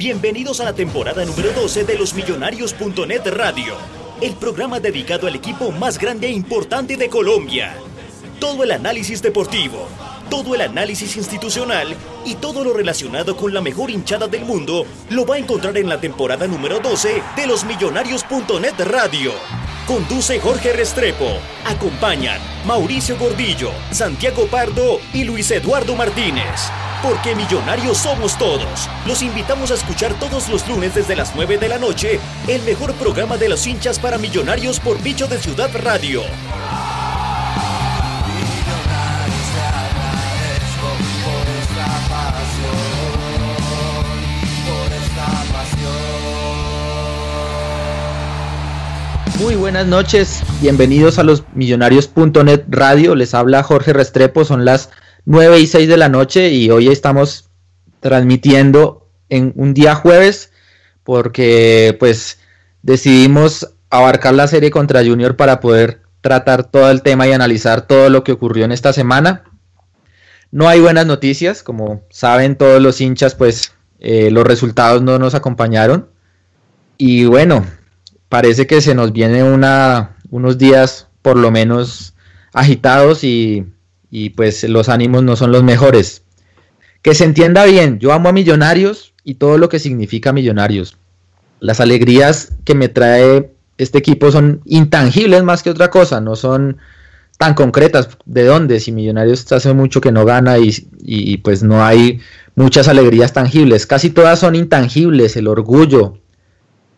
Bienvenidos a la temporada número 12 de los Millonarios.net Radio, el programa dedicado al equipo más grande e importante de Colombia. Todo el análisis deportivo, todo el análisis institucional y todo lo relacionado con la mejor hinchada del mundo lo va a encontrar en la temporada número 12 de los Millonarios.net Radio. Conduce Jorge Restrepo. Acompañan Mauricio Gordillo, Santiago Pardo y Luis Eduardo Martínez. Porque millonarios somos todos. Los invitamos a escuchar todos los lunes desde las 9 de la noche el mejor programa de los hinchas para millonarios por Bicho de Ciudad Radio. Muy buenas noches, bienvenidos a los millonarios.net radio, les habla Jorge Restrepo, son las 9 y 6 de la noche y hoy estamos transmitiendo en un día jueves porque pues decidimos abarcar la serie contra Junior para poder tratar todo el tema y analizar todo lo que ocurrió en esta semana. No hay buenas noticias, como saben todos los hinchas, pues eh, los resultados no nos acompañaron. Y bueno, parece que se nos viene una, unos días por lo menos agitados y, y pues los ánimos no son los mejores. Que se entienda bien, yo amo a Millonarios y todo lo que significa Millonarios. Las alegrías que me trae este equipo son intangibles más que otra cosa, no son tan concretas. ¿De dónde? Si Millonarios hace mucho que no gana y, y, pues no hay muchas alegrías tangibles. Casi todas son intangibles, el orgullo,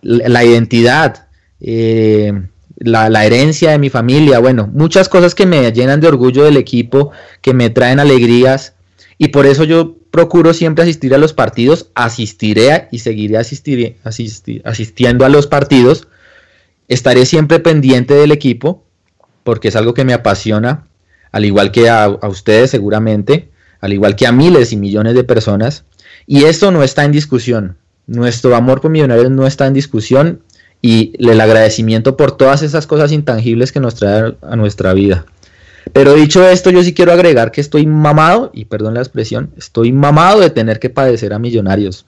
la identidad, eh, la, herencia de mi familia, bueno, muchas cosas que me llenan de orgullo del equipo, que me traen alegrías y por eso yo procuro siempre asistir a los partidos, asistiré y seguiré asistir, asistiendo a los partidos, estaré siempre pendiente del equipo porque es algo que me apasiona, al igual que a, a ustedes seguramente, al igual que a miles y millones de personas, y esto no está en discusión. Nuestro amor por Millonarios no está en discusión y el agradecimiento por todas esas cosas intangibles que nos trae a nuestra vida. Pero dicho esto, yo sí quiero agregar que estoy mamado, y perdón la expresión, estoy mamado de tener que padecer a millonarios.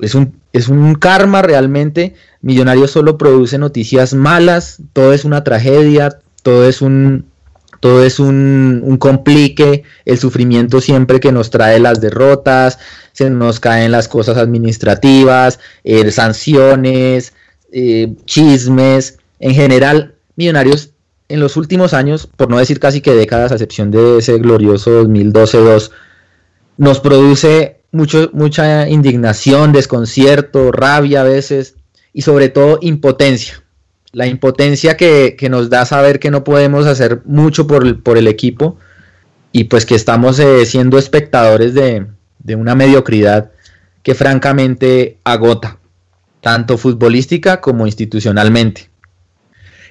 Es un, es un karma realmente. Millonarios solo produce noticias malas, todo es una tragedia, todo es un, todo es un, un, complique, el sufrimiento siempre que nos trae las derrotas, se nos caen las cosas administrativas, eh, sanciones, eh, chismes, en general, Millonarios en los últimos años, por no decir casi que décadas, a excepción de ese glorioso 2012-2, nos produce mucho, mucha indignación, desconcierto, rabia a veces y sobre todo impotencia. La impotencia que, nos da saber que no podemos hacer mucho por el, por el equipo y pues que estamos eh, siendo espectadores de, de una mediocridad que francamente agota tanto futbolística como institucionalmente.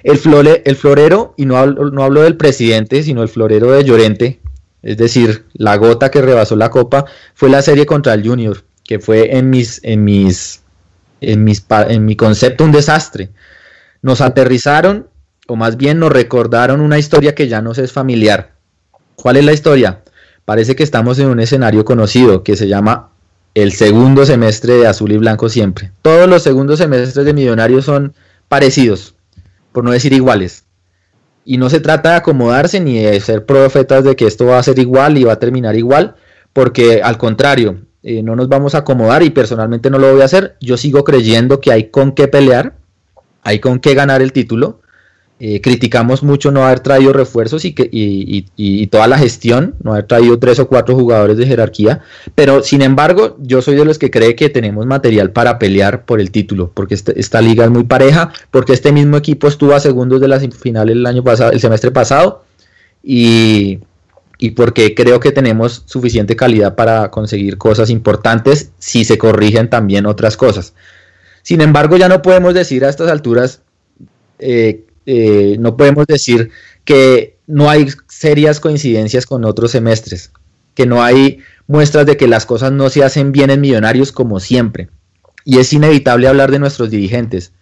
El, flore, el florero, y no hablo, no hablo del presidente, sino el florero de Llorente, es decir, la gota que rebasó la copa, fue la serie contra el Junior, que fue en mis, en mis, en mis, en mi concepto un desastre. Nos aterrizaron, o más bien nos recordaron una historia que ya nos es familiar. ¿Cuál es la historia? Parece que estamos en un escenario conocido que se llama el segundo semestre de azul y blanco siempre. Todos los segundos semestres de Millonarios son parecidos, por no decir iguales. Y no se trata de acomodarse ni de ser profetas de que esto va a ser igual y va a terminar igual, porque al contrario, eh, no nos vamos a acomodar y personalmente no lo voy a hacer. Yo sigo creyendo que hay con qué pelear, hay con qué ganar el título. Eh, criticamos mucho no haber traído refuerzos y, que, y, toda la gestión, no haber traído tres o cuatro jugadores de jerarquía, pero sin embargo yo soy de los que cree que tenemos material para pelear por el título, porque este, esta liga es muy pareja, porque este mismo equipo estuvo a segundos de la final el año pasado, el semestre pasado, y, y porque creo que tenemos suficiente calidad para conseguir cosas importantes si se corrigen también otras cosas. Sin embargo, ya no podemos decir a estas alturas, eh, eh, no podemos decir que no hay serias coincidencias con otros semestres, que no hay muestras de que las cosas no se hacen bien en Millonarios como siempre. Y es inevitable hablar de nuestros dirigentes.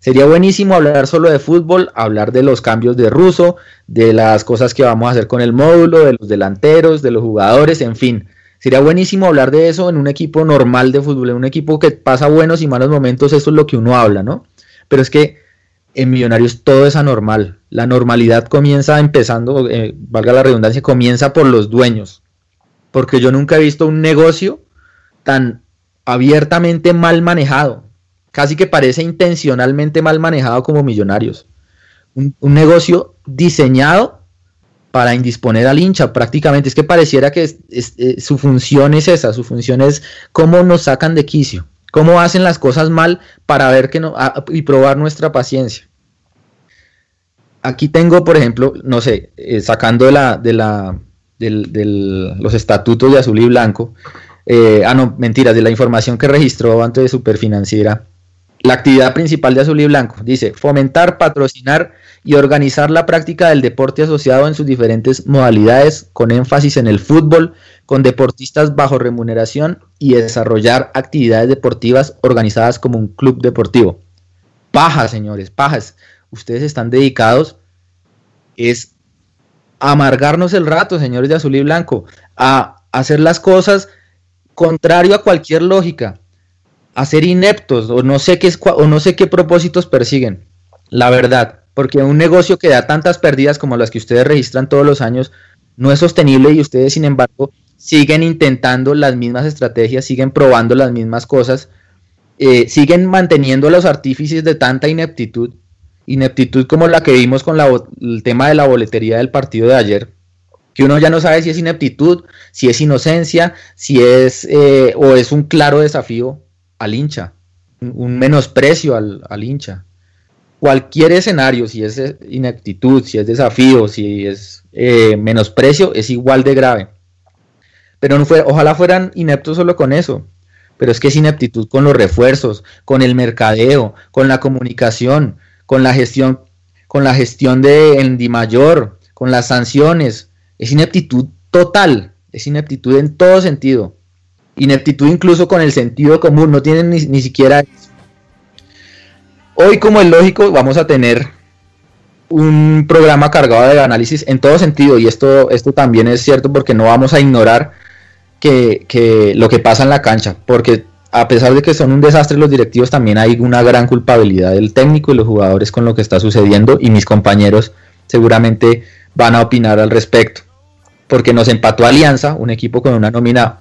Sería buenísimo hablar solo de fútbol, hablar de los cambios de Russo, de las cosas que vamos a hacer con el módulo, de los delanteros, de los jugadores, en fin. Sería buenísimo hablar de eso en un equipo normal de fútbol, en un equipo que pasa buenos y malos momentos, eso es lo que uno habla, ¿no? Pero es que en Millonarios todo es anormal. La normalidad comienza empezando, eh, valga la redundancia, comienza por los dueños. Porque yo nunca he visto un negocio tan abiertamente mal manejado casi que parece intencionalmente mal manejado como millonarios. Un, negocio diseñado para indisponer al hincha prácticamente. Es que pareciera que eh, su función es esa, su función es cómo nos sacan de quicio, cómo hacen las cosas mal para ver que no, y probar nuestra paciencia. Aquí tengo, por ejemplo, no sé, eh, sacando de la, de la, los estatutos de azul y blanco, eh, ah, no, mentiras, de la información que registró antes de Superfinanciera, la actividad principal de Azul y Blanco dice fomentar, patrocinar y organizar la práctica del deporte asociado en sus diferentes modalidades, con énfasis en el fútbol, con deportistas bajo remuneración y desarrollar actividades deportivas organizadas como un club deportivo. Paja, señores, pajas. Ustedes están dedicados es amargarnos el rato, señores de Azul y Blanco, a hacer las cosas contrario a cualquier lógica a ser ineptos o no sé qué o no sé qué propósitos persiguen. La verdad, porque un negocio que da tantas pérdidas como las que ustedes registran todos los años no es sostenible y ustedes sin embargo siguen intentando las mismas estrategias, siguen probando las mismas cosas, eh, siguen manteniendo los artífices de tanta ineptitud, ineptitud como la que vimos con el tema de la boletería del partido de ayer, que uno ya no sabe si es ineptitud, si es inocencia, si es eh, o es un claro desafío al hincha, un menosprecio al, hincha. Cualquier escenario, si es ineptitud, si es desafío, si es eh, menosprecio, es igual de grave. Pero no fue, ojalá fueran ineptos solo con eso. Pero es que es ineptitud con los refuerzos, con el mercadeo, con la comunicación, con la gestión, con la gestión de Endy Mayor, con las sanciones. Es ineptitud total, es ineptitud en todo sentido ineptitud incluso con el sentido común, no tienen ni, siquiera... Hoy, como es lógico, vamos a tener un programa cargado de análisis en todo sentido, y esto, esto también es cierto porque no vamos a ignorar que, lo que pasa en la cancha, porque a pesar de que son un desastre los directivos, también hay una gran culpabilidad del técnico y los jugadores con lo que está sucediendo, y mis compañeros seguramente van a opinar al respecto, porque nos empató Alianza, un equipo con una nómina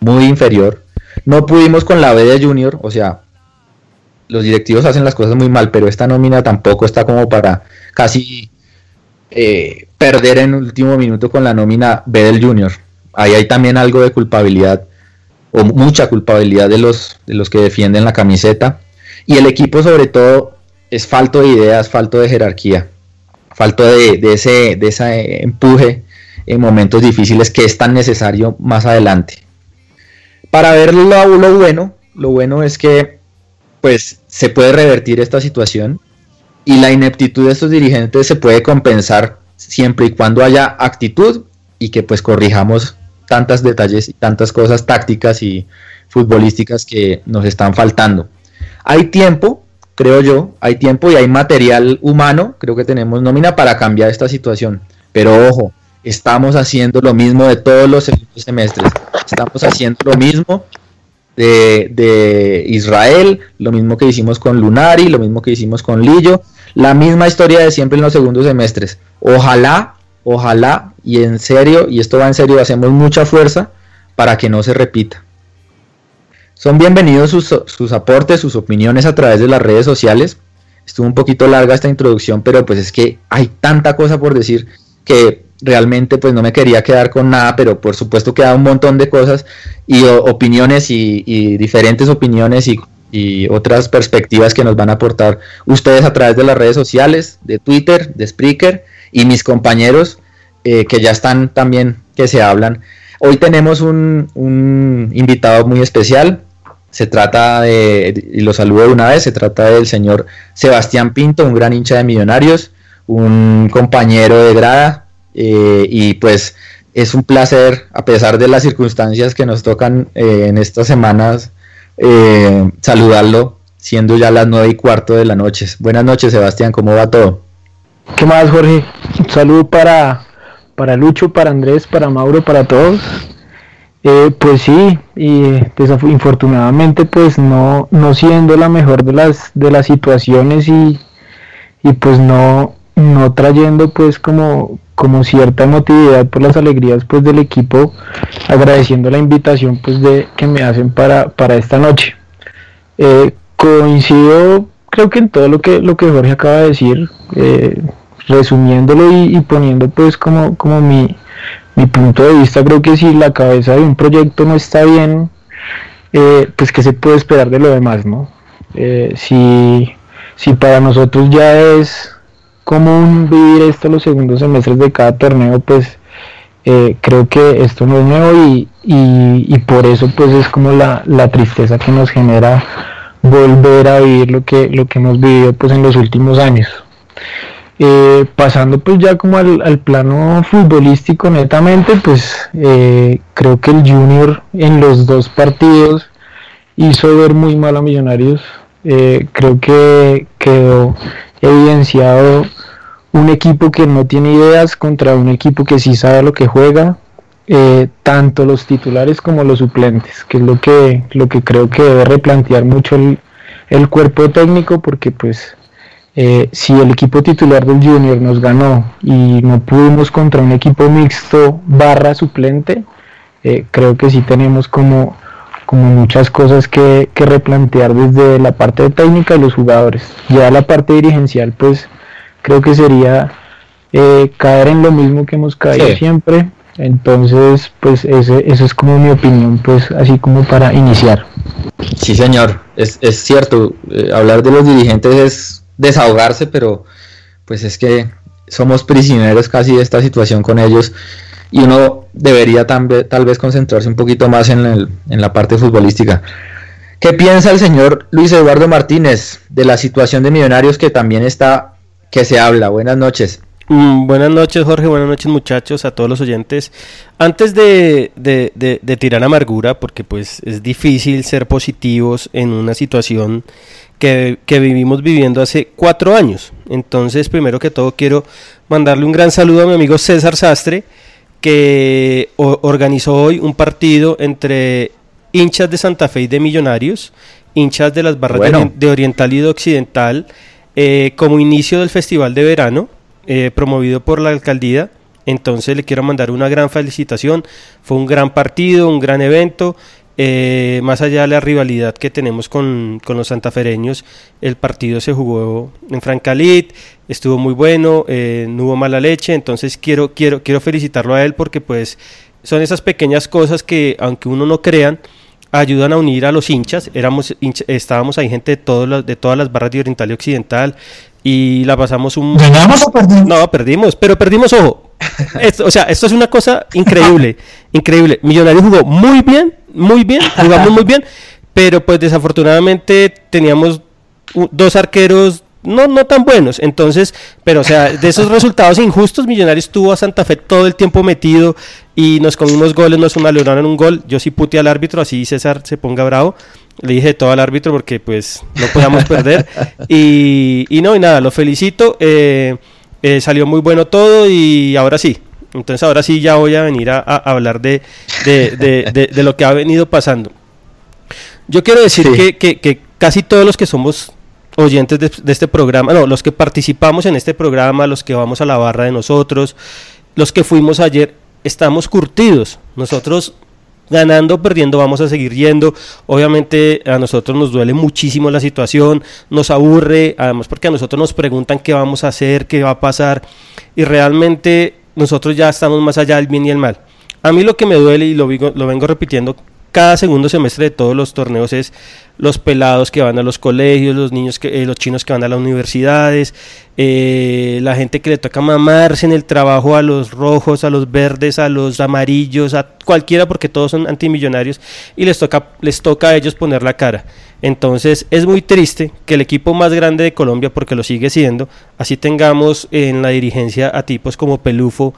muy inferior. No pudimos con la B de Junior, o sea, los directivos hacen las cosas muy mal, pero esta nómina tampoco está como para casi eh, perder en último minuto con la nómina B del Junior. Ahí hay también algo de culpabilidad, o mucha culpabilidad de los, de los que defienden la camiseta. Y el equipo sobre todo es falto de ideas, falto de jerarquía, falto de, de ese, de ese empuje en momentos difíciles que es tan necesario más adelante. Para ver lo, lo bueno, lo bueno es que pues se puede revertir esta situación y la ineptitud de estos dirigentes se puede compensar siempre y cuando haya actitud y que pues corrijamos tantos detalles y tantas cosas tácticas y futbolísticas que nos están faltando. Hay tiempo, creo yo, hay tiempo y hay material humano, creo que tenemos nómina para cambiar esta situación. Pero ojo, estamos haciendo lo mismo de todos los semestres. Estamos haciendo lo mismo de, Israel, lo mismo que hicimos con Lunari, lo mismo que hicimos con Lillo, la misma historia de siempre en los segundos semestres. Ojalá, ojalá, y en serio, y esto va en serio, hacemos mucha fuerza para que no se repita. son bienvenidos sus, sus aportes, sus opiniones a través de las redes sociales. Estuvo un poquito larga esta introducción, pero pues es que hay tanta cosa por decir que realmente pues no me quería quedar con nada, pero por supuesto queda un montón de cosas y opiniones y, diferentes opiniones y, otras perspectivas que nos van a aportar ustedes a través de las redes sociales, de Twitter, de Spreaker y mis compañeros eh, que ya están también que se hablan. Hoy tenemos un, un invitado muy especial, se trata de, y lo saludo de una vez, se trata del señor Sebastián Pinto, un gran hincha de millonarios, un compañero de grada, eh, y pues es un placer, a pesar de las circunstancias que nos tocan eh, en estas semanas, eh, saludarlo, siendo ya las nueve y cuarto de la noche. Buenas noches, Sebastián, ¿cómo va todo? ¿Qué más, Jorge? Un saludo para, para Lucho, para Andrés, para Mauro, para todos. pues sí, y infortunadamente pues no, no siendo la mejor de las, de las situaciones y, y pues no, no trayendo pues como, como cierta emotividad por las alegrías pues del equipo, agradeciendo la invitación pues de que me hacen para, para esta noche. Eh, coincido creo que en todo lo que lo que Jorge acaba de decir, eh, resumiéndolo y, poniendo pues como, como mi, mi punto de vista, creo que si la cabeza de un proyecto no está bien, eh, pues que se puede esperar de lo demás, ¿no? si, si para nosotros ya es común vivir esto los segundos semestres de cada torneo, pues eh, creo que esto no es nuevo y, y, por eso pues es como la, la, tristeza que nos genera volver a vivir lo que, lo que hemos vivido pues en los últimos años. Eh, pasando pues ya como al, al, plano futbolístico netamente, pues eh, creo que el Junior en los dos partidos hizo ver muy mal a Millonarios. creo que quedó evidenciado un equipo que no tiene ideas contra un equipo que sí sabe lo que juega, eh, tanto los titulares como los suplentes, que es lo que, lo que creo que debe replantear mucho el, cuerpo técnico, porque pues eh, si el equipo titular del Junior nos ganó y no pudimos contra un equipo mixto barra suplente, eh, creo que sí tenemos como, como muchas cosas que, que replantear desde la parte técnica y los jugadores. Ya la parte dirigencial pues creo que sería eh, caer en lo mismo que hemos caído siempre. Entonces, pues ese, eso es como mi opinión, pues así como para iniciar. Sí, señor, es, es cierto, hablar de los dirigentes es desahogarse, pero pues es que somos prisioneros casi de esta situación con ellos y uno debería tal vez concentrarse un poquito más en, el, en la parte futbolística. ¿Qué piensa el señor Luis Eduardo Martínez de la situación de Millonarios que también está que se habla. Buenas noches. Mm, buenas noches Jorge, buenas noches muchachos, a todos los oyentes. Antes de, de, tirar amargura, porque pues es difícil ser positivos en una situación que, vivimos viviendo hace cuatro años. Entonces, primero que todo, quiero mandarle un gran saludo a mi amigo César Sastre, que organizó hoy un partido entre hinchas de Santa Fe y de Millonarios, hinchas de las barras de Oriental y de Occidental, eh, como inicio del festival de verano, eh, promovido por la alcaldía. Entonces le quiero mandar una gran felicitación. Fue un gran partido, un gran evento. Eh, más allá de la rivalidad que tenemos con, con, los santafereños, el partido se jugó en Francalit, estuvo muy bueno, no hubo mala leche, entonces quiero, quiero, quiero felicitarlo a él porque pues son esas pequeñas cosas que aunque uno no crean, ayudan a unir a los hinchas. Éramos estábamos ahí gente de, todos de todas las barras de Oriental y Occidental y la pasamos un... ¿Ganamos o perdimos? No, perdimos, pero perdimos, ojo. O sea, esto es una cosa increíble, increíble. Millonarios jugó muy bien, muy bien, jugamos muy bien, pero pues desafortunadamente teníamos dos arqueros no, no tan buenos. Entonces, pero o sea, de esos resultados injustos, Millonarios tuvo a Santa Fe todo el tiempo metido y nos comimos goles, nos en un gol. Yo sí pute al árbitro, así César se ponga bravo. Le dije todo al árbitro porque pues no podíamos perder. Y, y, no, y nada, lo felicito. Eh, eh, salió muy bueno todo y ahora sí. Entonces ahora sí ya voy a venir a, hablar de, de, de, lo que ha venido pasando. Yo quiero decir que, que, que casi todos los que somos oyentes de, este programa, no, los que participamos en este programa, los que vamos a la barra de nosotros, los que fuimos ayer, estamos curtidos. Nosotros ganando o perdiendo vamos a seguir yendo. Obviamente a nosotros nos duele muchísimo la situación, nos aburre, además porque a nosotros nos preguntan qué vamos a hacer, qué va a pasar y realmente nosotros ya estamos más allá del bien y el mal. A mí lo que me duele y lo, lo vengo repitiendo cada segundo semestre de todos los torneos es los pelados que van a los colegios, los niños que, eh, los chinos que van a las universidades, eh, la gente que le toca mamarse en el trabajo a los rojos, a los verdes, a los amarillos, a cualquiera porque todos son antimillonarios y les toca, les toca a ellos poner la cara. Entonces es muy triste que el equipo más grande de Colombia, porque lo sigue siendo, así tengamos en la dirigencia a tipos como Pelufo,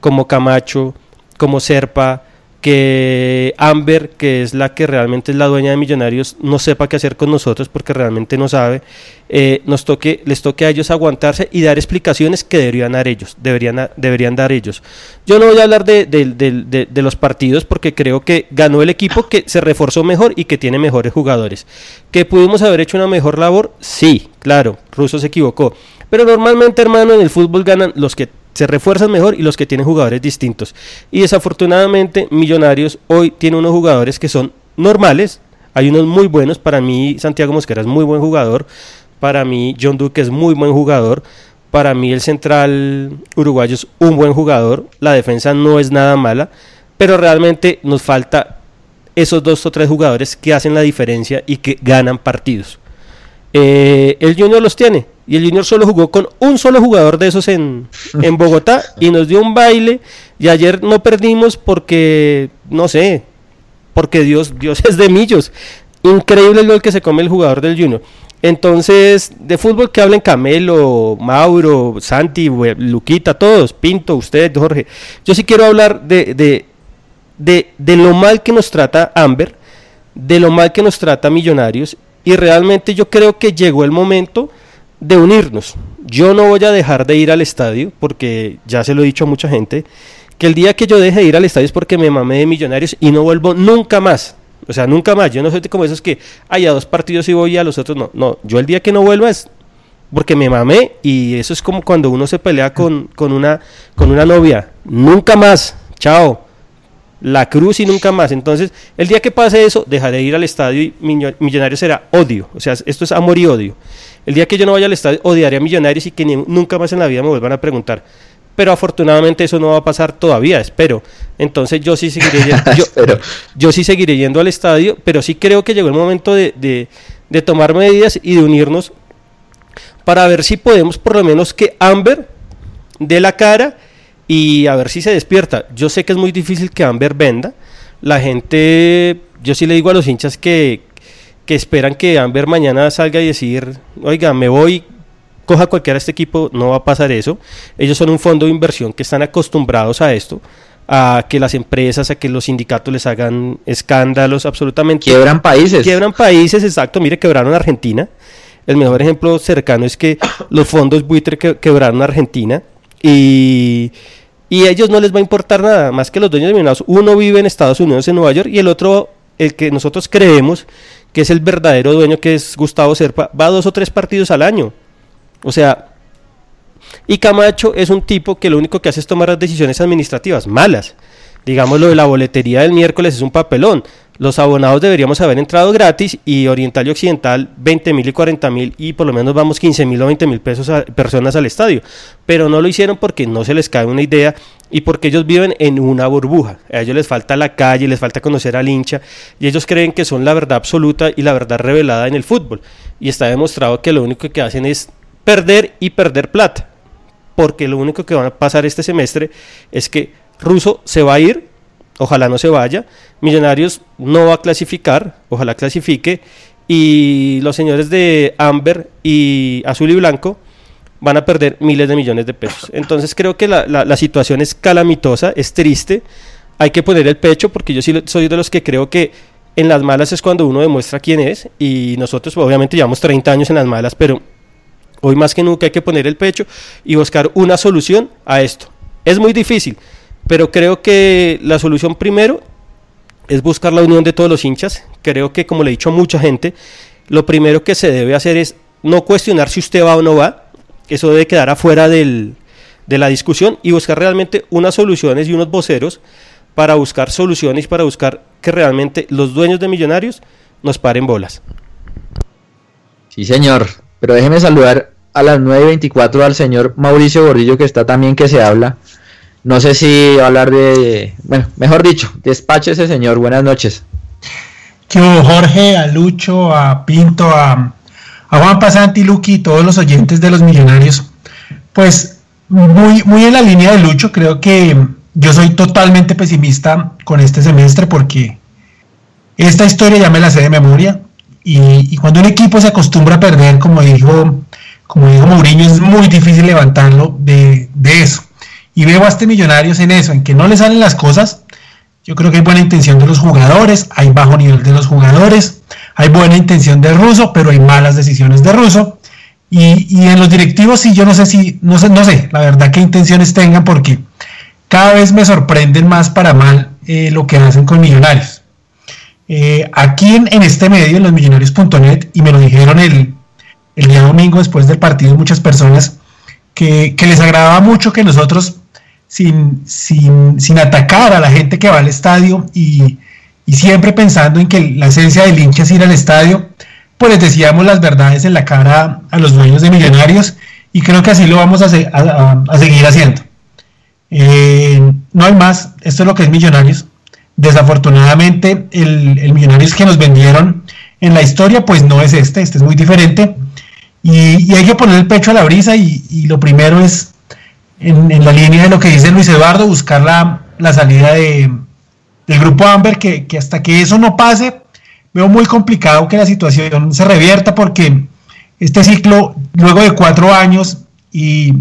como Camacho, como Serpa, que Amber, que es la que realmente es la dueña de Millonarios, no sepa qué hacer con nosotros porque realmente no sabe, eh, nos toque, les toque a ellos aguantarse y dar explicaciones que deberían dar ellos, deberían, deberían dar ellos. Yo no voy a hablar de, de, los partidos porque creo que ganó el equipo que se reforzó mejor y que tiene mejores jugadores. ¿Que pudimos haber hecho una mejor labor? Sí, claro, Russo se equivocó. Pero normalmente, hermano, en el fútbol ganan los que se refuerzan mejor y los que tienen jugadores distintos. Y desafortunadamente Millonarios hoy tiene unos jugadores que son normales, hay unos muy buenos, para mí Santiago Mosquera es muy buen jugador, para mí John Duque es muy buen jugador, para mí el central uruguayo es un buen jugador, la defensa no es nada mala, pero realmente nos falta esos dos o tres jugadores que hacen la diferencia y que ganan partidos. Eh, el Junior los tiene, y el Junior solo jugó con un solo jugador de esos en, en Bogotá y nos dio un baile. Y ayer no perdimos porque, no sé, porque Dios, Dios es de millos. Increíble gol que se come el jugador del Junior. Entonces, de fútbol que hablen Camelo, Mauro, Santi, Luquita, todos, Pinto, usted, Jorge. Yo sí quiero hablar de, de, de, de lo mal que nos trata Amber, de lo mal que nos trata Millonarios. Y realmente yo creo que llegó el momento de unirnos. Yo no voy a dejar de ir al estadio, porque ya se lo he dicho a mucha gente, que el día que yo deje de ir al estadio es porque me mamé de millonarios y no vuelvo nunca más. O sea, nunca más. Yo no soy como esos que, hay a dos partidos y voy y a los otros no. No, yo el día que no vuelva es porque me mamé y eso es como cuando uno se pelea con, con, una, con una novia. Nunca más. Chao. La cruz y nunca más. Entonces, el día que pase eso, dejaré de ir al estadio y Millonarios será odio. O sea, esto es amor y odio. El día que yo no vaya al estadio, odiaré a Millonarios y que nunca más en la vida me vuelvan a preguntar. Pero afortunadamente eso no va a pasar todavía, espero. Entonces yo sí seguiré yendo, yo, sí seguiré yendo al estadio, pero sí creo que llegó el momento de, de tomar medidas y de unirnos para ver si podemos por lo menos que Amber dé la cara y a ver si se despierta. Yo sé que es muy difícil que Amber venda. La gente, yo sí le digo a los hinchas que, que esperan que Amber mañana salga y decir, oiga, me voy, coja cualquiera de este equipo, no va a pasar eso. Ellos son un fondo de inversión que están acostumbrados a esto, a que las empresas, a que los sindicatos les hagan escándalos, absolutamente. Quiebran países. Quiebran países, exacto. Mire, quebraron Argentina. El mejor ejemplo cercano es que los fondos buitre que, quebraron Argentina y, y a ellos no les va a importar nada, más que los dueños de minados. Uno vive en Estados Unidos, en Nueva York, y el otro, el que nosotros creemos que es el verdadero dueño, que es Gustavo Serpa, va dos o tres partidos al año. O sea, y Camacho es un tipo que lo único que hace es tomar las decisiones administrativas malas. Digamos lo de la boletería del miércoles es un papelón. Los abonados deberíamos haber entrado gratis y Oriental y Occidental 20 mil y 40 mil y por lo menos vamos 15 mil o 20 mil pesos personas al estadio. Pero no lo hicieron porque no se les cae una idea y porque ellos viven en una burbuja. A ellos les falta la calle, les falta conocer al hincha y ellos creen que son la verdad absoluta y la verdad revelada en el fútbol. Y está demostrado que lo único que hacen es perder y perder plata. Porque lo único que van a pasar este semestre es que Russo se va a ir, ojalá no se vaya, Millonarios no va a clasificar, ojalá clasifique, y los señores de Amber y Azul y Blanco van a perder miles de millones de pesos. Entonces creo que la, la, situación es calamitosa, es triste, hay que poner el pecho porque yo sí soy de los que creo que en las malas es cuando uno demuestra quién es y nosotros obviamente llevamos 30 años en las malas, pero hoy más que nunca hay que poner el pecho y buscar una solución a esto. Es muy difícil, pero creo que la solución primero es buscar la unión de todos los hinchas. Creo que, como le he dicho a mucha gente, lo primero que se debe hacer es no cuestionar si usted va o no va. Eso debe quedar afuera del, de la discusión y buscar realmente unas soluciones y unos voceros para buscar soluciones, para buscar que realmente los dueños de Millonarios nos paren bolas. Sí, señor. Pero déjeme saludar a las 9.24 al señor Mauricio Gordillo, que está también que se habla. No sé si hablar de. Bueno, mejor dicho, despache ese señor. Buenas noches. Que Jorge, a Lucho, a Pinto, a, a Juan Pasanti, Luqui y todos los oyentes de los millonarios. Pues muy, muy en la línea de Lucho, creo que yo soy totalmente pesimista con este semestre porque esta historia ya me la sé de memoria. Y, cuando un equipo se acostumbra a perder, como dijo, como dijo Mourinho, es muy difícil levantarlo de, de eso. Y veo a este Millonarios en eso, en que no le salen las cosas. Yo creo que hay buena intención de los jugadores, hay bajo nivel de los jugadores, hay buena intención de Russo, pero hay malas decisiones de Russo. Y, en los directivos sí, yo no sé si, no sé, no sé, la verdad qué intenciones tengan, porque cada vez me sorprenden más para mal eh, lo que hacen con Millonarios. Eh, aquí en, este medio, en los millonarios.net, y me lo dijeron el, el día domingo después del partido muchas personas, que, que les agradaba mucho que nosotros sin, sin, atacar a la gente que va al estadio y, siempre pensando en que la esencia del hincha es ir al estadio, pues les decíamos las verdades en la cara a los dueños de Millonarios y creo que así lo vamos a, seguir haciendo. Eh, no hay más, esto es lo que es Millonarios. Desafortunadamente el, el Millonarios que nos vendieron en la historia pues no es este, este es muy diferente y, hay que poner el pecho a la brisa y, y lo primero es en, la línea de lo que dice Luis Eduardo, buscar la, salida de, del grupo Amber, que, hasta que eso no pase, veo muy complicado que la situación se revierta porque este ciclo, luego de cuatro años y,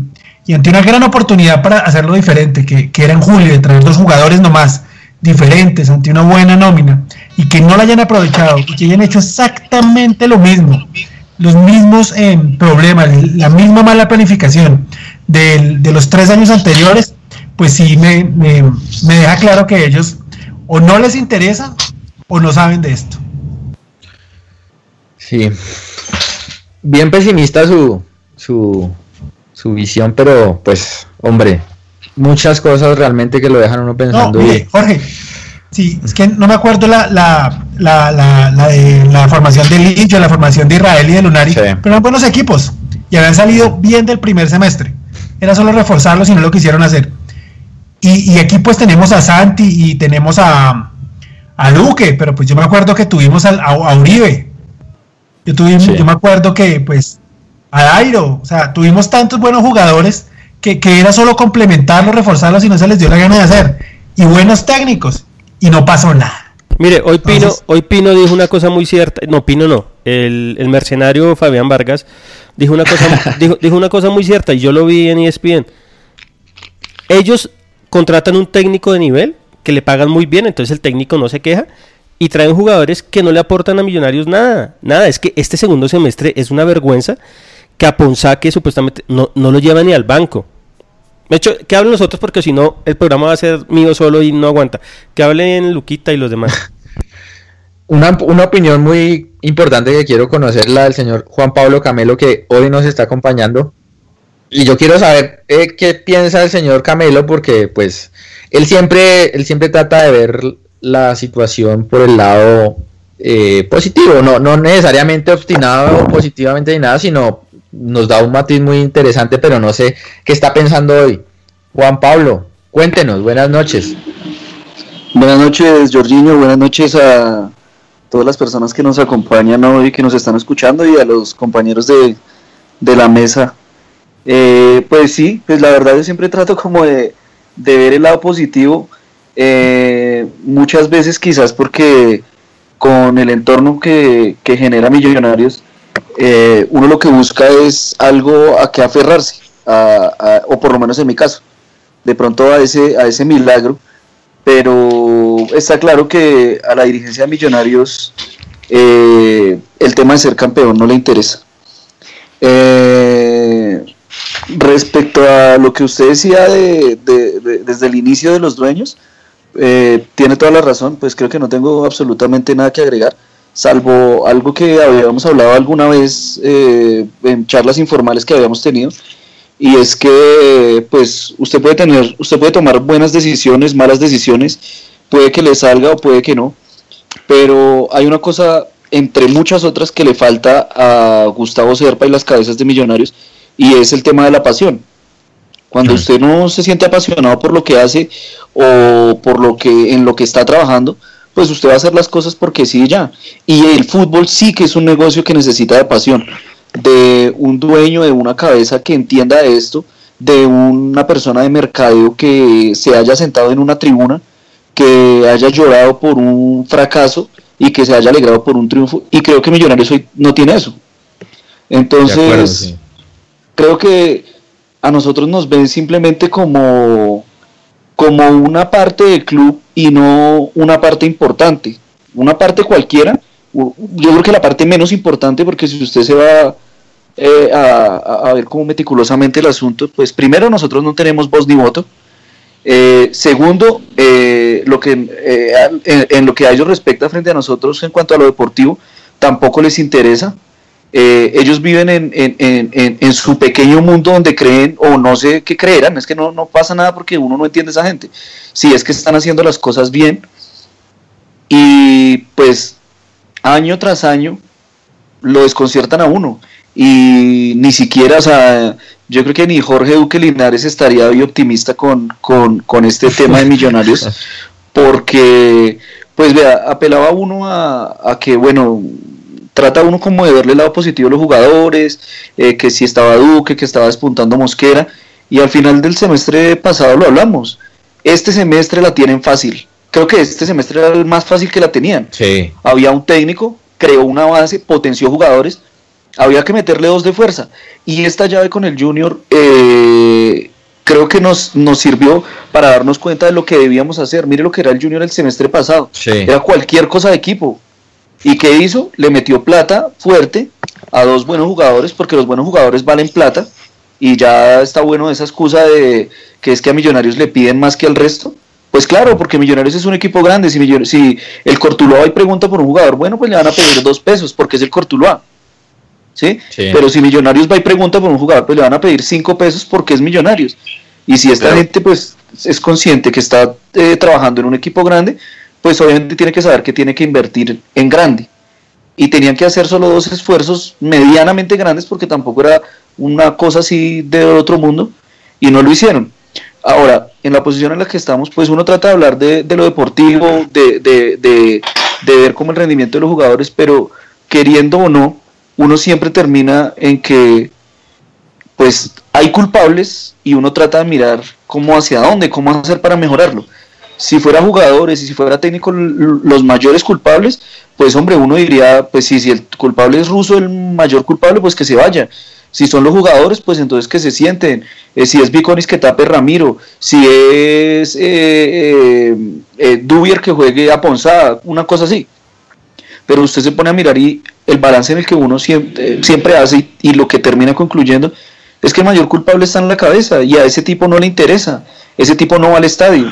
ante una gran oportunidad para hacerlo diferente, que, era en julio, de traer dos jugadores nomás diferentes, ante una buena nómina, y que no la hayan aprovechado, y que hayan hecho exactamente lo mismo, los mismos eh, problemas, la misma mala planificación, de, los tres años anteriores, pues sí me, deja claro que ellos o no les interesa o no saben de esto. Sí, bien pesimista su, su, su visión, pero pues, hombre, muchas cosas realmente que lo dejan uno pensando. No, Jorge, sí, es que no me acuerdo la, la, la, la, de la formación de Lynch, la formación de Israel y de Lunari, pero eran buenos equipos y habían salido bien del primer semestre era solo reforzarlo si no lo quisieron hacer. Y, aquí pues tenemos a Santi y tenemos a, a Luque, pero pues yo me acuerdo que tuvimos a, Uribe. Yo, tuvimos, yo me acuerdo que pues a Dairo, o sea, tuvimos tantos buenos jugadores que, era solo complementarlos, reforzarlos y no se les dio la gana de hacer. Y buenos técnicos, y no pasó nada. Mire, hoy Pino, hoy Pino dijo una cosa muy cierta, no, Pino no, el, mercenario Fabián Vargas dijo una cosa, dijo una cosa muy cierta y yo lo vi en ESPN. Ellos contratan un técnico de nivel que le pagan muy bien, entonces el técnico no se queja y traen jugadores que no le aportan a Millonarios nada, nada, es que este segundo semestre es una vergüenza que a Ponsaque supuestamente no, no lo lleva ni al banco. De hecho, que hablen los otros porque si no el programa va a ser mío solo y no aguanta. Que hablen Luquita y los demás. Una, una, opinión muy importante que quiero conocer, la del señor Juan Pablo Camelo, que hoy nos está acompañando. Y yo quiero saber eh, qué piensa el señor Camelo, porque pues él siempre, él siempre trata de ver la situación por el lado eh, positivo, no, no necesariamente obstinado positivamente ni nada, sino nos da un matiz muy interesante, pero no sé qué está pensando hoy. Juan Pablo, cuéntenos, buenas noches. Buenas noches, Jorginho, buenas noches a, todas las personas que nos acompañan hoy, que nos están escuchando y a los compañeros de, la mesa. Eh, pues sí, pues la verdad yo siempre trato como de, ver el lado positivo, eh, muchas veces quizás porque con el entorno que, genera Millonarios, eh, uno lo que busca es algo a que aferrarse, o por lo menos en mi caso, de pronto a ese, a ese milagro pero está claro que a la dirigencia de Millonarios eh, el tema de ser campeón no le interesa. Eh, respecto a lo que usted decía de, desde el inicio de los dueños, eh, tiene toda la razón, pues creo que no tengo absolutamente nada que agregar, salvo algo que habíamos hablado alguna vez en charlas informales que habíamos tenido, y es que pues usted puede tener, usted puede tomar buenas decisiones, malas decisiones, puede que le salga o puede que no, pero hay una cosa entre muchas otras que le falta a Gustavo Serpa y las cabezas de Millonarios y es el tema de la pasión. Cuando usted no se siente apasionado por lo que hace o por lo que en lo que está trabajando, pues usted va a hacer las cosas porque sí ya. Y el fútbol sí que es un negocio que necesita de pasión, de un dueño, de una cabeza que entienda esto, de una persona de mercadeo que se haya sentado en una tribuna, que haya llorado por un fracaso y que se haya alegrado por un triunfo. Y creo que Millonarios hoy no tiene eso. Entonces, creo que a nosotros nos ven simplemente como, como una parte del club y no una parte importante. Una parte cualquiera, yo creo que la parte menos importante, porque si usted se va eh, a, ver cómo meticulosamente el asunto, pues primero nosotros no tenemos voz ni voto. Eh, segundo, eh, lo que, en, en, lo que a ellos respecta frente a nosotros en cuanto a lo deportivo, tampoco les interesa. Eh, ellos viven en, en, su pequeño mundo donde creen, o no sé qué creerán, es que no, no pasa nada porque uno no entiende a esa gente. Si es que están haciendo las cosas bien, y pues año tras año lo desconciertan a uno. Y ni siquiera, o sea, yo creo que ni Jorge Duque Linares estaría hoy optimista con, con este tema de millonarios, porque, pues vea, apelaba uno a, a que, bueno, trata uno como de verle el lado positivo a los jugadores, eh, que si estaba Duque, que estaba despuntando Mosquera, y al final del semestre pasado lo hablamos. Este semestre la tienen fácil. Creo que este semestre era el más fácil que la tenían. Sí. Había un técnico, creó una base, potenció jugadores, había que meterle dos de fuerza. Y esta llave con el Junior eh, creo que nos, nos sirvió para darnos cuenta de lo que debíamos hacer. Mire lo que era el Junior el semestre pasado. Era cualquier cosa de equipo. ¿Y qué hizo? Le metió plata fuerte a dos buenos jugadores, porque los buenos jugadores valen plata, y ya está bueno esa excusa de que es que a Millonarios le piden más que al resto. Pues claro, porque Millonarios es un equipo grande. Si, si el Cortuloa y pregunta por un jugador, bueno, pues le van a pedir dos pesos, porque es el Cortuloa. ¿Sí? Pero si Millonarios va y pregunta por un jugador, pues le van a pedir cinco pesos porque es Millonarios. Y si esta gente pues es consciente que está eh, trabajando en un equipo grande, pues obviamente tiene que saber que tiene que invertir en grande. Y tenían que hacer solo dos esfuerzos medianamente grandes porque tampoco era una cosa así de otro mundo y no lo hicieron. Ahora, en la posición en la que estamos, pues uno trata de hablar de, lo deportivo, de, de, de, ver cómo el rendimiento de los jugadores, pero queriendo o no, uno siempre termina en que pues hay culpables y uno trata de mirar cómo hacia dónde, cómo hacer para mejorarlo si fuera jugadores y si fuera técnico los mayores culpables, pues hombre, uno diría, pues sí, si el culpable es ruso, el mayor culpable, pues que se vaya. Si son los jugadores, pues entonces que se sienten. Eh, si es Viconis que tape Ramiro, si es eh, eh, eh, Dubier que juegue a Ponzada, una cosa así. Pero usted se pone a mirar y el balance en el que uno siempre, siempre hace y lo que termina concluyendo es que el mayor culpable está en la cabeza y a ese tipo no le interesa. Ese tipo no va al estadio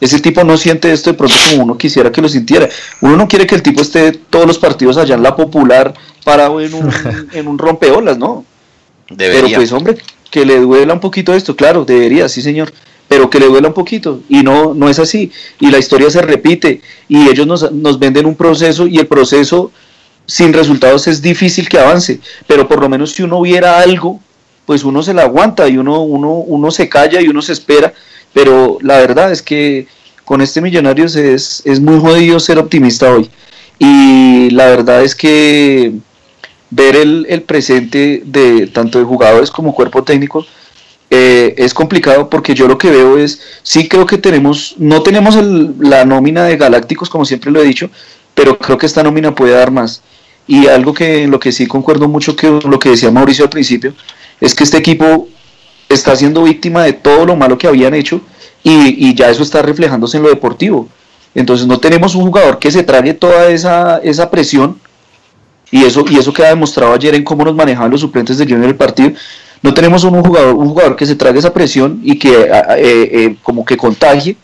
ese tipo no siente esto de pronto como uno quisiera que lo sintiera. Uno no quiere que el tipo esté todos los partidos allá en la popular parado en un, en un rompeolas, ¿no? Debería. Pero pues hombre, que le duela un poquito esto, claro, debería, sí señor, pero que le duela un poquito y no, no es así. Y la historia se repite y ellos nos, nos venden un proceso y el proceso sin resultados es difícil que avance, pero por lo menos si uno viera algo, pues uno se la aguanta y uno, uno, uno se calla y uno se espera pero la verdad es que con este Millonarios es, es muy jodido ser optimista hoy. Y la verdad es que ver el, el presente de tanto de jugadores como cuerpo técnico eh, es complicado porque yo lo que veo es, sí creo que tenemos, no tenemos la nómina de Galácticos como siempre lo he dicho, pero creo que esta nómina puede dar más. Y algo que en lo que sí concuerdo mucho que lo que decía Mauricio al principio, es que este equipo está siendo víctima de todo lo malo que habían hecho y, ya eso está reflejándose en lo deportivo. Entonces no tenemos un jugador que se trague toda esa, esa presión y eso, y eso queda demostrado ayer en cómo nos manejaban los suplentes de Junior el partido. No tenemos un jugador, un jugador que se trague esa presión y que eh, eh, como que contagie.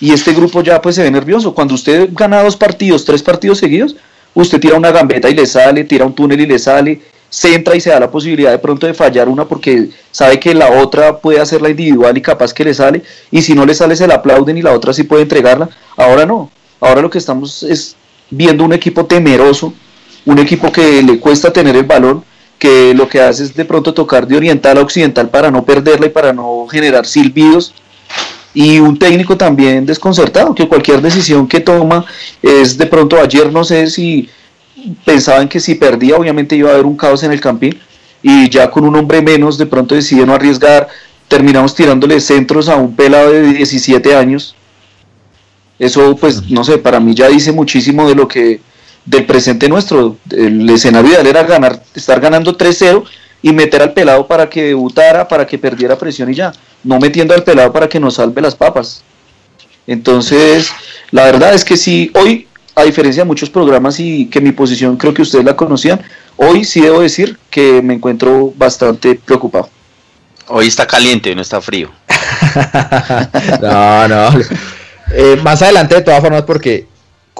Y este grupo ya pues se ve nervioso. Cuando usted gana dos partidos, tres partidos seguidos, usted tira una gambeta y le sale, tira un túnel y le sale, se entra y se da la posibilidad de pronto de fallar una porque sabe que la otra puede hacerla individual y capaz que le sale y si no le sale se la aplauden y la otra sí puede entregarla. Ahora no, ahora lo que estamos es viendo un equipo temeroso, un equipo que le cuesta tener el balón, que lo que hace es de pronto tocar de oriental a occidental para no perderla y para no generar silbidos. Y un técnico también desconcertado, que cualquier decisión que toma es de pronto ayer no sé si pensaban que si perdía obviamente iba a haber un caos en el campín y ya con un hombre menos de pronto decide no arriesgar, terminamos tirándole centros a un pelado de 17 años. Eso pues no sé, para mí ya dice muchísimo de lo que del presente nuestro. El escenario ideal era ganar, estar ganando 3-0 y meter al pelado para que debutara, para que perdiera presión y ya, no metiendo al pelado para que nos salve las papas. Entonces, la verdad es que sí, hoy, a diferencia de muchos programas y que mi posición creo que ustedes la conocían, hoy sí debo decir que me encuentro bastante preocupado. Hoy está caliente, no está frío. no, no. Eh, más adelante, de todas formas, porque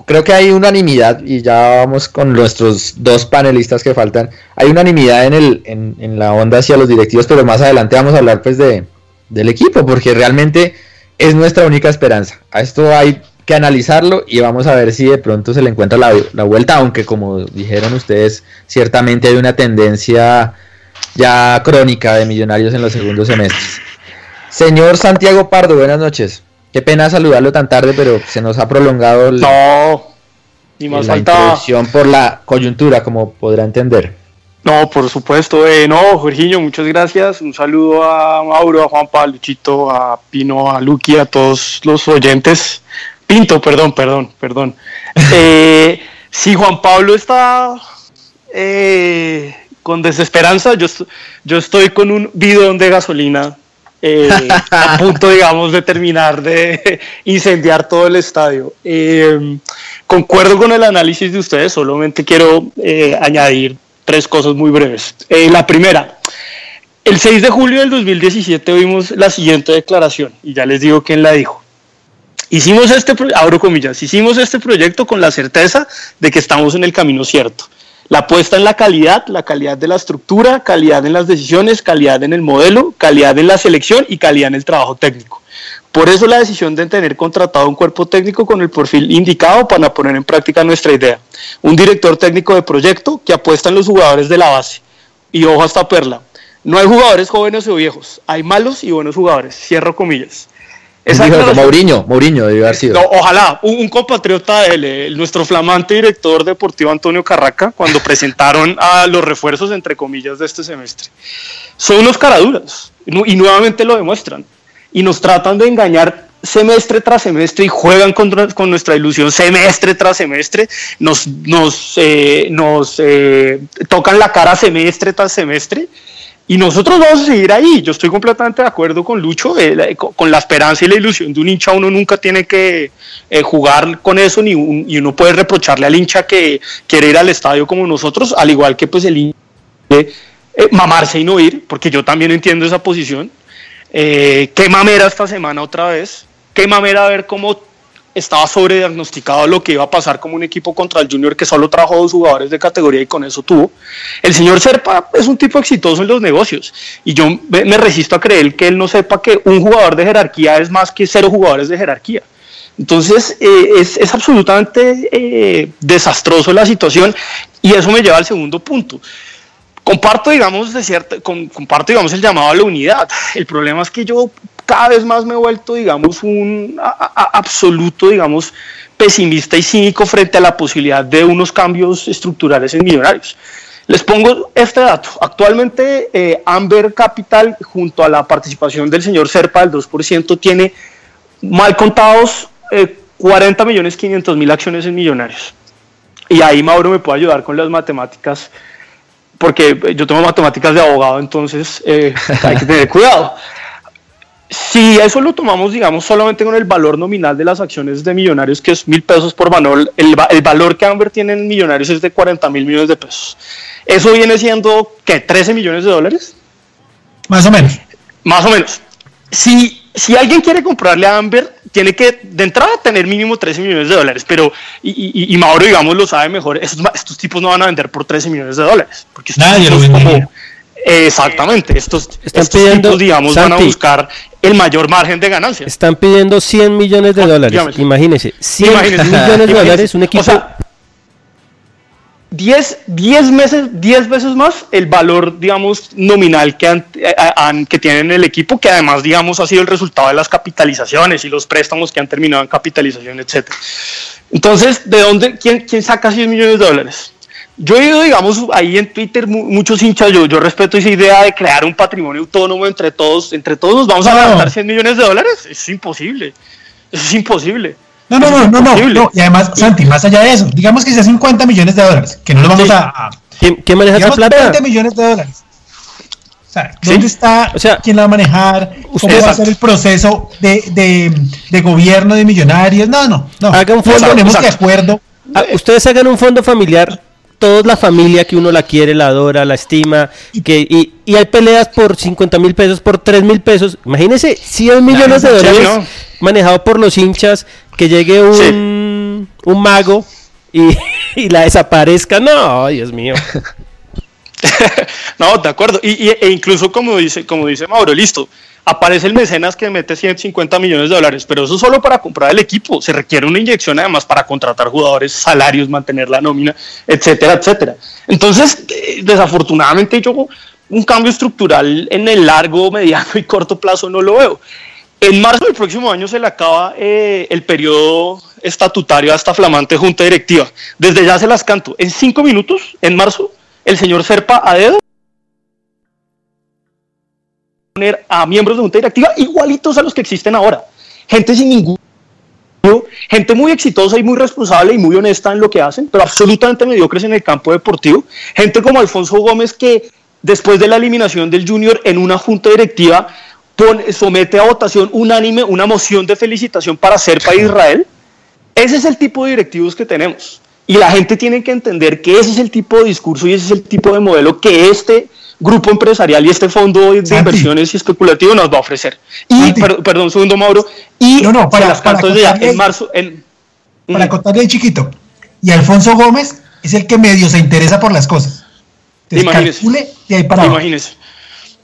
creo que hay unanimidad, y ya vamos con nuestros dos panelistas que faltan, hay unanimidad en, el, en, la onda hacia los directivos, pero más adelante vamos a hablar pues de, del equipo, porque realmente es nuestra única esperanza. A esto hay que analizarlo y vamos a ver si de pronto se le encuentra la, la vuelta, aunque como dijeron ustedes, ciertamente hay una tendencia ya crónica de millonarios en los segundos semestres. Señor Santiago Pardo, buenas noches. Qué pena saludarlo tan tarde, pero se nos ha prolongado el, no, ni más la faltaba. introducción por la coyuntura, como podrá entender. No, por supuesto. Eh, no, Jorginho, muchas gracias. Un saludo a Mauro, a Juanpa, a Luchito, a Pino, a Luqui, a todos los oyentes. Pinto, perdón, perdón, perdón. Eh, si Juan Pablo está eh, con desesperanza, yo, yo estoy con un bidón de gasolina eh, a punto, digamos, de terminar de incendiar todo el estadio. Eh, concuerdo con el análisis de ustedes, solamente quiero eh, añadir tres cosas muy breves. Eh, la primera, el 6 de julio del 2017 vimos la siguiente declaración, y ya les digo quién la dijo. Hicimos este, abro comillas, hicimos este proyecto con la certeza de que estamos en el camino cierto. La apuesta en la calidad, la calidad de la estructura, calidad en las decisiones, calidad en el modelo, calidad en la selección y calidad en el trabajo técnico. Por eso la decisión de tener contratado un cuerpo técnico con el perfil indicado para poner en práctica nuestra idea. Un director técnico de proyecto que apuesta en los jugadores de la base. Y ojo hasta perla. No hay jugadores jóvenes o viejos, hay malos y buenos jugadores. Cierro comillas. Declaración- Mourinho, Mourinho debió haber sido. no, ojalá, un, un compatriota de él, eh, nuestro flamante director deportivo Antonio Carraca, cuando presentaron a los refuerzos, entre comillas, de este semestre. Son unos caraduras, y nuevamente lo demuestran. Y nos tratan de engañar semestre tras semestre y juegan contra- con nuestra ilusión semestre tras semestre, nos, nos, eh, nos eh, tocan la cara semestre tras semestre. Y nosotros vamos a seguir ahí. Yo estoy completamente de acuerdo con Lucho, eh, con, la esperanza y la ilusión de un hincha. Uno nunca tiene que eh, jugar con eso, ni un- y uno puede reprocharle al hincha que quiere ir al estadio como nosotros, al igual que pues el hincha eh, mamarse y no ir, porque yo también entiendo esa posición. Eh, qué mamera esta semana otra vez. Qué mamera ver cómo estaba sobrediagnosticado lo que iba a pasar como un equipo contra el Junior que solo trajo dos jugadores de categoría y con eso tuvo. El señor Serpa es un tipo exitoso en los negocios y yo me resisto a creer que él no sepa que un jugador de jerarquía es más que cero jugadores de jerarquía. Entonces eh, es, absolutamente eh, desastroso la situación y eso me lleva al segundo punto comparto, digamos, de cierta, com- comparto, digamos, el llamado a la unidad. El problema es que yo cada vez más me he vuelto, digamos, un absoluto, digamos, pesimista y cínico frente a la posibilidad de unos cambios estructurales en Millonarios. Les pongo este dato. Actualmente, eh, Amber Capital, junto a la participación del señor Serpa del 2%, tiene mal contados eh, 40 millones 500 mil acciones en Millonarios. Y ahí Mauro me puede ayudar con las matemáticas porque yo tengo matemáticas de abogado, entonces eh, hay que tener cuidado. Si eso lo tomamos, digamos, solamente con el valor nominal de las acciones de Millonarios, que es mil pesos por valor, el, va- el valor que Amber tiene en Millonarios es de 40 mil millones de pesos. Eso viene siendo, ¿qué? ¿13 millones de dólares? Más o menos. Más o menos. Si, si alguien quiere comprarle a Amber, tiene que de entrada tener mínimo 13 millones de dólares, pero, y, y- y Mauro, digamos, lo sabe mejor, estos, tipos no van a vender por 13 millones de dólares. Porque Nadie lo como- Exactamente, estos, Están estos pidiendo- tipos, digamos, van a buscar el mayor margen de ganancia. Están pidiendo 100 millones de dólares. dígame. Imagínese, 100 Imagínese. millones de dólares, un equipo O sea, 10, 10 meses, 10 veces más el valor, digamos, nominal que, han, eh, han- que tienen el equipo, que además, digamos, ha sido el resultado de las capitalizaciones y los préstamos que han terminado en capitalización, etcétera. Entonces, ¿de dónde, quién, quién saca 100 millones de dólares? Yo he oído, digamos, ahí en Twitter mu- muchos hinchas, yo, yo respeto esa idea de crear un patrimonio autónomo entre todos, entre todos nos vamos a No. gastar 100 millones de dólares. Es imposible, eso es imposible. No, no, no, no, no, no. Y además, Santi, más allá de eso, digamos que sea 50 millones de dólares, que no lo vamos Sí. a, a- ¿Quién, quién maneja esa plata? 20 millones de dólares. O sea, ¿dónde Sí. está? O sea, ¿Quién la va a manejar? ¿Cómo usted- va a ser el proceso de, de, de gobierno de millonarios? No, no, no. Haga un fondo, ponemos de exacto. acuerdo. Ah, ustedes hagan un fondo familiar, toda la familia que uno la quiere, la adora, la estima, que, y, y hay peleas por 50 mil pesos, por 3 mil pesos. Imagínense 100 millones de dólares no. manejado por los hinchas, que llegue un, un mago y, y la desaparezca. No, Dios mío. No, de acuerdo. Y, y- e incluso como dice, como dice Mauro, listo. Aparece el mecenas que mete 150 millones de dólares, pero eso solo para comprar el equipo. Se requiere una inyección además para contratar jugadores, salarios, mantener la nómina, etcétera, etcétera. Entonces, eh, desafortunadamente yo un cambio estructural en el largo, mediano y corto plazo no lo veo. En marzo del próximo año se le acaba eh, el periodo estatutario a esta flamante junta directiva. Desde ya se las canto. En cinco minutos, en marzo, el señor Serpa a dedo poner a miembros de junta directiva igualitos a los que existen ahora. Gente sin ningún gente muy exitosa y muy responsable y muy honesta en lo que hacen, pero absolutamente mediocres en el campo deportivo. Gente como Alfonso Gómez que después de la eliminación del Junior en una junta directiva somete a votación unánime una moción de felicitación para Serpa e Israel. Ese es el tipo de directivos que tenemos. Y la gente tiene que entender que ese es el tipo de discurso y ese es el tipo de modelo que este grupo empresarial y este fondo de Santi. inversiones y especulativo nos va a ofrecer. Y, per- perdón, segundo, Mauro, y No, no, se para- las para desde ya, en marzo, en, Para contarle de chiquito. Y Alfonso Gómez es el que medio se interesa por las cosas. Entonces, Imagínese. de ahí para. Imagínese.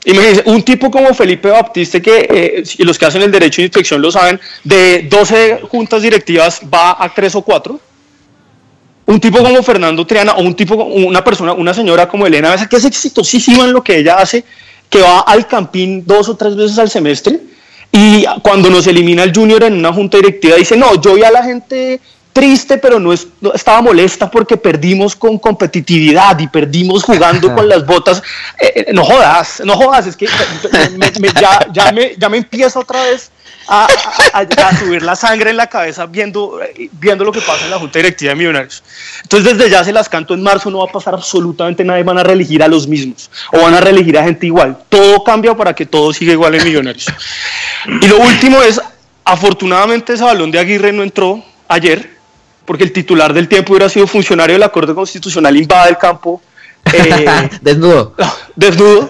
Imagínese, un tipo como Felipe Baptiste, que eh, y los que hacen el derecho de inspección lo saben, de 12 juntas directivas va a 3 o 4. Un tipo como Fernando Triana, o un tipo, una persona, una señora como Elena Besa, que es exitosísima en lo que ella hace, que va al campín dos o tres veces al semestre, y cuando nos elimina el Junior en una junta directiva, dice, no, yo vi a la gente triste, pero no, es- no- estaba molesta porque perdimos con competitividad y perdimos jugando con las botas. Eh, eh, no jodas, no jodas, es que me, ya me empieza otra vez a, a- a- subir la sangre en la cabeza viendo, viendo lo que pasa en la Junta Directiva de Millonarios. Entonces, desde ya se las canto, en marzo no va a pasar absolutamente nada y van a reelegir a los mismos o van a reelegir a gente igual. Todo cambia para que todo siga igual en Millonarios. Y lo último es, afortunadamente ese balón de Aguirre no entró ayer, porque el titular del tiempo hubiera sido funcionario de la Corte Constitucional, invade el campo. eh, Desnudo. desnudo,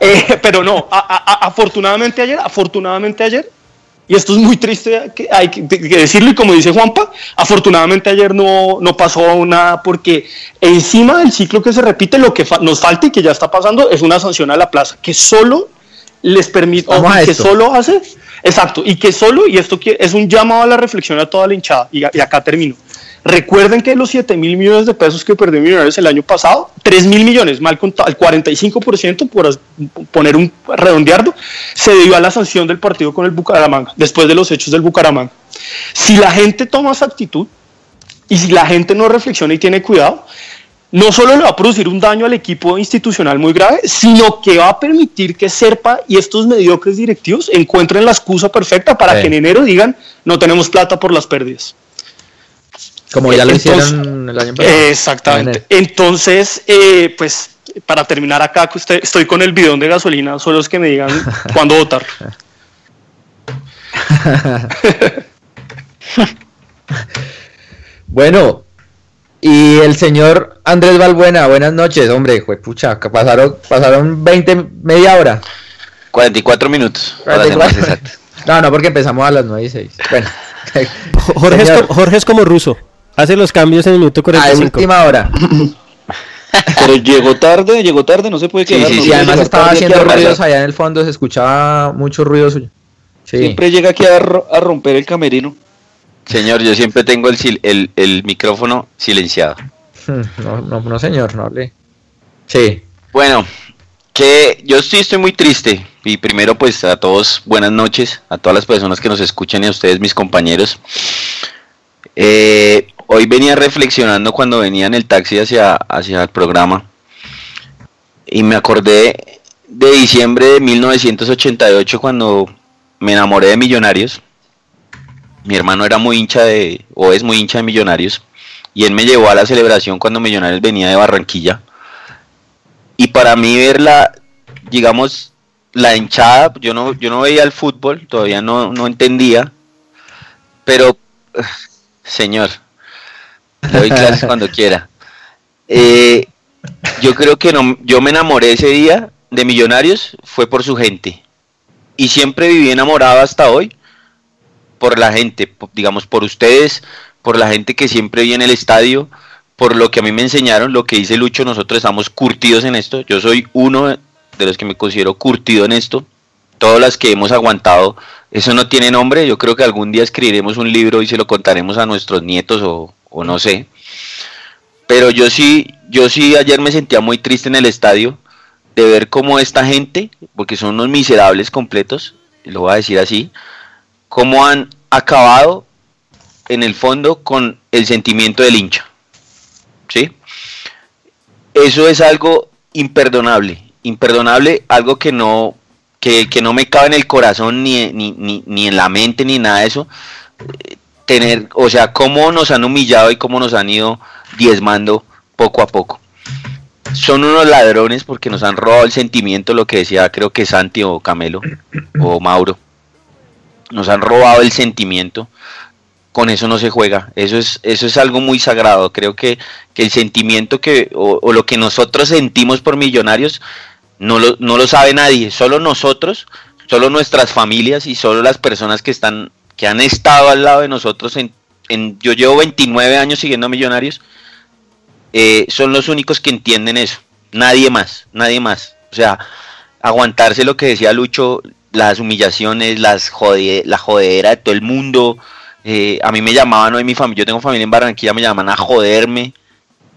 Eh, pero no, a- a- afortunadamente ayer, afortunadamente ayer, y esto es muy triste que hay que, decirlo y como dice Juanpa, afortunadamente ayer no, no pasó nada porque encima del ciclo que se repite lo que fa- nos falta y que ya está pasando es una sanción a la plaza que solo les permite, o que esto. solo hace, exacto, y que solo, y esto es un llamado a la reflexión a toda la hinchada, y, y acá termino. Recuerden que los 7 mil millones de pesos que perdió Millonarios el año pasado, 3 mil millones, mal contado, el 45% por poner un redondeardo, se debió a la sanción del partido con el Bucaramanga, después de los hechos del Bucaramanga. Si la gente toma esa actitud y si la gente no reflexiona y tiene cuidado, no solo le va a producir un daño al equipo institucional muy grave, sino que va a permitir que Serpa y estos mediocres directivos encuentren la excusa perfecta para Sí. que en enero digan no tenemos plata por las pérdidas. Como ya lo Entonces, hicieron el año pasado. Exactamente. Entonces, eh, pues para terminar acá, que usted, estoy con el bidón de gasolina, solo es que me digan cuándo votar. Bueno, y el señor Andrés Balbuena, buenas noches, hombre, juepucha, pasaron, pasaron 20, media hora. 44 minutos, para ser más 44. exacto. No, no, porque empezamos a las 9 y 6. Bueno, Jorge es, como, Jorge es como ruso. Hace los cambios en el minuto a 45. última hora. Pero llegó tarde, llegó tarde, no se puede Sí, quedar. sí, no sí, puede además estaba haciendo a ruidos allá en el fondo, se escuchaba mucho ruido suyo. Sí. Siempre llega aquí a, ro- a romper el camerino. Señor, yo siempre tengo el, sil- el, el micrófono silenciado. No, no, no señor, no le. Sí. Bueno, que yo sí estoy muy triste. Y primero, pues a todos, buenas noches, a todas las personas que nos escuchan y a ustedes, mis compañeros. Eh, hoy venía reflexionando cuando venía en el taxi hacia, hacia el programa y me acordé de diciembre de 1988 cuando me enamoré de Millonarios. Mi hermano era muy hincha de, o es muy hincha de Millonarios, y él me llevó a la celebración cuando Millonarios venía de Barranquilla. Y para mí verla, digamos, la hinchada, yo no, yo no veía el fútbol, todavía no, no entendía, pero, señor, doy clases cuando quiera. Eh, yo creo que no, yo me enamoré ese día de Millonarios, fue por su gente. Y siempre viví enamorado hasta hoy por la gente, digamos, por ustedes, por la gente que siempre vi en el estadio, por lo que a mí me enseñaron, lo que dice Lucho, nosotros estamos curtidos en esto. Yo soy uno de los que me considero curtido en esto. Todas las que hemos aguantado, eso no tiene nombre. Yo creo que algún día escribiremos un libro y se lo contaremos a nuestros nietos o, o no sé. Pero yo sí, yo sí ayer me sentía muy triste en el estadio de ver cómo esta gente, porque son unos miserables completos, lo voy a decir así, cómo han acabado en el fondo con el sentimiento del hincha. ¿Sí? Eso es algo imperdonable, imperdonable, algo que no, que, no me cabe en el corazón ni, ni, ni, en la mente ni nada de eso. Tener, o sea, cómo nos han humillado y cómo nos han ido diezmando poco a poco. Son unos ladrones porque nos han robado el sentimiento, lo que decía creo que Santi o Camelo o Mauro. Nos han robado el sentimiento. Con eso no se juega. Eso es, eso es algo muy sagrado. Creo que, el sentimiento que, o, lo que nosotros sentimos por millonarios, no lo, no lo sabe nadie. Solo nosotros, solo nuestras familias y solo las personas que están, que han estado al lado de nosotros en, en yo llevo 29 años siguiendo a Millonarios eh, son los únicos que entienden eso. Nadie más, nadie más. O sea, aguantarse lo que decía Lucho, las humillaciones, las la jodera de todo el mundo. Eh, a mí me llamaban hoy mi familia, yo tengo familia en Barranquilla, me llaman a joderme.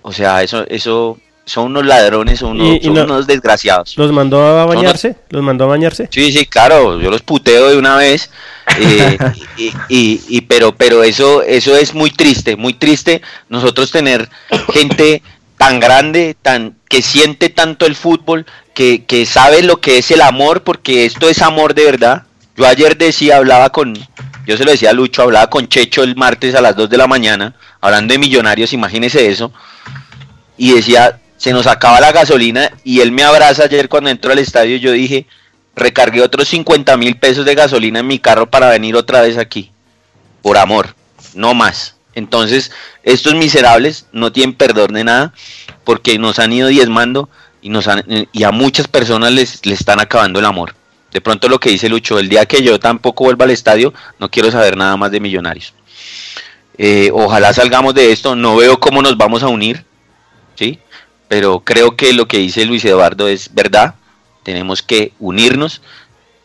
O sea, eso, eso, son unos ladrones, son unos, desgraciados. ¿Los mandó a bañarse? ¿Los mandó a bañarse? Sí, sí, claro, yo los puteo de una vez. Eh, y, y, pero, pero eso, eso es muy triste, muy triste nosotros tener gente tan grande, tan que siente tanto el fútbol, que, que sabe lo que es el amor, porque esto es amor de verdad. Yo ayer decía, hablaba con, yo se lo decía a Lucho, hablaba con Checho el martes a las 2 de la mañana, hablando de millonarios, imagínese eso, y decía, se nos acaba la gasolina y él me abraza ayer cuando entró al estadio yo dije, recargué otros 50 mil pesos de gasolina en mi carro para venir otra vez aquí, por amor, no más. Entonces, estos miserables no tienen perdón de nada porque nos han ido diezmando y, nos han, y a muchas personas les, les están acabando el amor. De pronto lo que dice Lucho, el día que yo tampoco vuelva al estadio, no quiero saber nada más de millonarios. Eh, ojalá salgamos de esto, no veo cómo nos vamos a unir, ¿sí? Pero creo que lo que dice Luis Eduardo es verdad. Tenemos que unirnos.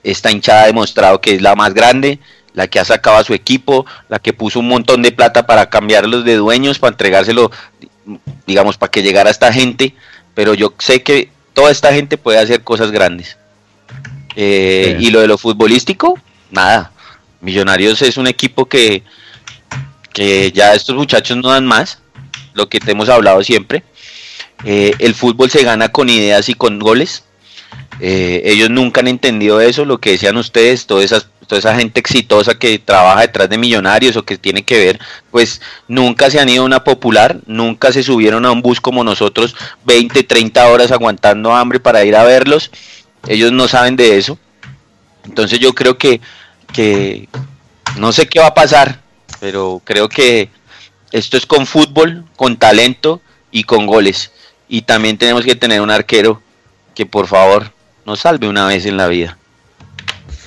Esta hinchada ha demostrado que es la más grande, la que ha sacado a su equipo, la que puso un montón de plata para cambiarlos de dueños, para entregárselo, digamos, para que llegara esta gente. Pero yo sé que toda esta gente puede hacer cosas grandes. Eh, y lo de lo futbolístico, nada. Millonarios es un equipo que, que ya estos muchachos no dan más, lo que te hemos hablado siempre eh, el fútbol se gana con ideas y con goles. Eh, ellos nunca han entendido eso, lo que decían ustedes, toda esa, toda esa gente exitosa que trabaja detrás de millonarios o que tiene que ver, pues nunca se han ido a una popular, nunca se subieron a un bus como nosotros 20, 30 horas aguantando hambre para ir a verlos. Ellos no saben de eso. Entonces yo creo que, que no sé qué va a pasar, pero creo que esto es con fútbol, con talento y con goles. Y también tenemos que tener un arquero que por favor nos salve una vez en la vida.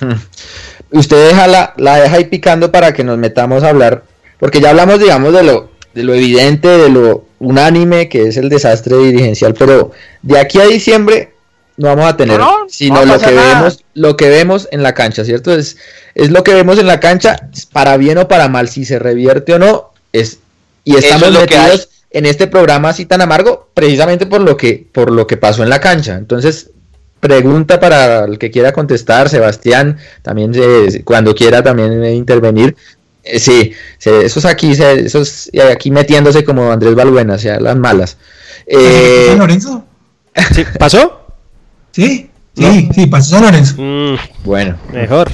Usted deja la, la deja ahí picando para que nos metamos a hablar, porque ya hablamos, digamos, de lo, de lo evidente, de lo unánime que es el desastre dirigencial, pero de aquí a diciembre no vamos a tener, sino lo que vemos, lo que vemos en la cancha, ¿cierto? Es, es lo que vemos en la cancha, para bien o para mal, si se revierte o no, es y estamos metidos en este programa así tan amargo, precisamente por lo que, por lo que pasó en la cancha. Entonces, pregunta para el que quiera contestar, Sebastián, también eh, cuando quiera también intervenir. Eh, sí, esos aquí, esos aquí metiéndose como Andrés Balbuena, o sea, las malas. Eh, Lorenzo? ¿Sí? ¿Pasó? Sí, sí, sí, pasó San Lorenzo. Mm, bueno, mejor.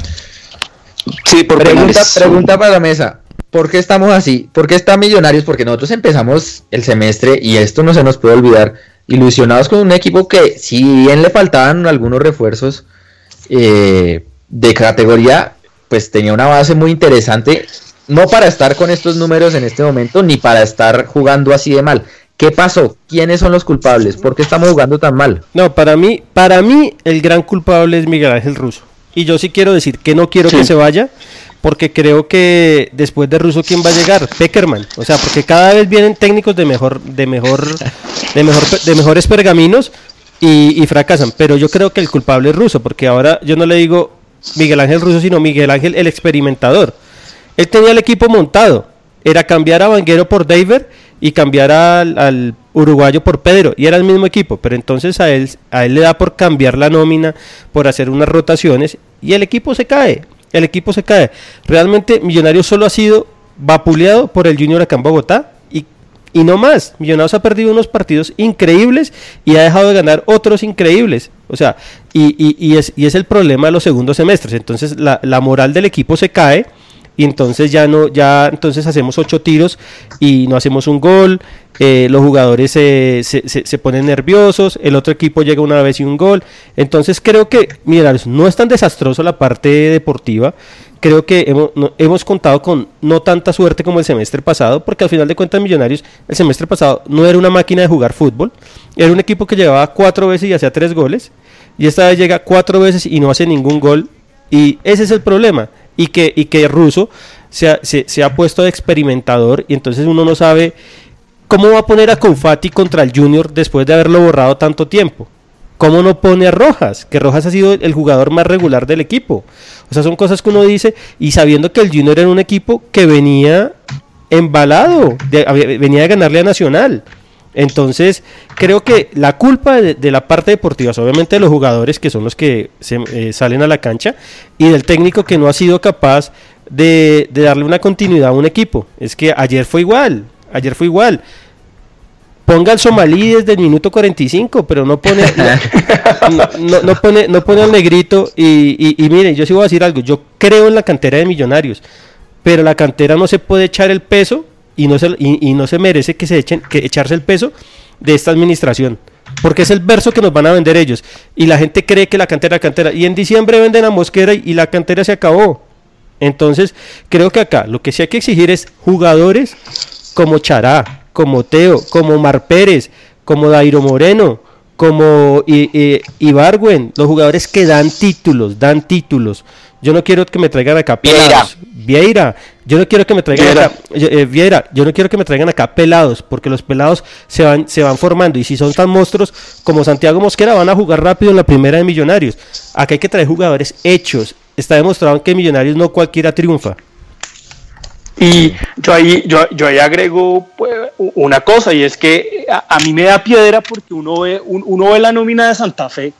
Sí, por pregunta, pregunta para la mesa. ¿Por qué estamos así? ¿Por qué están millonarios? Porque nosotros empezamos el semestre y esto no se nos puede olvidar. Ilusionados con un equipo que, si bien le faltaban algunos refuerzos eh, de categoría, pues tenía una base muy interesante. No para estar con estos números en este momento, ni para estar jugando así de mal. ¿Qué pasó? ¿Quiénes son los culpables? ¿Por qué estamos jugando tan mal? No, para mí, para mí el gran culpable es Miguel Ángel Russo. Y yo sí quiero decir que no quiero que se vaya, porque creo que después de Russo quién va a llegar, Peckerman, o sea, porque cada vez vienen técnicos de mejor, de mejor, de mejor, de mejores pergaminos y, fracasan. Pero yo creo que el culpable es Russo, porque ahora yo no le digo Miguel Ángel Russo, sino Miguel Ángel el experimentador. Él tenía el equipo montado, era cambiar a Vanguero por David y cambiar al, al, uruguayo por Pedro y era el mismo equipo, pero entonces a él, a él le da por cambiar la nómina, por hacer unas rotaciones y el equipo se cae el equipo se cae. Realmente Millonarios solo ha sido vapuleado por el Junior acá en Bogotá y, y no más. Millonarios ha perdido unos partidos increíbles y ha dejado de ganar otros increíbles. O sea, y, y, es, y es el problema de los segundos semestres. Entonces la, la moral del equipo se cae y entonces ya no, ya entonces hacemos ocho tiros y no hacemos un gol, eh, los jugadores se, se, se, ponen nerviosos, el otro equipo llega una vez y un gol, entonces creo que, mira, no es tan desastroso la parte deportiva, creo que hemos, hemos contado con no tanta suerte como el semestre pasado, porque al final de cuentas Millonarios el semestre pasado no era una máquina de jugar fútbol, era un equipo que llevaba cuatro veces y hacía tres goles, y esta vez llega cuatro veces y no hace ningún gol, y ese es el problema y que, y que Russo se ha, se, ha puesto de experimentador y entonces uno no sabe cómo va a poner a Confati contra el Junior después de haberlo borrado tanto tiempo. ¿Cómo no pone a Rojas? Que Rojas ha sido el jugador más regular del equipo. O sea, son cosas que uno dice y sabiendo que el Junior era un equipo que venía embalado, venía de ganarle a Nacional. Entonces, creo que la culpa de, la parte deportiva es obviamente de los jugadores que son los que se, eh, salen a la cancha y del técnico que no ha sido capaz de, darle una continuidad a un equipo. Es que ayer fue igual, ayer fue igual. Ponga al somalí desde el minuto 45, pero no pone, no, pone, no pone al negrito. Y, y, miren, yo sí voy a decir algo. Yo creo en la cantera de millonarios, pero la cantera no se puede echar el peso y no se, y, no se merece que se echen, que echarse el peso de esta administración. Porque es el verso que nos van a vender ellos. Y la gente cree que la cantera, cantera. Y en diciembre venden a Mosquera y, la cantera se acabó. Entonces, creo que acá lo que sí hay que exigir es jugadores como Chará, como Teo, como Mar Pérez, como Dairo Moreno, como Ibargüen, los jugadores que dan títulos, dan títulos. Yo no quiero que me traigan acá pelados. Vieira. Yo no quiero que me traigan acá. Eh, Vieira, yo no quiero que me traigan acá pelados, porque los pelados se van, se van formando. Y si son tan monstruos como Santiago Mosquera, van a jugar rápido en la primera de Millonarios. Acá hay que traer jugadores hechos. Está demostrado que Millonarios no cualquiera triunfa. Y yo ahí, yo, yo ahí agrego pues, una cosa, y es que a, mí me da piedra porque uno ve, uno ve la nómina de Santa Fe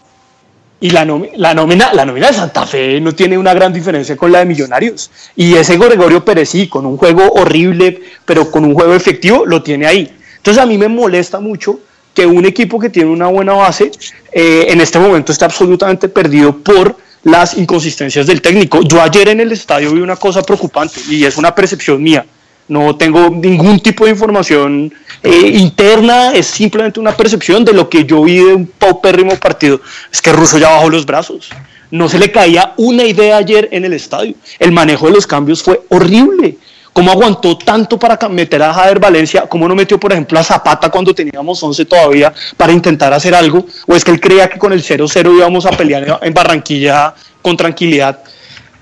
y la, la, nómina, la nómina de Santa Fe no tiene una gran diferencia con la de Millonarios. Y ese Gregorio Pérez sí, con un juego horrible, pero con un juego efectivo, lo tiene ahí. Entonces a mí me molesta mucho que un equipo que tiene una buena base eh, en este momento está absolutamente perdido por las inconsistencias del técnico. Yo ayer en el estadio vi una cosa preocupante y es una percepción mía no tengo ningún tipo de información eh, interna, es simplemente una percepción de lo que yo vi de un paupérrimo partido. Es que Russo ya bajó los brazos. No se le caía una idea ayer en el estadio. El manejo de los cambios fue horrible. ¿Cómo aguantó tanto para meter a Jader Valencia? ¿Cómo no metió, por ejemplo, a Zapata cuando teníamos 11 todavía para intentar hacer algo? ¿O es que él creía que con el 0-0 íbamos a pelear en Barranquilla con tranquilidad?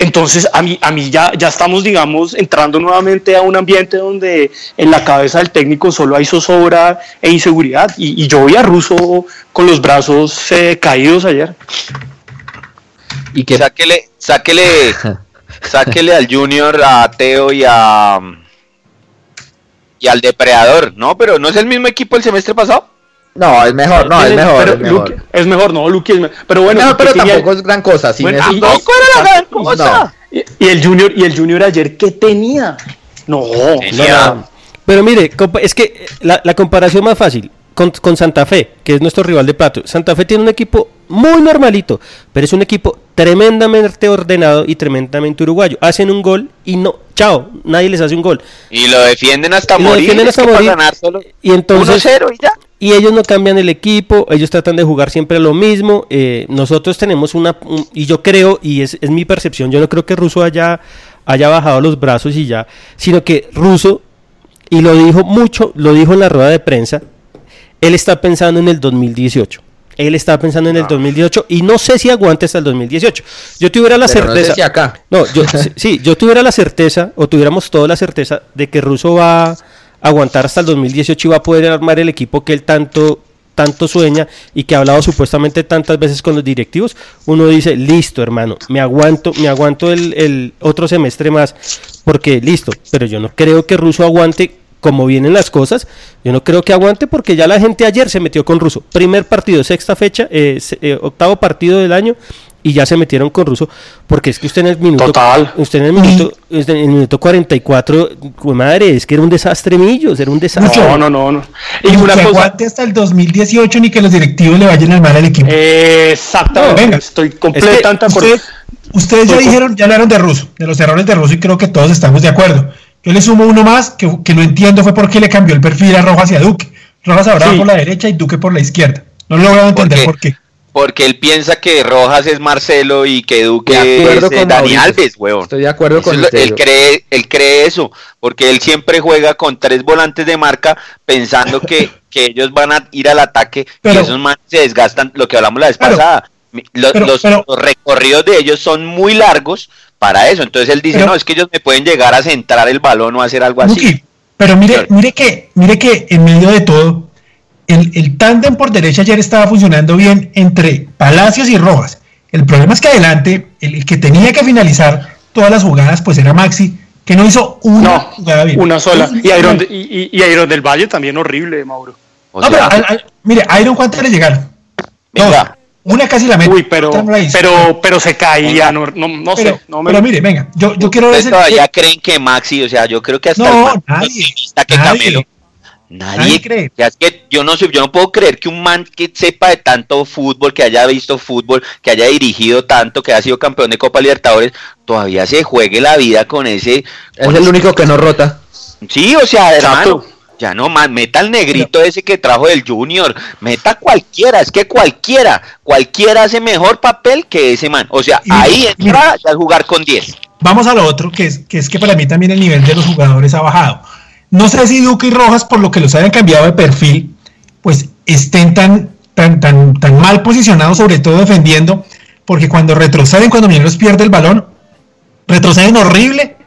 Entonces, a mí, a mí ya, ya estamos, digamos, entrando nuevamente a un ambiente donde en la cabeza del técnico solo hay zozobra e inseguridad. Y, yo vi a Russo con los brazos eh, caídos ayer. Y que sáquele, sáquele, sáquele al Junior, a Teo y a y al depredador, ¿no? Pero ¿no es el mismo equipo el semestre pasado? No, es mejor, no, es mejor. Pero es mejor. Luque- es mejor, no, Luque es mejor. Pero bueno, No, pero tampoco es gran cosa. Sin Bueno, esos y- era la gran cosa. y, y el Junior, y el Junior ayer, ¿qué tenía? No, Tenía- no, Pero mire, es que la, la comparación más fácil con, con Santa Fe, que es nuestro rival de plato. Santa Fe tiene un equipo muy normalito, pero es un equipo tremendamente ordenado y tremendamente uruguayo. Hacen un gol y no, chao, nadie les hace un gol. Y lo defienden hasta Y lo morir. defienden hasta morir. ganar solo Y entonces 1-0 y ya. Y ellos no cambian el equipo, ellos tratan de jugar siempre lo mismo. eh, nosotros tenemos una, un- y yo creo, y es, es mi percepción, yo no creo que Russo haya, haya bajado los brazos y ya, sino que Russo, y lo dijo mucho, lo dijo en la rueda de prensa, él está pensando en el 2018. Él está pensando en el 2018 y no sé si aguante hasta el 2018. Yo tuviera la Pero no sé certeza. si acá. No, yo, sí, yo tuviera la certeza, o tuviéramos toda la certeza, de que Russo va aguantar hasta el 2018 y va a poder armar el equipo que él tanto, tanto sueña y que ha hablado supuestamente tantas veces con los directivos, uno dice, listo hermano, me aguanto, me aguanto el, el otro semestre más, porque listo, pero yo no creo que Russo aguante como vienen las cosas, yo no creo que aguante porque ya la gente ayer se metió con Russo. Primer partido, sexta fecha, eh, eh, octavo partido del año y ya se metieron con Russo porque es que usted en el minuto Total. usted en el minuto usted en el minuto 44, jue madre, es que era un desastre Millos, era un desastre. no, no, no, no. Y Y una que cosa, aguante hasta el 2018 ni que los directivos le vayan al mal al equipo. exactamente, No, venga. estoy completamente de acuerdo. Ustedes, ustedes ya dijeron, ya hablaron de Russo, de los errores de Russo y creo que todos estamos de acuerdo. Yo le sumo uno más que, que no entiendo fue por qué le cambió el perfil a Rojas y a Duque. Rojas ahora Sí. por la derecha y Duque por la izquierda. No logro entender qué? por qué. Porque él piensa que Rojas es Marcelo y que Duque es eh, Dani Mauricio. Alves, huevón. Estoy de acuerdo Eso con lo- él cree, él cree eso, porque él siempre juega con tres volantes de marca pensando que, que ellos van a ir al ataque Pero- y esos manes se desgastan, lo que hablamos la vez Pero- pasada. Mi- lo- pero- los, los recorridos de ellos son muy largos para eso, entonces él dice, no, es que ellos me pueden llegar a centrar el balón o hacer algo así. Duque, pero mire, mire que, mire que en medio de todo, el, el tándem por derecha ayer estaba funcionando bien entre Palacios y Rojas. El problema es que adelante, el, el que tenía que finalizar todas las jugadas, pues era Maxi, que no hizo una No, jugada bien. una sola. Y Iron, y, y- y Iron del Valle también horrible, Mauro. O No, sea, pero, al- al- mire, Iron, ¿cuántas le llegaron? Dos. Una casi la mete. Uy, pero, pero, pero se caía, no, no, no pero, sé. No me, pero mire, venga, yo, yo quiero ver todavía creen que Maxi, o sea, yo creo que hasta No, el nadie, que nadie. Camelo. Nadie, cree. O sea, es que yo no sé, yo no puedo creer que un man que sepa de tanto fútbol, que haya visto fútbol, que haya dirigido tanto, que haya sido campeón de Copa Libertadores, todavía se juegue la vida con ese. Es con el ese- único que no rota. Sí, o sea, hermano. Ya no más, meta al negrito ese que trajo del Junior, meta cualquiera, es que cualquiera, cualquiera hace mejor papel que ese man. O sea, Y ahí entra a jugar con 10. Vamos a lo otro, que es, que es que para mí también el nivel de los jugadores ha bajado. No sé si Duque y Rojas, por lo que los hayan cambiado de perfil, pues estén tan, tan, tan, tan mal posicionados, sobre todo defendiendo, porque cuando retroceden, cuando Millonarios pierde el balón, retroceden horrible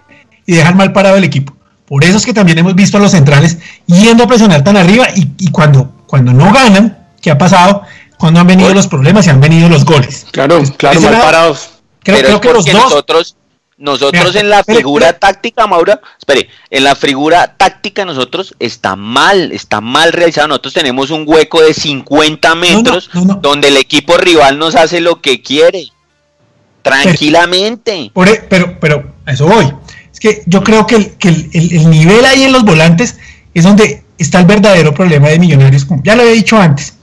y dejan mal parado el equipo. Por eso es que también hemos visto a los centrales yendo a presionar tan arriba y, y cuando, cuando no ganan, ¿qué ha pasado? Cuando han venido los problemas y han venido los goles. Claro, claro, mal parados. Creo, que los dos... nosotros, nosotros Mira, en la figura táctica, Maura, espere, en la figura táctica nosotros está mal, está mal realizado. Nosotros tenemos un hueco de 50 metros no, no. donde el equipo rival nos hace lo que quiere. Tranquilamente. Por e- pero, pero a eso voy. Es que yo creo que, el, que el- el- el nivel ahí en los volantes es donde está el verdadero problema de Millonarios. como Ya lo había dicho antes.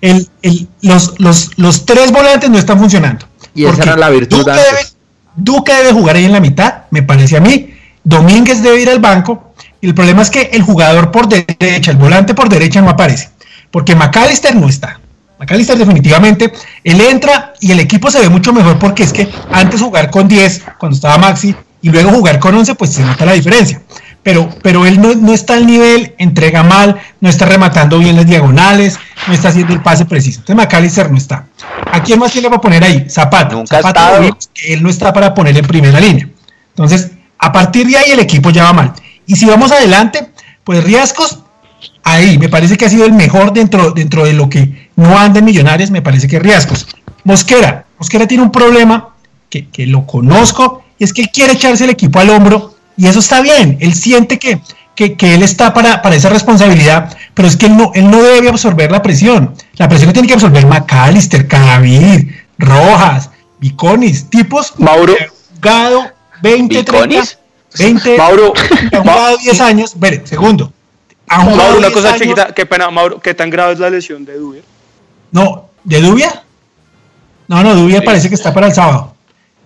El- el- los, los, los tres volantes no están funcionando. Y esa era la virtud Duque antes. Duque debe jugar ahí en la mitad, me parece a mí. Domínguez debe ir al banco. Y el problema es que el jugador por derecha, el volante por derecha no aparece. Porque McAllister no está. McAllister definitivamente, él entra y el equipo se ve mucho mejor porque es que antes jugar con 10, cuando estaba Maxi, y luego jugar con 11, pues se nota la diferencia. Pero, pero él no, no está al nivel, entrega mal, no está rematando bien las diagonales, no está haciendo el pase preciso. Entonces McAllister no está. ¿A quién más tiene para poner ahí? Zapata. Nunca Zapata él no está para poner en primera línea. Entonces, a partir de ahí el equipo ya va mal. Y si vamos adelante, pues Riascos, ahí me parece que ha sido el mejor dentro, dentro de lo que no anda en Millonarios, me parece que Riascos. Mosquera, Mosquera tiene un problema que, que lo conozco, y es que él quiere echarse el equipo al hombro, y eso está bien, él siente que, que, que él está para, para, esa responsabilidad, pero es que él no, él no debe absorber la presión. La presión que tiene que absorber McAllister, Cadavid, Rojas, Viconis, tipos Mauro. jugado 20, 30, ¿Viconis? 20, Mauro, han jugado 10 años. Espere, segundo. Han jugado Mauro, una 10 cosa años- chiquita, qué pena, Mauro, ¿qué tan grave es la lesión de Dubier? No, ¿de Dubia? No, no, Dubia parece que está para el sábado.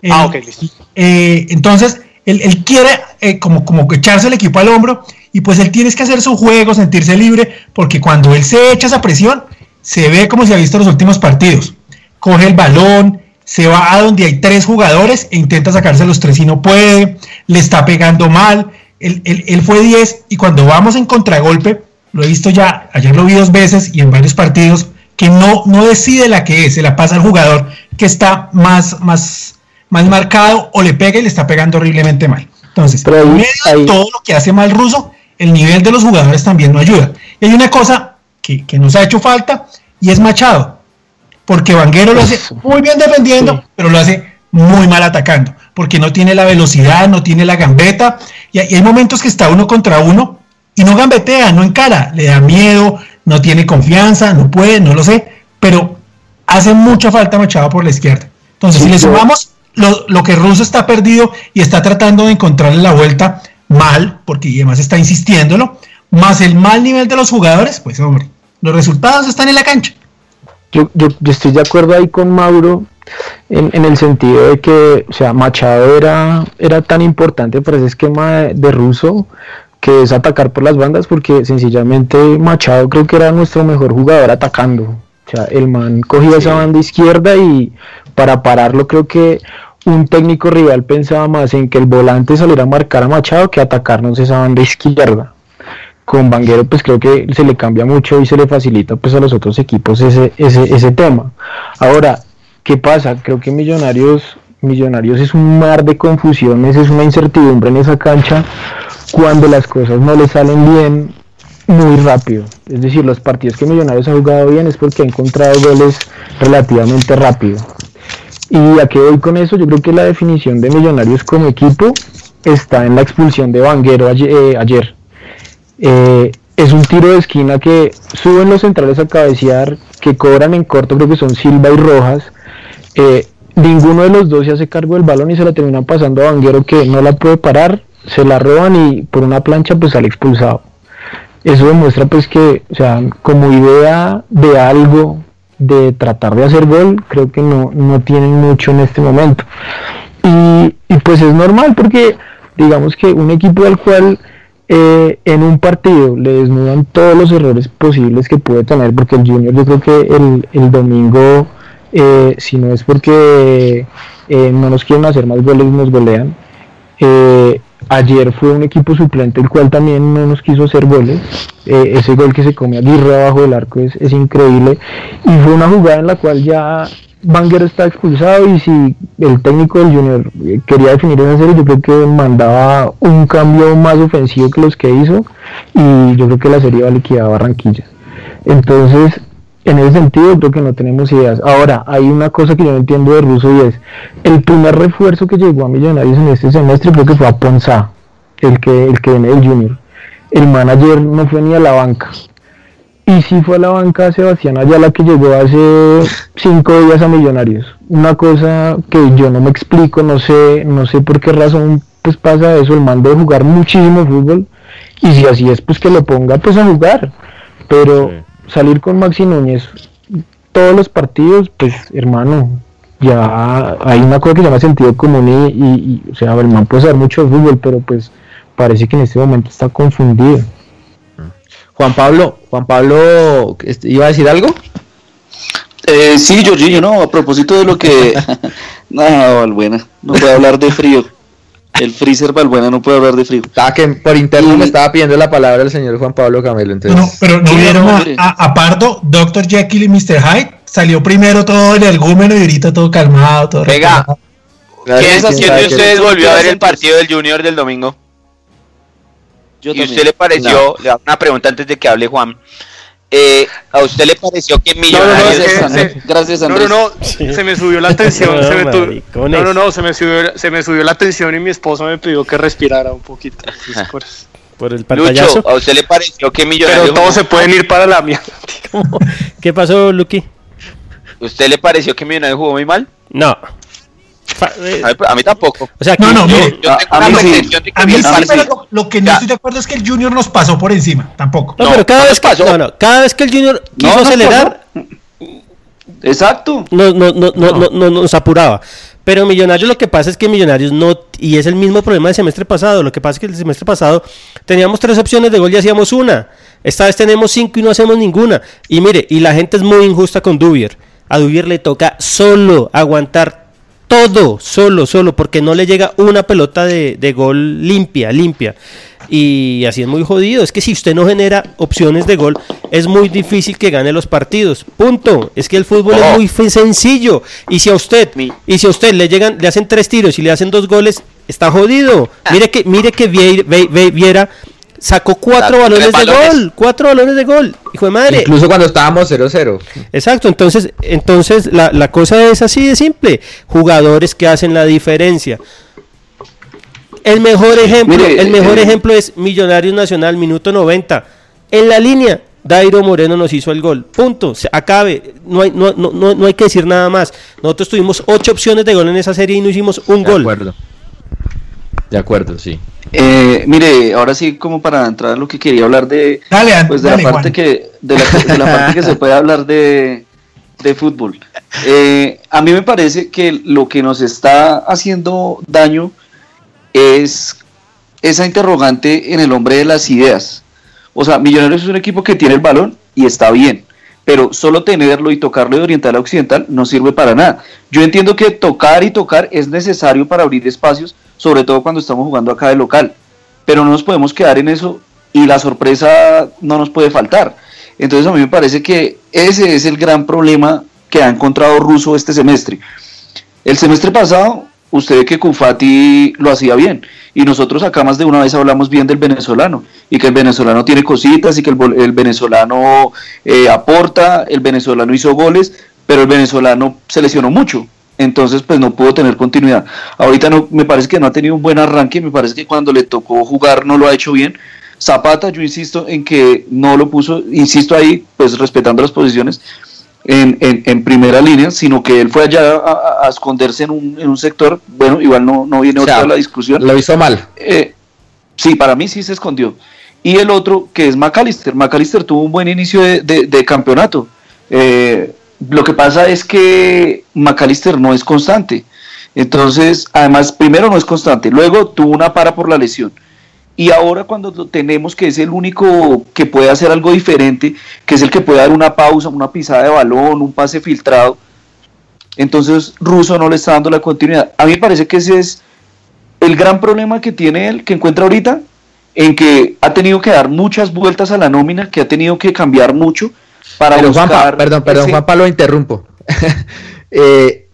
Eh, Ah, ok, listo. eh, entonces, él, él quiere eh, como, como echarse el equipo al hombro y pues él tiene que hacer su juego, sentirse libre, porque cuando él se echa esa presión, se ve como se ha visto en los últimos partidos. Coge el balón, se va a donde hay tres jugadores e intenta sacarse los tres y no puede, le está pegando mal. Él, él- él fue 10 y cuando vamos en contragolpe, lo he visto ya, ayer lo vi dos veces y en varios partidos, que no, no decide la que es, se la pasa al jugador que está más, más, más marcado o le pega y le está pegando horriblemente mal. Entonces, Pero ahí- en medio de todo lo que hace mal Russo, el nivel de los jugadores también no ayuda. Y hay una cosa que, que nos ha hecho falta y es Machado. Porque Vanguero lo hace muy bien defendiendo, pero lo hace muy mal atacando. Porque no tiene la velocidad, no tiene la gambeta. Y hay, momentos que está uno contra uno y no gambetea, no encara. Le da miedo, no tiene confianza, no puede, no lo sé. Pero hace mucha falta Machado por la izquierda. Entonces, Sí, si le sumamos lo, lo que Russo está perdido y está tratando de encontrarle la vuelta mal, porque además está insistiéndolo, más el mal nivel de los jugadores, pues hombre, los resultados están en la cancha. Yo, yo, yo estoy de acuerdo ahí con Mauro en, en el sentido de que, o sea, Machado era, era tan importante para ese esquema de, de Russo que es atacar por las bandas porque sencillamente Machado creo que era nuestro mejor jugador atacando. O sea, el man cogía esa banda izquierda y para pararlo creo que un técnico rival pensaba más en que el volante saliera a marcar a Machado que atacarnos esa banda izquierda con Vanguero pues creo que se le cambia mucho y se le facilita pues a los otros equipos ese, ese, ese tema. Ahora, ¿qué pasa? Creo que Millonarios, Millonarios es un mar de confusiones, es una incertidumbre en esa cancha cuando las cosas no le salen bien muy rápido. Es decir, los partidos que Millonarios ha jugado bien es porque ha encontrado goles relativamente rápido. Y a qué voy con eso, yo creo que la definición de Millonarios como equipo está en la expulsión de Vanguero ayer. eh, ayer. Eh, es un tiro de esquina que suben los centrales a cabecear, que cobran en corto, creo que son Silva y Rojas. Eh, ninguno de los dos se hace cargo del balón y se la terminan pasando a Vanguero que no la puede parar, se la roban y por una plancha pues sale expulsado. Eso demuestra pues que, o sea, como idea de algo, de tratar de hacer gol, creo que no, no tienen mucho en este momento. Y, pues es normal porque digamos que un equipo al cual eh, en un partido le desnudan todos los errores posibles que puede tener, porque el Junior yo creo que el, el domingo, eh, si no es porque eh, no nos quieren hacer más goles, nos golean. Ayer fue un equipo suplente el cual también no nos quiso hacer goles. Eh, ese gol que se come Aguirre abajo del arco es, es increíble. Y fue una jugada en la cual ya Banger está expulsado y si el técnico del Junior eh, quería definir en serio, yo creo que mandaba un cambio más ofensivo que los que hizo y yo creo que la serie va a Barranquilla. Entonces, en ese sentido creo que no tenemos ideas. Ahora, hay una cosa que yo no entiendo de Russo y es el primer refuerzo que llegó a Millonarios en este semestre creo que fue a Ponzá, el que, el que viene del Junior. El manager no fue ni a la banca. Y sí fue a la banca Sebastián Ayala que llegó hace cinco días a Millonarios. Una cosa que yo no me explico, no sé, no sé por qué razón pues pasa eso, el mando de jugar muchísimo fútbol. Y si así es, pues que lo ponga pues a jugar. Pero salir con Maxi Núñez todos los partidos, pues hermano, ya hay una cosa que se llama sentido común y, y- y, o sea, el man puede saber mucho de fútbol, pero pues parece que en este momento está confundido. Juan Pablo, Juan Pablo, este, ¿iba a decir algo? Eh, sí, Jorginho, no, a propósito de lo que... no, Valbuena, no puede hablar de frío. El freezer Valbuena no puede hablar de frío. Estaba que por interno Y- me estaba pidiendo la palabra el señor Juan Pablo Camelo, entonces. No, pero no vieron a, a- a Pardo, Dr. Jekyll y Mr. Hyde. Salió primero todo el ergúmeno y ahorita todo calmado, todo Venga. relajado. ¿Quién, quién quién sabe de qué- ustedes volvió a ver el partido del Junior del domingo? Yo ¿Y también. usted le pareció, le hago una pregunta antes de que hable Juan, eh, ¿a usted le pareció que No, no, no, Millonarios... Gracias, Andrés. se- Gracias, No, no, no, se me subió la tensión, se me tu- no, no, no, se me subió, se me subió la tensión y mi esposa me pidió que respirara un poquito. por el pantallazo. Lucho, ¿a usted le pareció que Millonarios Pero todos se pueden ir para la mía. ¿Qué pasó, Lucky? ¿Usted le pareció que Millonarios jugó muy mal? No. Eh, A mí, a mí tampoco. o sea, No, que- no, Yo, mire, yo a- tengo a la mí sí. percepción de que A mí bien sí, mal, pero lo, lo que no Ya. estoy de acuerdo es que el Junior nos pasó por encima, tampoco. No, No, pero cada no vez que pasó. no, no, cada vez que el Junior quiso acelerar, Exacto. no, no, no, no, no, no nos apuraba. Pero Millonarios lo que pasa es que Millonarios no, y es el mismo problema del semestre pasado, lo que pasa es que el semestre pasado teníamos tres opciones de gol y hacíamos una. Esta vez tenemos cinco y no hacemos ninguna. Y mire, y la gente es muy injusta con Dubier. A Dubier le toca solo aguantar todo, solo, solo, porque no le llega una pelota de, de gol limpia, limpia. Y así es muy jodido. Es que si usted no genera opciones de gol, es muy difícil que gane los partidos. Punto. Es que el fútbol es muy sencillo. Y si a usted, y si a usted le llegan, le hacen tres tiros y le hacen dos goles, está jodido. Mire que, mire que Viera sacó cuatro balones de gol. Cuatro balones de gol. Hijo de madre. Incluso cuando estábamos 0-0. Exacto, entonces, entonces la, la cosa es así de simple. Jugadores que hacen la diferencia. El mejor ejemplo, Mire, el mejor eh, ejemplo es Millonarios Nacional, minuto 90. En la línea, Dairo Moreno nos hizo el gol. Punto. Se acabe. No hay, no, no, no, no hay que decir nada más. Nosotros tuvimos ocho opciones de gol en esa serie y no hicimos un De gol. acuerdo. De acuerdo, sí. Eh, mire, ahora sí, como para entrar a lo que quería hablar de, Dale, pues de dale, la parte Juan. que de la, de la parte que se puede hablar de, de fútbol. Eh, a mí me parece que lo que nos está haciendo daño es esa interrogante en el hombre de las ideas. O sea, Millonarios es un equipo que tiene el balón y está bien, pero solo tenerlo y tocarlo de oriental a occidental no sirve para nada. Yo entiendo que tocar y tocar es necesario para abrir espacios, sobre todo cuando estamos jugando acá de local, pero no nos podemos quedar en eso y la sorpresa no nos puede faltar. Entonces a mí me parece que ese es el gran problema que ha encontrado Russo este semestre. El semestre pasado, usted ve que Cufati lo hacía bien. Y nosotros acá más de una vez hablamos bien del venezolano. Y que el venezolano tiene cositas y que el, el venezolano eh, aporta, el venezolano hizo goles, pero el venezolano se lesionó mucho. Entonces, pues no pudo tener continuidad. Ahorita no, me parece que no ha tenido un buen arranque. Me parece que cuando le tocó jugar no lo ha hecho bien. Zapata, yo insisto en que no lo puso, insisto ahí, pues respetando las posiciones, en, en, en primera línea, sino que él fue allá a, esconderse en un, en un sector. Bueno, igual no, no viene O sea, otra la discusión. Lo hizo mal. Eh, sí, para mí sí se escondió. Y el otro, que es McAllister. McAllister tuvo un buen inicio de, de- de campeonato. Eh, lo que pasa es que McAllister no es constante. Entonces, además, primero no es constante, luego tuvo una para por la lesión. Y ahora cuando tenemos que es el único que puede hacer algo diferente, que es el que puede dar una pausa, una pisada de balón, un pase filtrado, entonces Russo no le está dando la continuidad. A mí me parece que ese es el gran problema que tiene él, que encuentra ahorita, en que ha tenido que dar muchas vueltas a la nómina, que ha tenido que cambiar mucho para Pero buscar Juanpa, perdón, perdón, ese- Juanpa, lo interrumpo. Eh,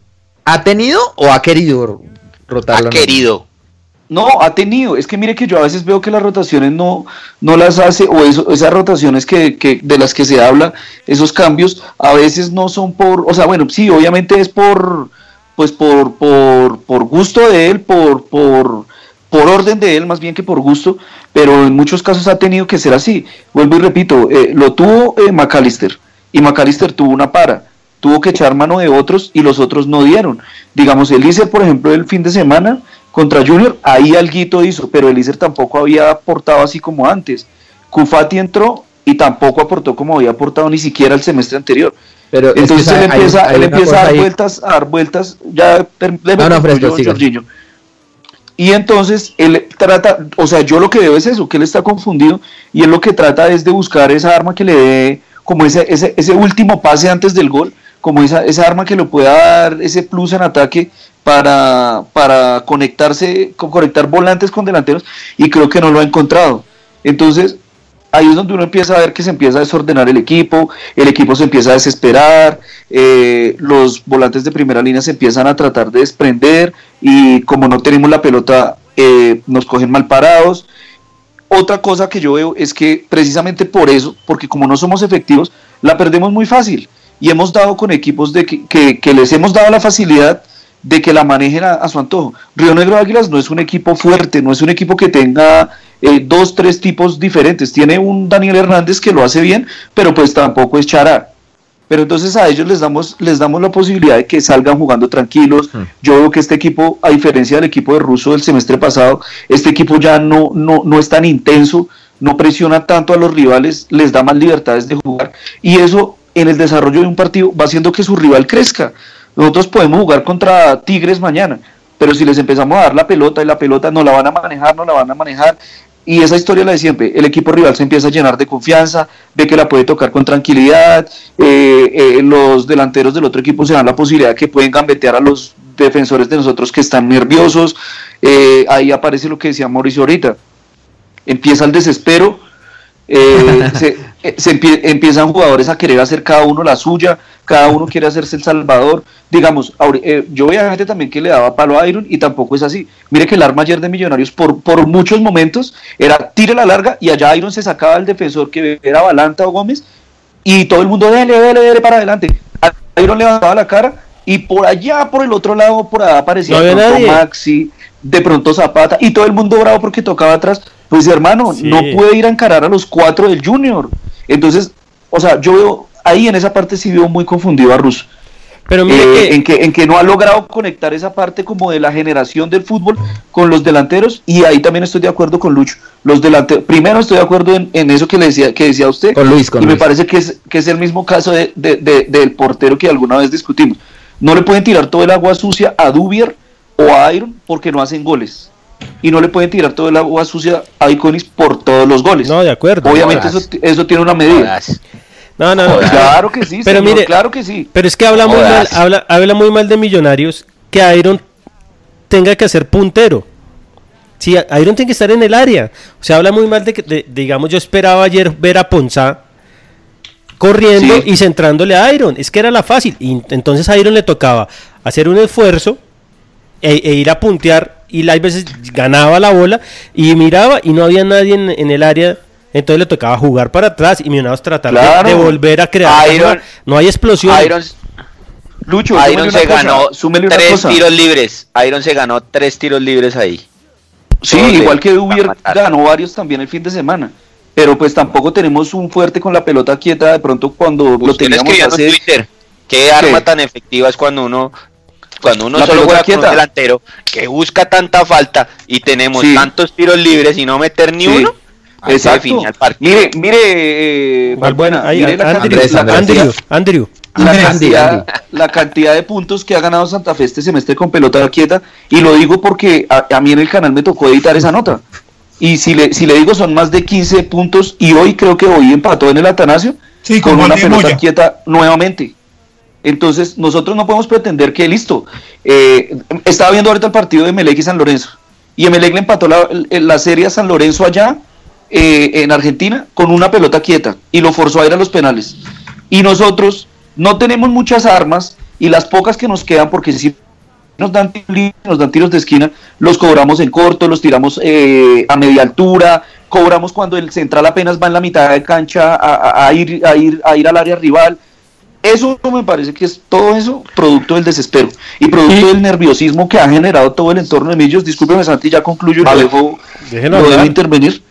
¿Ha tenido o ha querido rotarlo? Ha querido. No, ha tenido. Es que mire que yo a veces veo que las rotaciones no, no las hace, o eso- esas rotaciones que, que de las que se habla, esos cambios, a veces no son por, o sea, bueno, sí, obviamente es por, pues por, por, por gusto de él, por, por, por orden de él, más bien que por gusto, pero en muchos casos ha tenido que ser así. Vuelvo y repito, eh, lo tuvo eh, McAllister, y McAllister tuvo una para, tuvo que echar mano de otros y los otros no dieron. Digamos, Elícer, por ejemplo, el fin de semana contra Junior, ahí alguito hizo, pero Elícer tampoco había aportado así como antes. Cufati entró y tampoco aportó como había aportado ni siquiera el semestre anterior. Pero Entonces él empieza, hay él empieza a dar ahí. vueltas, a dar vueltas, ya No, no, Fresco. Y entonces él trata, o sea, yo lo que veo es eso, que él está confundido y él lo que trata es de buscar esa arma que le dé como ese, ese, ese último pase antes del gol, como esa, esa arma que le pueda dar ese plus en ataque para, para conectarse, con- conectar volantes con delanteros y creo que no lo ha encontrado. Entonces, ahí es donde uno empieza a ver que se empieza a desordenar el equipo, el equipo se empieza a desesperar, eh, los volantes de primera línea se empiezan a tratar de desprender y como no tenemos la pelota eh, nos cogen mal parados. Otra cosa que yo veo es que precisamente por eso, porque como no somos efectivos, la perdemos muy fácil y hemos dado con equipos de que, les hemos dado la facilidad, de que la manejen a, su antojo. Río Negro Águilas no es un equipo fuerte, no es un equipo que tenga eh, dos, tres tipos diferentes. Tiene un Daniel Hernández que lo hace bien, pero pues tampoco es Chará. Pero entonces a ellos les damos, les damos la posibilidad de que salgan jugando tranquilos. Hmm. Yo veo que este equipo, a diferencia del equipo de Russo del semestre pasado, este equipo ya no, no, no es tan intenso, no presiona tanto a los rivales, les da más libertades de jugar. Y eso en el desarrollo de un partido va haciendo que su rival crezca. Nosotros podemos jugar contra Tigres mañana, pero si les empezamos a dar la pelota y la pelota no la van a manejar, no la van a manejar, y esa historia la de siempre, el equipo rival se empieza a llenar de confianza, ve que la puede tocar con tranquilidad, eh, eh, los delanteros del otro equipo se dan la posibilidad que pueden gambetear a los defensores de nosotros que están nerviosos, eh, ahí aparece lo que decía Mauricio ahorita, empieza el desespero, se, empiezan jugadores a querer hacer cada uno la suya, cada uno quiere hacerse el salvador. Digamos, eh, yo veía gente también que le daba palo a Iron y tampoco es así. Mire que el arma ayer de Millonarios por, por muchos momentos era tire la larga y allá Iron se sacaba el defensor que era Balanta o Gómez y todo el mundo dele, dele, dele para adelante. Iron levantaba la cara y por allá, por el otro lado, por allá aparecía Maxi, de pronto Zapata y todo el mundo bravo porque tocaba atrás. Pues hermano, no puede ir a encarar a los cuatro del Junior. Entonces, o sea, yo veo ahí en esa parte sí veo muy confundido a Russo. Pero eh, en, que, en que no ha logrado conectar esa parte como de la generación del fútbol con los delanteros y ahí también estoy de acuerdo con Lucho. Los delanteros, primero estoy de acuerdo en, eso que le decía que decía usted con Luis, y me parece que es, que es el mismo caso de, del portero que alguna vez discutimos. No le pueden tirar todo el agua sucia a Dubier o a Iron porque no hacen goles y no le pueden tirar todo el agua sucia a Iconis por todos los goles. No, de acuerdo. Obviamente eso, eso, tiene una medida. No, no, no. Claro que sí, pero mire, claro que sí. Pero es que habla muy mal, habla, habla muy mal de Millonarios que Iron tenga que ser puntero. Sí, Iron tiene que estar en el área. O sea, habla muy mal de que, digamos, yo esperaba ayer ver a Ponzá corriendo y centrándole a Iron. Es que era la fácil. Y entonces a Iron le tocaba hacer un esfuerzo e, e ir a puntear. Y hay veces ganaba la bola y miraba y no había nadie en el área entonces le tocaba jugar para atrás y Millonarios tratar de, volver a crear. no hay explosión. Iron, Lucho, Iron se ganó tres tiros libres. Iron se ganó tres tiros libres ahí. Sí, igual que Ubier ganó varios también el fin de semana. Pero pues tampoco tenemos un fuerte con la pelota quieta de pronto cuando lo teníamos hace... Twitter. ¿Qué arma tan efectiva es cuando uno cuando uno solo juega con un delantero que busca tanta falta y tenemos tantos tiros libres y no meter ni uno? Exacto. Mire, mire, eh, mire la, Andrew, Andrew, La, cantidad, la cantidad de puntos que ha ganado Santa Fe este semestre con pelota quieta, y lo digo porque a, mí en el canal me tocó editar esa nota. Y si le, si le digo son más de 15 puntos, y hoy creo que hoy empató en el Atanasio con una pelota quieta nuevamente. Entonces, nosotros no podemos pretender que listo. Eh, estaba viendo ahorita el partido de Melec y San Lorenzo. Y Melec le empató la, la serie a San Lorenzo allá eh, en Argentina con una pelota quieta y lo forzó a ir a los penales. Y nosotros no tenemos muchas armas y las pocas que nos quedan, porque si nos dan, nos dan tiros de esquina, los cobramos en corto, los tiramos eh, a media altura, cobramos cuando el central apenas va en la mitad de cancha a, ir, a, ir, a ir al área rival. Eso me parece que es todo eso producto del desespero y producto del nerviosismo que ha generado todo el entorno de Millos. Discúlpeme, Santi, ya concluyo y dejo, lo intervenir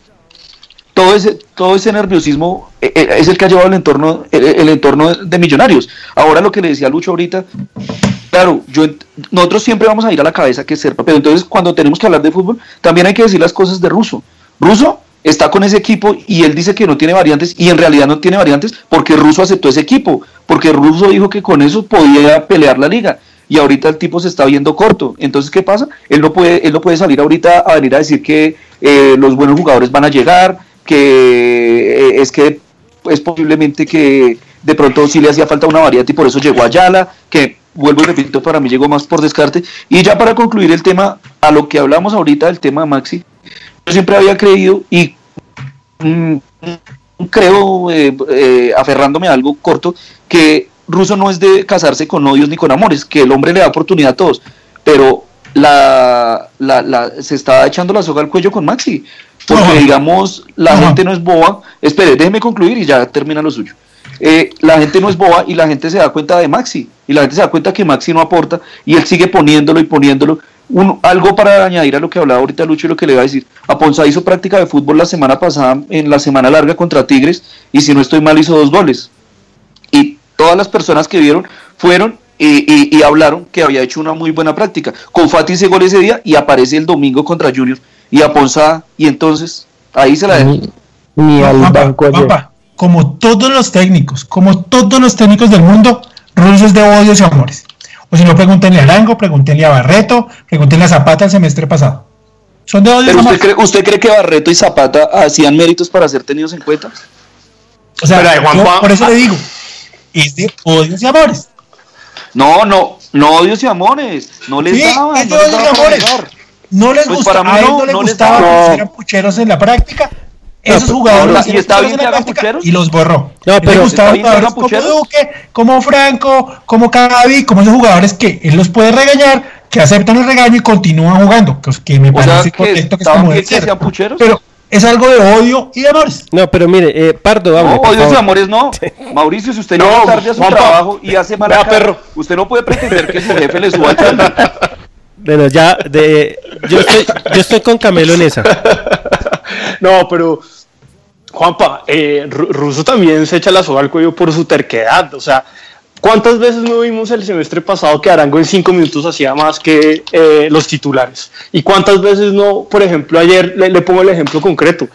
todo ese, todo ese nerviosismo eh, eh, es el que ha llevado el entorno, el, entorno de millonarios. Ahora lo que le decía Lucho ahorita, claro, yo, nosotros siempre vamos a ir a la cabeza que ser, pero entonces cuando tenemos que hablar de fútbol, también hay que decir las cosas de Russo. Russo está con ese equipo y él dice que no tiene variantes y en realidad no tiene variantes porque Russo aceptó ese equipo, porque Russo dijo que con eso podía pelear la liga y ahorita el tipo se está viendo corto. Entonces, ¿qué pasa? Él no puede, él no puede salir ahorita a venir a decir que eh, los buenos jugadores van a llegar, que eh, es que es posiblemente que de pronto sí le hacía falta una variante y por eso llegó a Ayala, que vuelvo y repito, para mí llegó más por descarte. Y ya para concluir el tema, a lo que hablamos ahorita del tema Maxi, siempre había creído y mm, creo, eh, eh, aferrándome a algo corto, que Russo no es de casarse con odios ni con amores, que el hombre le da oportunidad a todos, pero la, la, se está echando la soga al cuello con Maxi. Porque, digamos, la gente no es boba. Espere, déjeme concluir y ya termina lo suyo. eh, la gente no es boba y la gente se da cuenta de Maxi. Y la gente se da cuenta que Maxi no aporta y él sigue poniéndolo y poniéndolo. Un, algo para añadir a lo que hablaba ahorita Lucho y lo que le iba a decir. Aponza hizo práctica de fútbol la semana pasada, en la semana larga contra Tigres, y si no estoy mal hizo dos goles. Y todas las personas que vieron fueron y, y, hablaron que había hecho una muy buena práctica. Con Fati hice gol ese día y aparece el domingo contra Junior y Aponza, y entonces ahí se la dejo. Ni al banco como todos los técnicos, como todos los técnicos del mundo, rusos de odios y amores. O si no, pregúntenle a Arango, pregúntenle a Barreto, pregúntenle a Zapata el semestre pasado. Son de odios y usted cree, usted cree que Barreto y Zapata hacían méritos para ser tenidos en cuenta? O sea, por eso le digo, es de odios y amores. No, no, no odios y amores. No les sí, daban. Es de odios y amores. No les pues gusta, a él no, no les gustaba que hicieran pucheros en la práctica esos jugadores y está bien que hagan pucheros. Y los borró. No, pero está jugadores como Duque, como Franco, como Cavi, como esos jugadores que él los puede regañar, que aceptan el regaño y continúan jugando, que, me parece correcto que, es como de Pero es algo de odio y de amores. No, pero mire, eh, Pardo, hable, No, odios y amores no. Mauricio, si usted no llega tarde a su trabajo y hace mala perro, usted no puede pretender que su jefe le suba el Bueno, ya, de, yo, estoy, yo estoy con Camelo en esa. no, pero Juanpa, eh, Russo también se echa la soga al cuello por su terquedad. O sea, ¿cuántas veces no vimos el semestre pasado que Arango en cinco minutos hacía más que eh, los titulares? ¿Y cuántas veces no, por ejemplo, ayer le pongo el ejemplo concreto?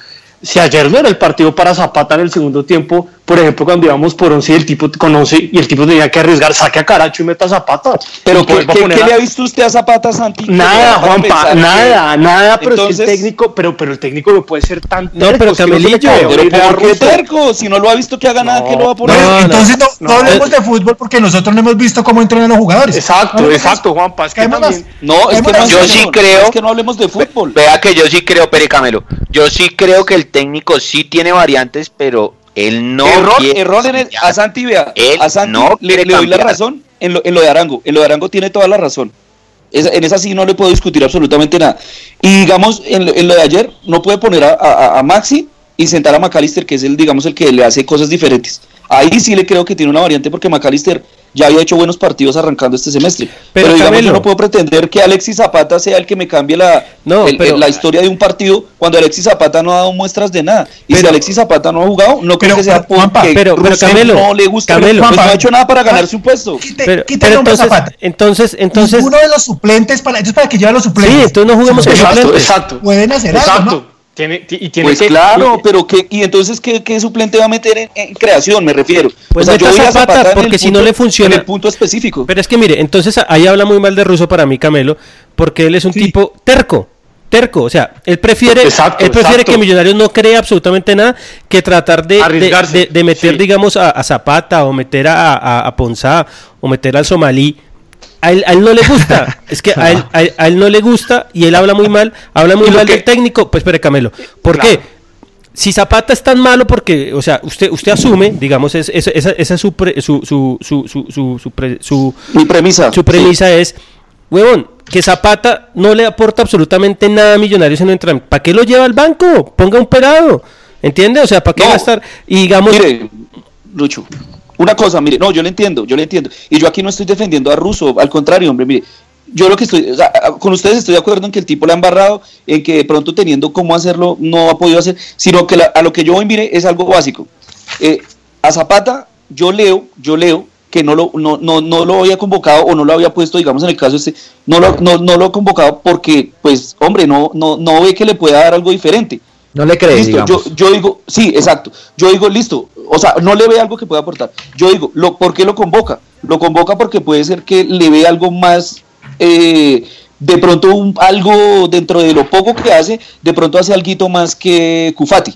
si ayer no era el partido para Zapata en el segundo tiempo, por ejemplo, cuando íbamos por 11 y el tipo conoce y el tipo tenía que arriesgar, saque a Caracho y meta a Zapata. Pero ¿qué, le ha visto usted a Zapata, Santi? Nada, Juanpa, nada, nada, pero el técnico, pero, pero el técnico no puede ser tan No, pero Camelillo, pero ¿por qué terco? Si no lo ha visto que haga nada, ¿qué lo va a poner? entonces no, hablemos de fútbol porque nosotros no hemos visto cómo entrenan los jugadores. Exacto, exacto, Juanpa, es que también... No, es que yo sí creo... Es que no hablemos de fútbol. Vea que yo sí creo, Pere Camelo, yo sí creo que el técnico sí tiene variantes, pero él no. Error, error en el, a Santi, vea. a Santi no le, doy la razón en lo, en lo de Arango. En lo de Arango tiene toda la razón. en esa sí no le puedo discutir absolutamente nada. Y digamos, en lo, de ayer, no puede poner a, a, Maxi y sentar a McAllister, que es el, digamos, el que le hace cosas diferentes. Ahí sí le creo que tiene una variante porque McAllister ya había hecho buenos partidos arrancando este semestre. Pero, digamos, yo no puedo pretender que Alexis Zapata sea el que me cambie la, la historia de un partido cuando Alexis Zapata no ha dado muestras de nada. Y si Alexis Zapata no ha jugado, no creo que sea porque pero, Camelo, no le gusta. Camelo, pues no ha hecho nada para ganarse un puesto. pero, entonces, entonces, entonces, uno de los suplentes para, entonces para que lleve los suplentes. Sí, entonces no juguemos con suplentes. Exacto. Pueden hacer exacto. algo, tiene, y tiene pues claro, pero que y entonces ¿qué, qué suplente va a meter en, creación? Me refiero. Pues o sea, yo voy a Zapata porque si no le funciona en el punto específico. Pero es que mire, entonces ahí habla muy mal de Russo para mí Camelo, porque él es un tipo terco. Terco, o sea, él prefiere, él prefiere que Millonarios no cree absolutamente nada que tratar de, de, meter, digamos, a, Zapata o meter a, a, a Ponzá o meter al Somalí a él, no le gusta. es que a él, a, él, no le gusta y él habla muy mal. Habla muy mal del técnico. Pues espere, Camelo. ¿Por qué? Si Zapata es tan malo porque, o sea, usted usted asume, digamos, esa, esa es su, su, su, su, su, su, Mi premisa. Su premisa es, huevón, que Zapata no le aporta absolutamente nada a Millonarios en entrenamiento. ¿Para qué lo lleva al banco? Ponga un pelado. ¿Entiende? O sea, ¿para qué va a estar? Y digamos... Mire, Lucho, una cosa, mire, no, yo le entiendo, yo le entiendo. Y yo aquí no estoy defendiendo a Russo, al contrario, hombre, mire, yo lo que estoy, con ustedes estoy de acuerdo en que el tipo le ha embarrado, en que de pronto teniendo cómo hacerlo no ha podido hacer, sino que a lo que yo voy, mire, es algo básico. Eh, a Zapata, yo leo, yo leo que no lo, no, no, no lo había convocado o no lo había puesto, digamos en el caso este, no lo, no, no lo ha convocado porque, pues, hombre, no, no, no ve que le pueda dar algo diferente. No le crees, Yo, yo digo, sí, exacto. Yo digo, listo, o sea, no le ve algo que pueda aportar. Yo digo, lo, ¿por qué lo convoca? Lo convoca porque puede ser que le ve algo más, eh, de pronto un, algo dentro de lo poco que hace, de pronto hace algo más que Cufati.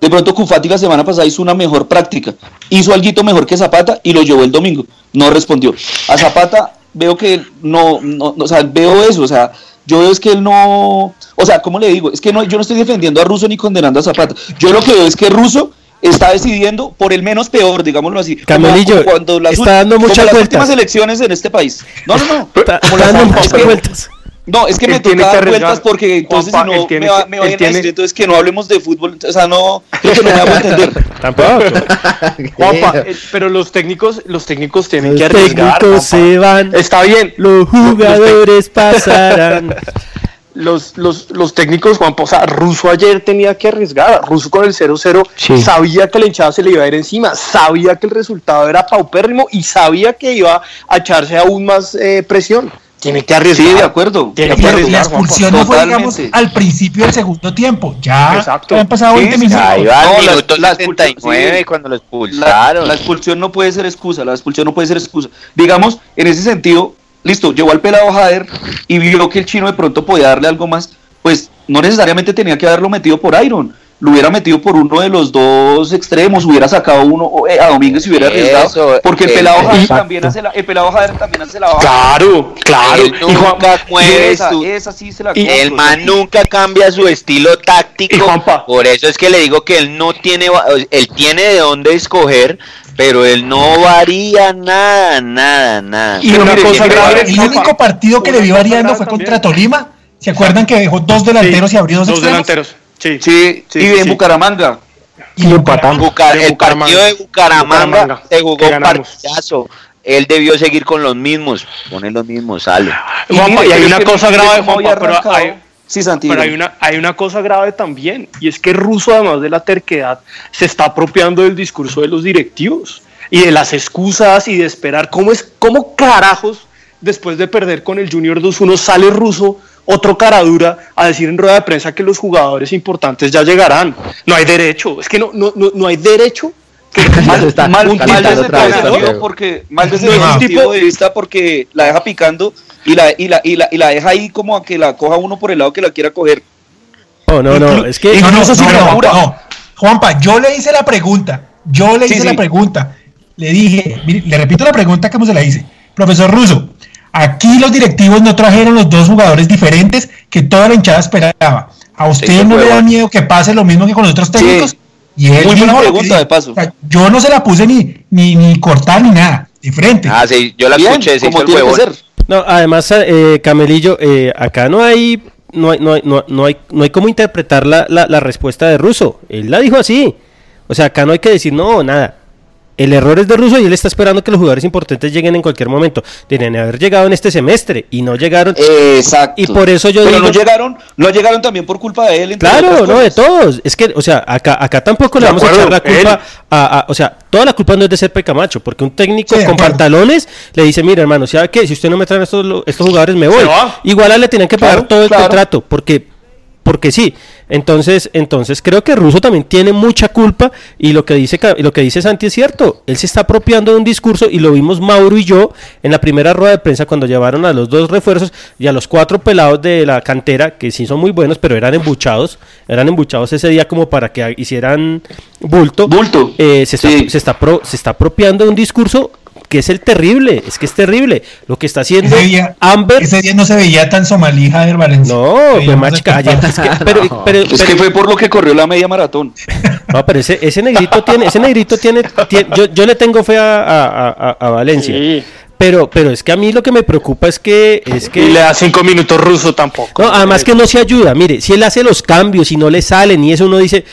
De pronto Cufati la semana pasada hizo una mejor práctica, hizo algo mejor que Zapata y lo llevó el domingo, no respondió. A Zapata veo que no, no, o sea, veo eso, o sea, yo veo es que él no, o sea, ¿cómo le digo? Es que no, yo no estoy defendiendo a Russo ni condenando a Zapata. Yo lo que veo es que Russo está decidiendo por el menos peor, digámoslo así. Camelillo, cuando las, está dando muchas las vueltas. últimas elecciones en este país. No, no, no. Está, dando muchas vueltas. No, es que Él me tiene toca que dar arriesgar. vueltas porque entonces Juanpa, si no él tiene me, va, me a tiene- decir entonces que no hablemos de fútbol. O sea, no, creo que no me hago entender. Tampoco. Juanpa, eh, pero los técnicos, los técnicos tienen que Los arriesgar. técnicos Juanpa. se van, Está bien. los jugadores pasarán. Los, los, los técnicos, Juan Poza, Russo ayer tenía que arriesgar. Russo con el 0-0 Sí. sabía que la hinchada se le iba a ir encima, sabía que el resultado era paupérrimo y sabía que iba a echarse aún más eh, presión. Tiene que arriesgar. Sí, de acuerdo. Tiene de que la arriesgar, Juanpa. expulsión no fue, digamos, al principio del segundo tiempo. Ya Exacto. habían pasado Sí, 20 sí, minutos. Ahí va No, al la- minuto la 79 expulsión, cuando lo La, expulsaron. la expulsión no puede ser excusa, la expulsión no puede ser excusa. Digamos, en ese sentido, listo, llevó al pelado Jader y vio que el chino de pronto podía darle algo más, pues no necesariamente tenía que haberlo metido por Iron. Lo hubiera metido por uno de los dos extremos, hubiera sacado uno eh, a Domínguez y hubiera arriesgado. Eso, porque el pelado Jader también hace la, el pelado Jader también hace la baja. Claro, claro. Él Y Juan- nunca mueve esa, su- esa sí se la compro, El man nunca cambia su estilo Y táctico. Juanpa. Por eso es que le digo que él no tiene, él tiene de dónde escoger, pero él no varía nada, nada, nada. Y una mire, cosa grave, El único partido que le cosa variando fue también. contra Tolima. ¿Se acuerdan que dejó dos delanteros Sí, y abrió dos, dos extremos? delanteros. Sí, Sí, Sí, y sí, en sí. Bucaramanga. Y empatamos. Bucar- de el Bucaramanga. partido de Bucaramanga, Bucaramanga, se jugó partidazo. Él debió seguir con los mismos. Pone los mismos, sale. Juanpa, y mire, hay pero una cosa grave, Juanpa, pero hay, Sí. Pero hay una, hay una cosa grave también, y es que Russo, además de la terquedad, se está apropiando del discurso de los directivos y de las excusas y de esperar cómo es, cómo carajos, después de perder con el Junior 2-1, sale Russo, otro caradura, a decir en rueda de prensa que los jugadores importantes ya llegarán. No hay derecho, es que no, no, no, no hay derecho. que- se está mal, mal desde Santiago. porque mal desde tipo- de vista porque la deja picando y la, y la, y la, y la deja ahí como a que la coja uno por el lado que la quiera coger. No, no, no, es que No, Incluso si. Juanpa, yo le hice la pregunta. Yo le Sí, hice sí. la pregunta. Le dije, mire, le repito la pregunta como se la hice. Profesor Russo, aquí los directivos no trajeron los dos jugadores diferentes que toda la hinchada esperaba. ¿A usted Sí, no le da miedo que pase lo mismo que con los otros técnicos? Y él Muy buena dijo pregunta, de paso. O sea, yo no se la puse ni, ni, ni cortar ni nada, de frente. Ah, sí, yo la Bien, escuché, como tiene que ser. No, además, eh, Camelillo, eh, acá no hay, no hay, no hay, no, no hay, no hay cómo interpretar la, la, la respuesta de Russo. Él la dijo así. O sea, acá no hay que decir no, nada. El error es de Russo y él está esperando que los jugadores importantes lleguen en cualquier momento. Deberían haber llegado en este semestre y no llegaron. Exacto. Y por eso yo Pero digo- no llegaron, no llegaron también por culpa de él. Claro, no, de todos. Es que, o sea, acá, acá tampoco le vamos a echar la culpa a, a- O sea, toda la culpa no es de Serpe Camacho, porque un técnico Sí, con pantalones le dice, mira, hermano, ¿sabe qué? Si usted no me trae estos, jugadores, me voy. Igual a él le tienen que pagar Claro, todo el claro. contrato, porque porque sí. Entonces, entonces creo que Russo también tiene mucha culpa y lo que dice lo que dice Santi es cierto. Él se está apropiando de un discurso y lo vimos Mauro y yo en la primera rueda de prensa cuando llevaron a los dos refuerzos y a los cuatro pelados de la cantera que sí son muy buenos, pero eran embuchados, eran embuchados ese día como para que hicieran bulto. Bulto. Eh, se, está, Sí. se, está pro- se está apropiando de un discurso que es el terrible, es que es terrible. Lo que está haciendo Ese día, Amber ese día no se veía tan somalí Javier Valencia. no, pues más es que- pero, No. pero- Es pero- que fue por lo que corrió la media maratón. no, pero ese, ese negrito tiene, ese negrito tiene, tiene- yo, yo le tengo fe a, a- a- a Valencia. Sí. Pero, pero es que a mí lo que me preocupa es que, es que Y le da cinco minutos ruso tampoco. no, además que no se ayuda. Mire, si él hace los cambios y no le salen y eso uno dice,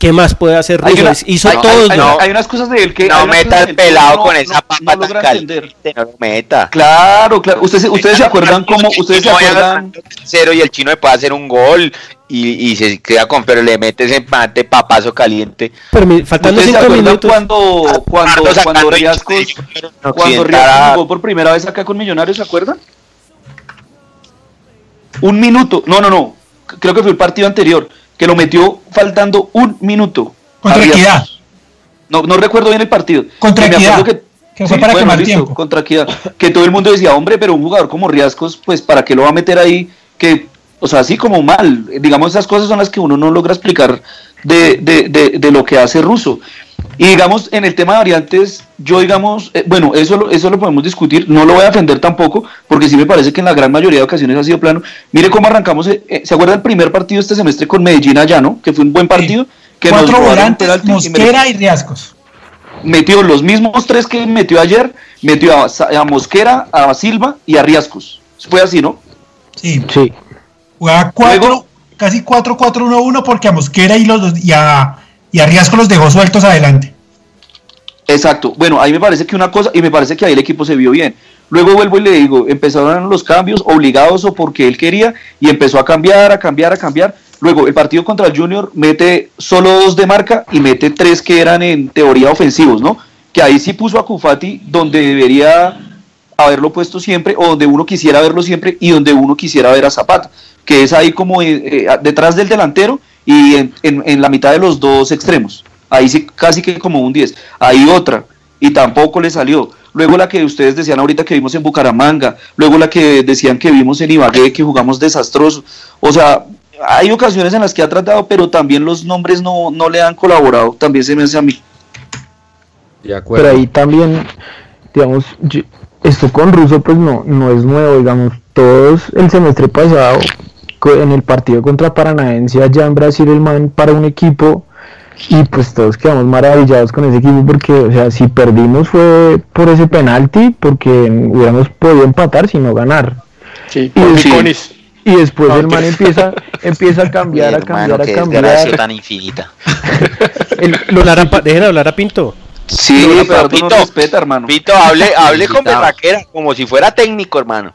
¿qué más puede hacer Hay Russo? una- Hizo hay- todos, hay- ¿no? hay- hay unas cosas de él que. No unas meta cosas el de él que pelado con no- esa no papa logra entender. no lo meta. Claro, claro. Ustedes, ustedes se acuerdan cómo. Ustedes se No acuerdan. Cero y el chino le puede hacer un gol y, y se queda con, pero le mete ese empate papazo caliente. Pero mi- faltando ¿Ustedes se cinco minutos. cuando, cuando, cuando Riascos, cuando. Riascos jugó por primera vez acá con Millonarios, ¿se acuerdan? Un minuto, no, no, no, creo que fue el partido anterior, que lo metió faltando un minuto. Contra. Equidad. No, no recuerdo bien el partido. Contra Que Equidad, acuerdo que fue para quemar tiempo. Contra Equidad. Que todo el mundo decía, hombre, pero un jugador como Riascos, pues, ¿para qué lo va a meter ahí? Que, o sea, así como mal. Digamos, esas cosas son las que uno no logra explicar de, de, de, de lo que hace Russo. Y digamos, en el tema de variantes, yo digamos, eh, bueno, eso, lo- eso lo podemos discutir, no lo voy a defender tampoco, porque sí me parece que en la gran mayoría de ocasiones ha sido plano. Mire cómo arrancamos, eh, eh, ¿se acuerda el primer partido este semestre con Medellín allá, no? Que fue un buen partido. Que nos Cuatro un volantes, y Mosquera y Riascos. metió los mismos tres que metió ayer, metió a, Mosquera, a Silva y a Riascos. Fue así, ¿no? Sí. Sí. Juega cuatro, casi 4-4-1-1 porque a Mosquera y, los, y, a, y a Riasco los dejó sueltos adelante. Exacto. Bueno, ahí me parece que una cosa, y me parece que ahí el equipo se vio bien. Luego vuelvo y le digo, empezaron los cambios obligados o porque él quería, y empezó a cambiar, a cambiar, a cambiar. Luego, el partido contra el Junior mete solo dos de marca y mete tres que eran en teoría ofensivos, ¿no? Que ahí sí puso a Cufati donde debería haberlo puesto siempre, o donde uno quisiera verlo siempre, y donde uno quisiera ver a Zapata, que es ahí como eh, eh, detrás del delantero y en, en- en la mitad de los dos extremos. Ahí sí casi que como un 10. Ahí otra, y tampoco le salió. Luego la que ustedes decían ahorita que vimos en Bucaramanga, luego la que decían que vimos en Ibagué, que jugamos desastroso. O sea, hay ocasiones en las que ha tratado, pero también los nombres no, no le han colaborado, también se me hace a mí. De acuerdo. Pero ahí también, digamos, yo- esto con Russo pues no, no es nuevo, digamos, todos el semestre pasado en el partido contra Paranaense allá en Brasil el man para un equipo y pues todos quedamos maravillados con ese equipo porque, o sea, si perdimos fue por ese penalti porque hubiéramos podido empatar sino ganar. Sí, Y por después- Piconis. Y después No, el man empieza, empieza a cambiar, a hermano, cambiar, a cambiar. tan infinita. El- dejen hablar a Pinto. Sí, No, pero pero no Pito, respeta, hermano. Pito, hable, hable con berraquera, como si fuera técnico, hermano.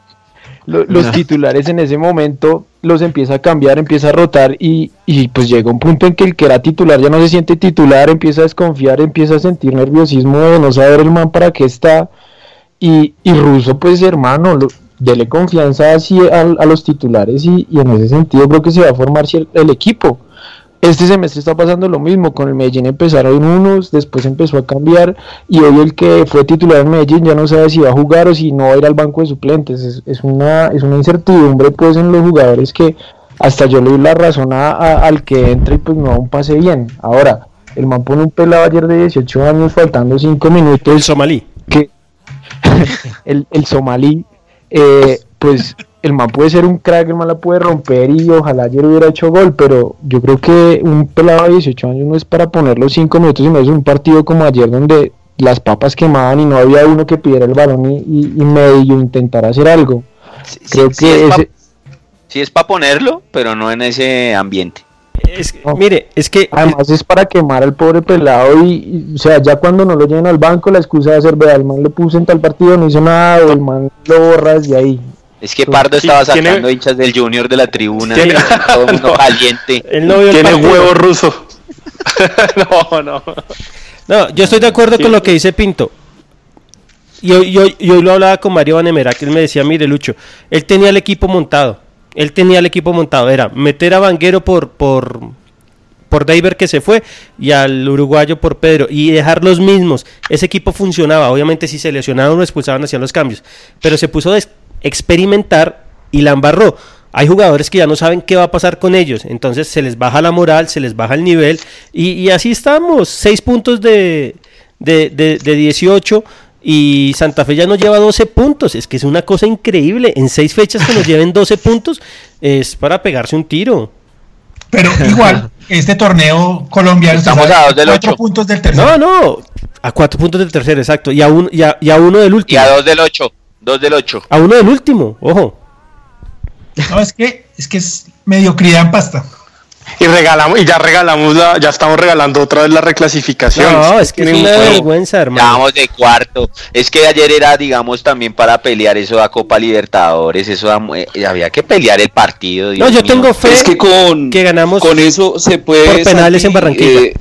lo- los titulares en ese momento los empieza a cambiar, empieza a rotar y, y pues llega un punto en que el que era titular ya no se siente titular, empieza a desconfiar, empieza a sentir nerviosismo de no saber el man para qué está y, y Russo pues hermano, lo- dele confianza así a, a los titulares y, y en ese sentido creo que se va a formar el equipo. Este semestre está pasando lo mismo, con el Medellín empezaron unos, después empezó a cambiar y hoy el que fue titular en Medellín ya no sabe si va a jugar o si no va a ir al banco de suplentes. Es, es una, es una incertidumbre pues en los jugadores que hasta yo le doy la razón a- a- al que entra y pues no da un pase bien. Ahora, el man pone un pelado ayer de 18 años faltando 5 minutos El somalí. que el, el somalí, eh, pues el man puede ser un crack, el man la puede romper y ojalá ayer hubiera hecho gol, pero yo creo que un pelado de 18 años no es para poner los 5 minutos, sino es un partido como ayer donde las papas quemaban y no había uno que pidiera el balón y, y, y medio intentar hacer algo. Sí, Creo sí, que sí es ese- para ponerlo, pero no en ese ambiente. Es que- No. Mire, es que Además es para quemar al pobre pelado y, y, o sea, ya cuando no lo lleven al banco la excusa de hacer, vea, el man lo puso en tal partido, no hizo nada, o el man lo borras y ahí. Es que Pardo estaba tiene- sacando hinchas del Junior de la tribuna, Tiene- todo el mundo No. caliente. él no vio el Tiene huevo ruso. no, no. No, yo estoy de acuerdo Sí. con lo que dice Pinto. Y hoy, y hoy- y hoy lo hablaba con Mario Vanemera, que él me decía, mire Lucho, él tenía el equipo montado. Él tenía el equipo montado. Era meter a Vanguero por, por, por que se fue y al uruguayo por Pedro y dejar los mismos. Ese equipo funcionaba. Obviamente si se lesionaban o expulsaban hacían los cambios. Pero se puso a des- experimentar y la embarró. Hay jugadores que ya no saben qué va a pasar con ellos. Entonces se les baja la moral, se les baja el nivel. Y, y así estamos. Seis puntos de, de, de, de 18. Y Santa Fe ya nos lleva 12 puntos. Es que es una cosa increíble. En seis fechas que nos lleven 12 puntos es para pegarse un tiro. Pero igual, este torneo colombiano Estamos a dos del cuatro ocho. puntos del tercero. No, no. A cuatro puntos del tercero, exacto. Y a, un, y a, y a uno del Y último. a dos del 8, dos del 8. A uno del último, ojo. No, es que es que es mediocridad en pasta. Y regalamos, y ya regalamos la, ya estamos regalando otra vez la reclasificación. No, es que es una vergüenza, Ya hermano. vamos de cuarto. Es que ayer era, digamos, también para pelear eso a Copa Libertadores. Eso da eh, había que pelear el partido. No, Dios yo mío. tengo fe Es que con, que ganamos con eso se puede por penales en Barranquilla. eh,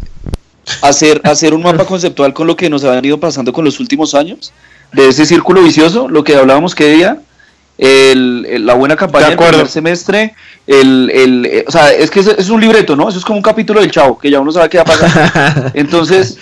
hacer, hacer un mapa conceptual con lo que nos han ido pasando con los últimos años, de ese círculo vicioso, lo que hablábamos que día, el, el- la buena campaña De del primer semestre, el, el, eh, o sea, es que es, es un libreto, ¿no? Eso es como un capítulo del chavo, que ya uno sabe qué va a pasar. Entonces,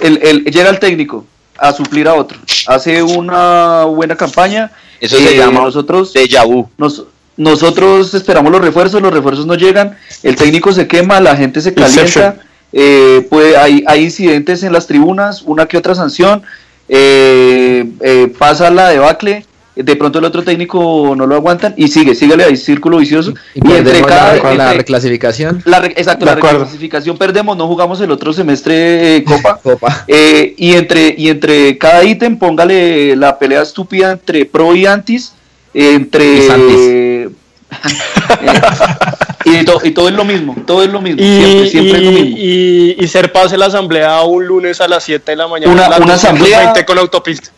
el, el- llega el técnico a suplir a otro, hace una buena campaña, Eso se eh, llama nosotros vu. nos- nosotros esperamos los refuerzos, los refuerzos no llegan, el técnico se quema, la gente se calienta, eh, puede, hay, hay incidentes en las tribunas, una que otra sanción, eh, eh, pasa la debacle, de pronto el otro técnico no lo aguantan y sigue, síguele ahí, círculo vicioso. Y, Y, entre cada... la, con la reclasificación. la re- exacto, De la acuerdo. reclasificación perdemos, no jugamos el otro semestre eh, Copa. Copa. Eh, y entre y entre cada ítem póngale la pelea estúpida entre pro y antis, entre. y, to- y todo es lo mismo, todo es lo mismo. Y, siempre, siempre es lo mismo. y, y, y ser pase la asamblea un lunes a las 7 de la mañana. Una- una 220 asamblea- con autopista.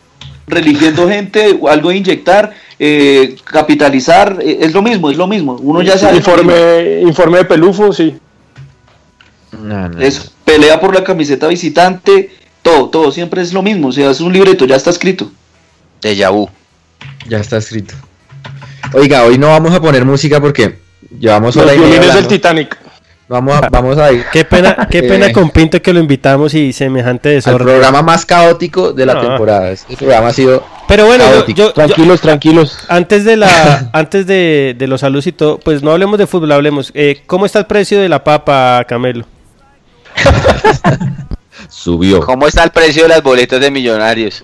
Religiendo gente, algo de inyectar, eh, capitalizar, eh, es lo mismo, es lo mismo. Uno ya sabe. Informe, informe de pelufo, sí. No, no. Es pelea por la camiseta visitante, todo, todo, siempre es lo mismo. O sea, es un libreto, ya está escrito. De vu. Ya está escrito. Oiga, hoy no vamos a poner música porque llevamos Los hora y media violines del. Titanic. Vamos a, vamos a ir. Qué pena, qué Eh, pena con Pinto que lo invitamos y semejante desorden. programa más caótico de la No. temporada. Este programa ha sido Pero bueno, yo- caótico. yo, yo- Tranquilos, tranquilos. antes de la, antes de, de los saludos y todo, pues no hablemos de fútbol, hablemos. Eh, ¿Cómo está el precio de la papa, Camelo? subió. ¿Cómo está el precio de las boletas de millonarios?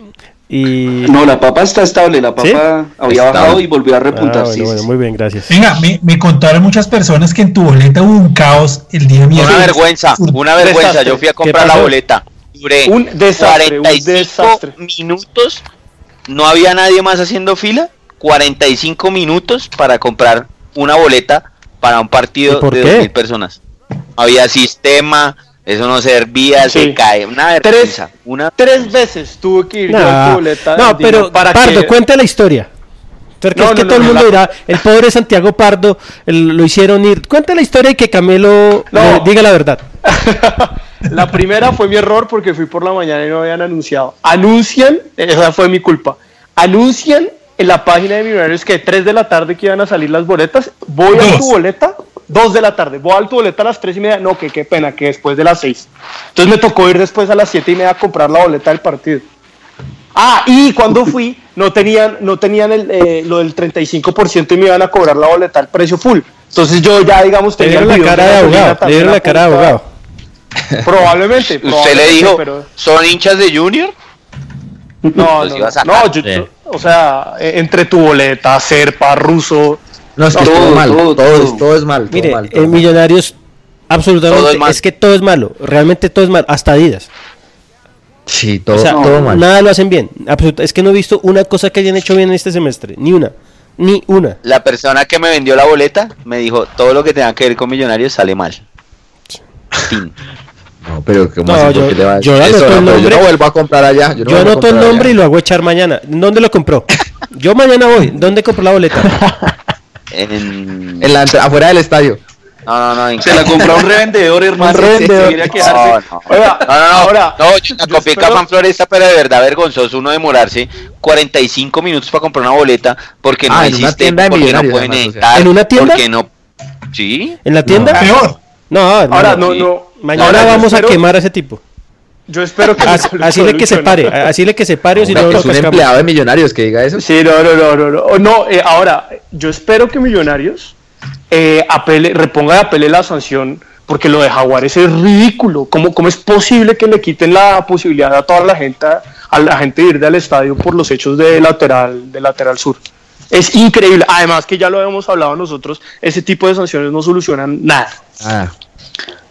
Y No, la papa está estable, la papa ¿Sí? había Estable. bajado y volvió a Ah, repuntar. bueno, sí, bueno, sí, sí. muy bien, gracias. Venga, me, me contaron muchas personas que en tu boleta hubo un caos el día Una miércoles. vergüenza, una vergüenza. Desastre. Yo fui a comprar ¿Qué la boleta. Duré Un desastre, un 45 desastre. minutos. No había nadie más haciendo fila. 45 minutos para comprar una boleta para un partido ¿Y por de qué? 2000 personas. Había sistema, eso no servía, Sí. se cae. Una Tres, vergüenza. Una tres veces tuve que ir yo a boleta. no, pero para Pardo, que... cuenta la historia. Porque No, es que no, todo no, el no, mundo la- dirá, el pobre Santiago Pardo el- lo hicieron ir. Cuenta la historia y que Camelo No. le diga la verdad. La primera fue mi error porque fui por la mañana y no habían anunciado. Anuncian, esa fue mi culpa. Anuncian en la página de Millonarios que 3 de la tarde que iban a salir las boletas. Voy a tu boleta, 2 de la tarde. Voy a tu boleta a las 3 y media. No, que qué pena, que después de las 6. Entonces me tocó ir después a las 7 y media a comprar la boleta del partido. Ah, y cuando fui, no tenían, no tenían el, eh, lo del 35% y me iban a cobrar la boleta al precio full. Entonces yo ya, digamos, Le tenía dieron la cara de abogado. Le dieron la cara de abogado. Probablemente. ¿Usted le probablemente, dijo, pero- son hinchas de Junior? no, no, no, yo- o sea, eh, entre tu boleta, Serpa, Ruso, No, es que Todo, todo, mal, todo, todo, todo. es, todo es mal. todo Mire, mal, todo en mal. Millonarios, absolutamente, Todo es, es mal. que todo es malo. Realmente todo es malo. Hasta Adidas. Sí, todo, o sea, todo mal. nada lo hacen bien. Absoluta- es que no he visto una cosa que hayan hecho bien en este semestre. Ni una. Ni una. La persona que me vendió la boleta me dijo, todo lo que tenga que ver con millonarios sale mal. Tin. No, pero ¿cómo No, yo- le va a yo eso? el No, yo nombre. no vuelvo a comprar allá. Yo, no Yo anoto el nombre allá. y lo hago echar mañana. ¿Dónde lo compró? Yo mañana voy. ¿Dónde compró la boleta? En... En la, entra- afuera del estadio. No, no, no. en Se la compró un revendedor, hermano. Un revendedor. Quería No, no. Oiga, No, no, no. ahora, no, yo la en espero- Floresta, pero de verdad vergonzoso uno demorarse 45 minutos para comprar una boleta porque no Ah, hay en una sistema, tienda de porque no pueden además, o sea. entrar, ¿En una tienda? Porque no... ¿Sí? ¿En la tienda? Peor. No, ahora no, sí. no. Mañana ahora vamos espero- a quemar a ese tipo. Yo espero que Así, así le que se pare. Así le que se pare o si no es un empleado de millonarios que diga eso. Sí, no, no, no, no, no. Oh, No, eh, ahora, yo espero que Millonarios eh, apele, reponga de apele la sanción, porque lo de Jaguares es ridículo. ¿Cómo, ¿Cómo es posible que le quiten la posibilidad a toda la gente, a la gente de ir del estadio por los hechos de lateral, de lateral sur? Es increíble. Además que ya lo habíamos hablado nosotros, ese tipo de sanciones no solucionan nada. Ah,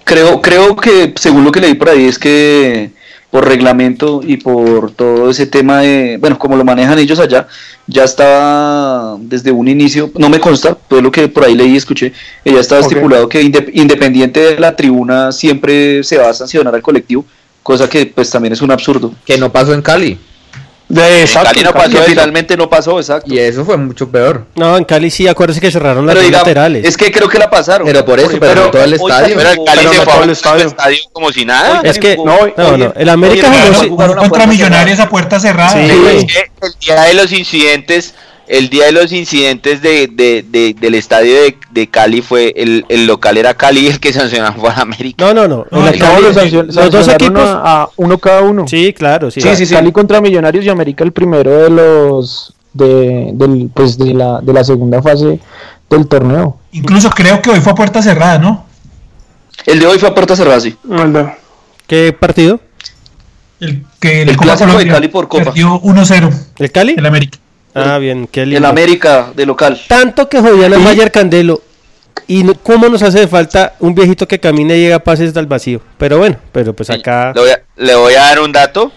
Creo, creo que, según lo que leí por ahí, es que por reglamento y por todo ese tema de, bueno, como lo manejan ellos allá, ya estaba desde un inicio, no me consta, todo lo que por ahí leí y escuché, que ya estaba estipulado que inde- independiente de la tribuna siempre se va a sancionar al colectivo, cosa que pues también es un absurdo. que no pasó en Cali. De exacto, Cali no Cali. pasó eso. finalmente no pasó, exacto. Y eso fue mucho peor. No, en Cali sí, acuérdese que cerraron las Pero digamos, laterales. es que creo que la pasaron. Pero por eso, pero no todo el estadio. Pero el Cali Pero se no fue todo el estadio. estadio como si nada. Es que, No, no, oye, no, el América oye, jugó pero- sí- Jugó contra Millonarios a puerta cerrada. Sí. Pero es que el día de los incidentes, el día de los incidentes de, de- de- del estadio de, de Cali fue el, el local era Cali el que sancionó fue a América. No, no, no. Cali- los, sancion- los dos equipos. a, a uno cada uno. Sí, claro, sí. Sí, sí, Cali contra Millonarios y América el primero de los de, del, pues de la de la segunda fase del torneo. Incluso creo que hoy fue a puerta cerrada, ¿no? El de hoy fue a puerta cerrada, sí. ¿Qué partido? El que El Copa clásico de Cali por Copa. Perdió 1-0 ¿El Cali? el América. Ah, bien, qué lindo. El América de local. Tanto que jodían a Mayer Candelo. Y no- cómo nos hace de falta un viejito que camina y llega a pases al vacío. Pero bueno, pero pues acá. Le voy, a, le voy a dar un dato.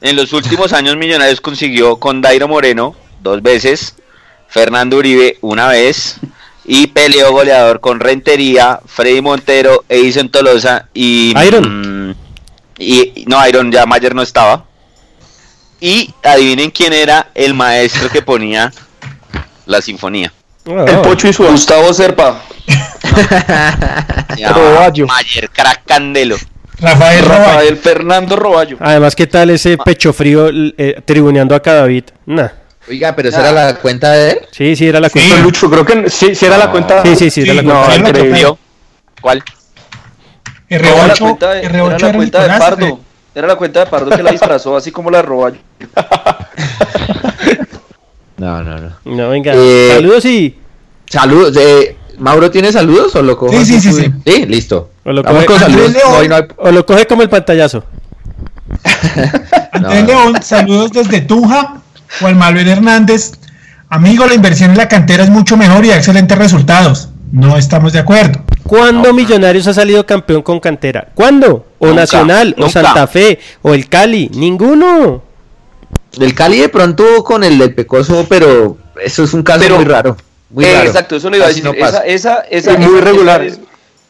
En los últimos años Millonarios consiguió con Dairo Moreno dos veces, Fernando Uribe una vez, y peleó goleador con Rentería, Freddy Montero, Edison Tolosa y... Iron. mm, y no, Iron ya Mayer no estaba. Y adivinen quién era el maestro que ponía la sinfonía. Ah, El Pocho y su Gustavo Serpa. Se llamaba Roballo. Mayer Crack Candelo. Rafael Roballo. Rafael Fernando Roballo. Además, ¿qué tal ese pecho frío eh, tribuneando acá David? Nah. Oiga, pero esa era la cuenta de él. Sí, sí, era la Sí, cuenta. Lucho, creo que sí, sí era la cuenta. Sí, sí, sí, era la Sí, cuenta. No, Sí, la increíble. ¿Vio? ¿Cuál? Era la R8, cuenta de, era R8 la era cuenta de Pardo. Era la cuenta de Pardo que la disfrazó así como la Roballo. No, no, no. No, venga. Eh, Saludos y. Saludos. Eh, ¿Mauro tiene saludos o lo cojo? Sí, sí, sí, tú? Sí, listo. O lo Vamos coge- con saludos. No hay- O lo coge como el pantallazo. Andrés No. León, saludos desde Tunja. Juan Manuel Hernández. Amigo, la inversión en la cantera es mucho mejor y da excelentes resultados. No estamos de acuerdo. ¿Cuándo Millonarios ha salido campeón con cantera? ¿Cuándo? ¿O Nunca, Nacional? ¿O. Santa Fe? ¿O el Cali? Ninguno. Del Cali de pronto con el del Pecoso, pero eso es un caso Pero- muy raro. Muy Eh, raro. exacto, eso le iba a decir. no esa, esa, esa, Es muy regular. Es,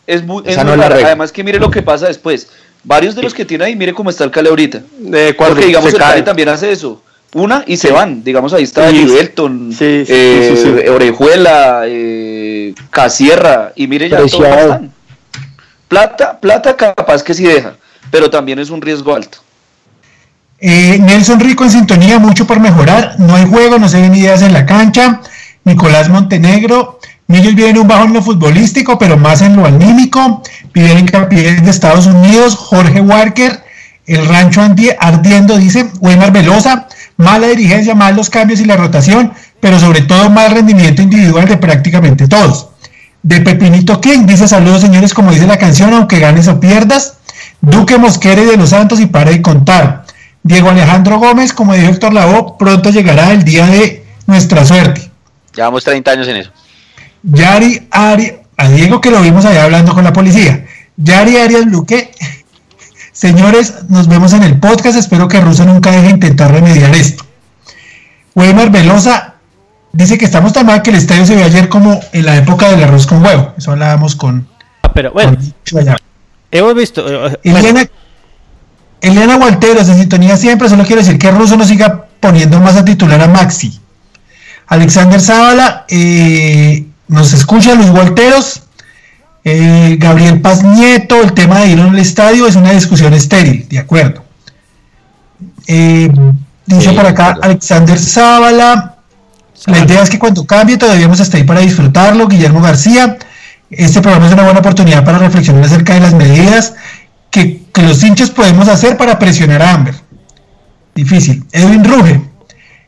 es muy, es muy no rara. Además que mire lo que pasa después. Varios de los que tiene ahí, mire cómo está el Cali ahorita. Eh, Porque digamos se el Cali también hace eso. Una y se van. Digamos ahí está Sí. Belton, Sí, sí, eh, sí. Orejuela, eh, Casierra y mire ya todos Preciado. están. Plata, plata capaz que sí deja, pero también es un riesgo alto. Eh, Nelson Rico en sintonía, mucho por mejorar. No hay juego, no se ven ideas en la cancha. Nicolás Montenegro. Millos viene un bajo en lo futbolístico, pero más en lo anímico. Piden hincapié de Estados Unidos. Jorge Walker. El rancho ardiendo, dice. Weimar Velosa. Mala dirigencia, malos cambios y la rotación, pero sobre todo mal rendimiento individual de prácticamente todos. De Pepinito King, dice saludos señores, como dice la canción, aunque ganes o pierdas. Duque Mosquera y de los Santos y para de contar. Diego Alejandro Gómez, como dijo Héctor Lavoe, pronto llegará el día de nuestra suerte. Llevamos 30 años en eso. Yari Ari, a Diego que lo vimos allá hablando con la policía. Yari Arias Luque, señores, nos vemos en el podcast. Espero que Russo nunca deje de intentar remediar esto. Weimar Velosa dice que estamos tan mal que el estadio se ve ayer como en la época del arroz con huevo. Eso hablábamos con, Ah, pero bueno, con hemos visto. eh, bueno, Eliana, Eliana Gualteros en sintonía siempre, solo quiero decir que Russo no siga poniendo más a titular a Maxi. Alexander Zábala, eh, nos escucha Luis Gualteros, eh, Gabriel Paz Nieto, el tema de ir al estadio es una discusión estéril, de acuerdo. Eh, dice Sí, por acá. Alexander Zábala, la idea es que cuando cambie todavía vamos hasta ahí para disfrutarlo. Guillermo García, este programa es una buena oportunidad para reflexionar acerca de las medidas que, que los hinchas podemos hacer para presionar a Amber. Difícil. Edwin Ruge,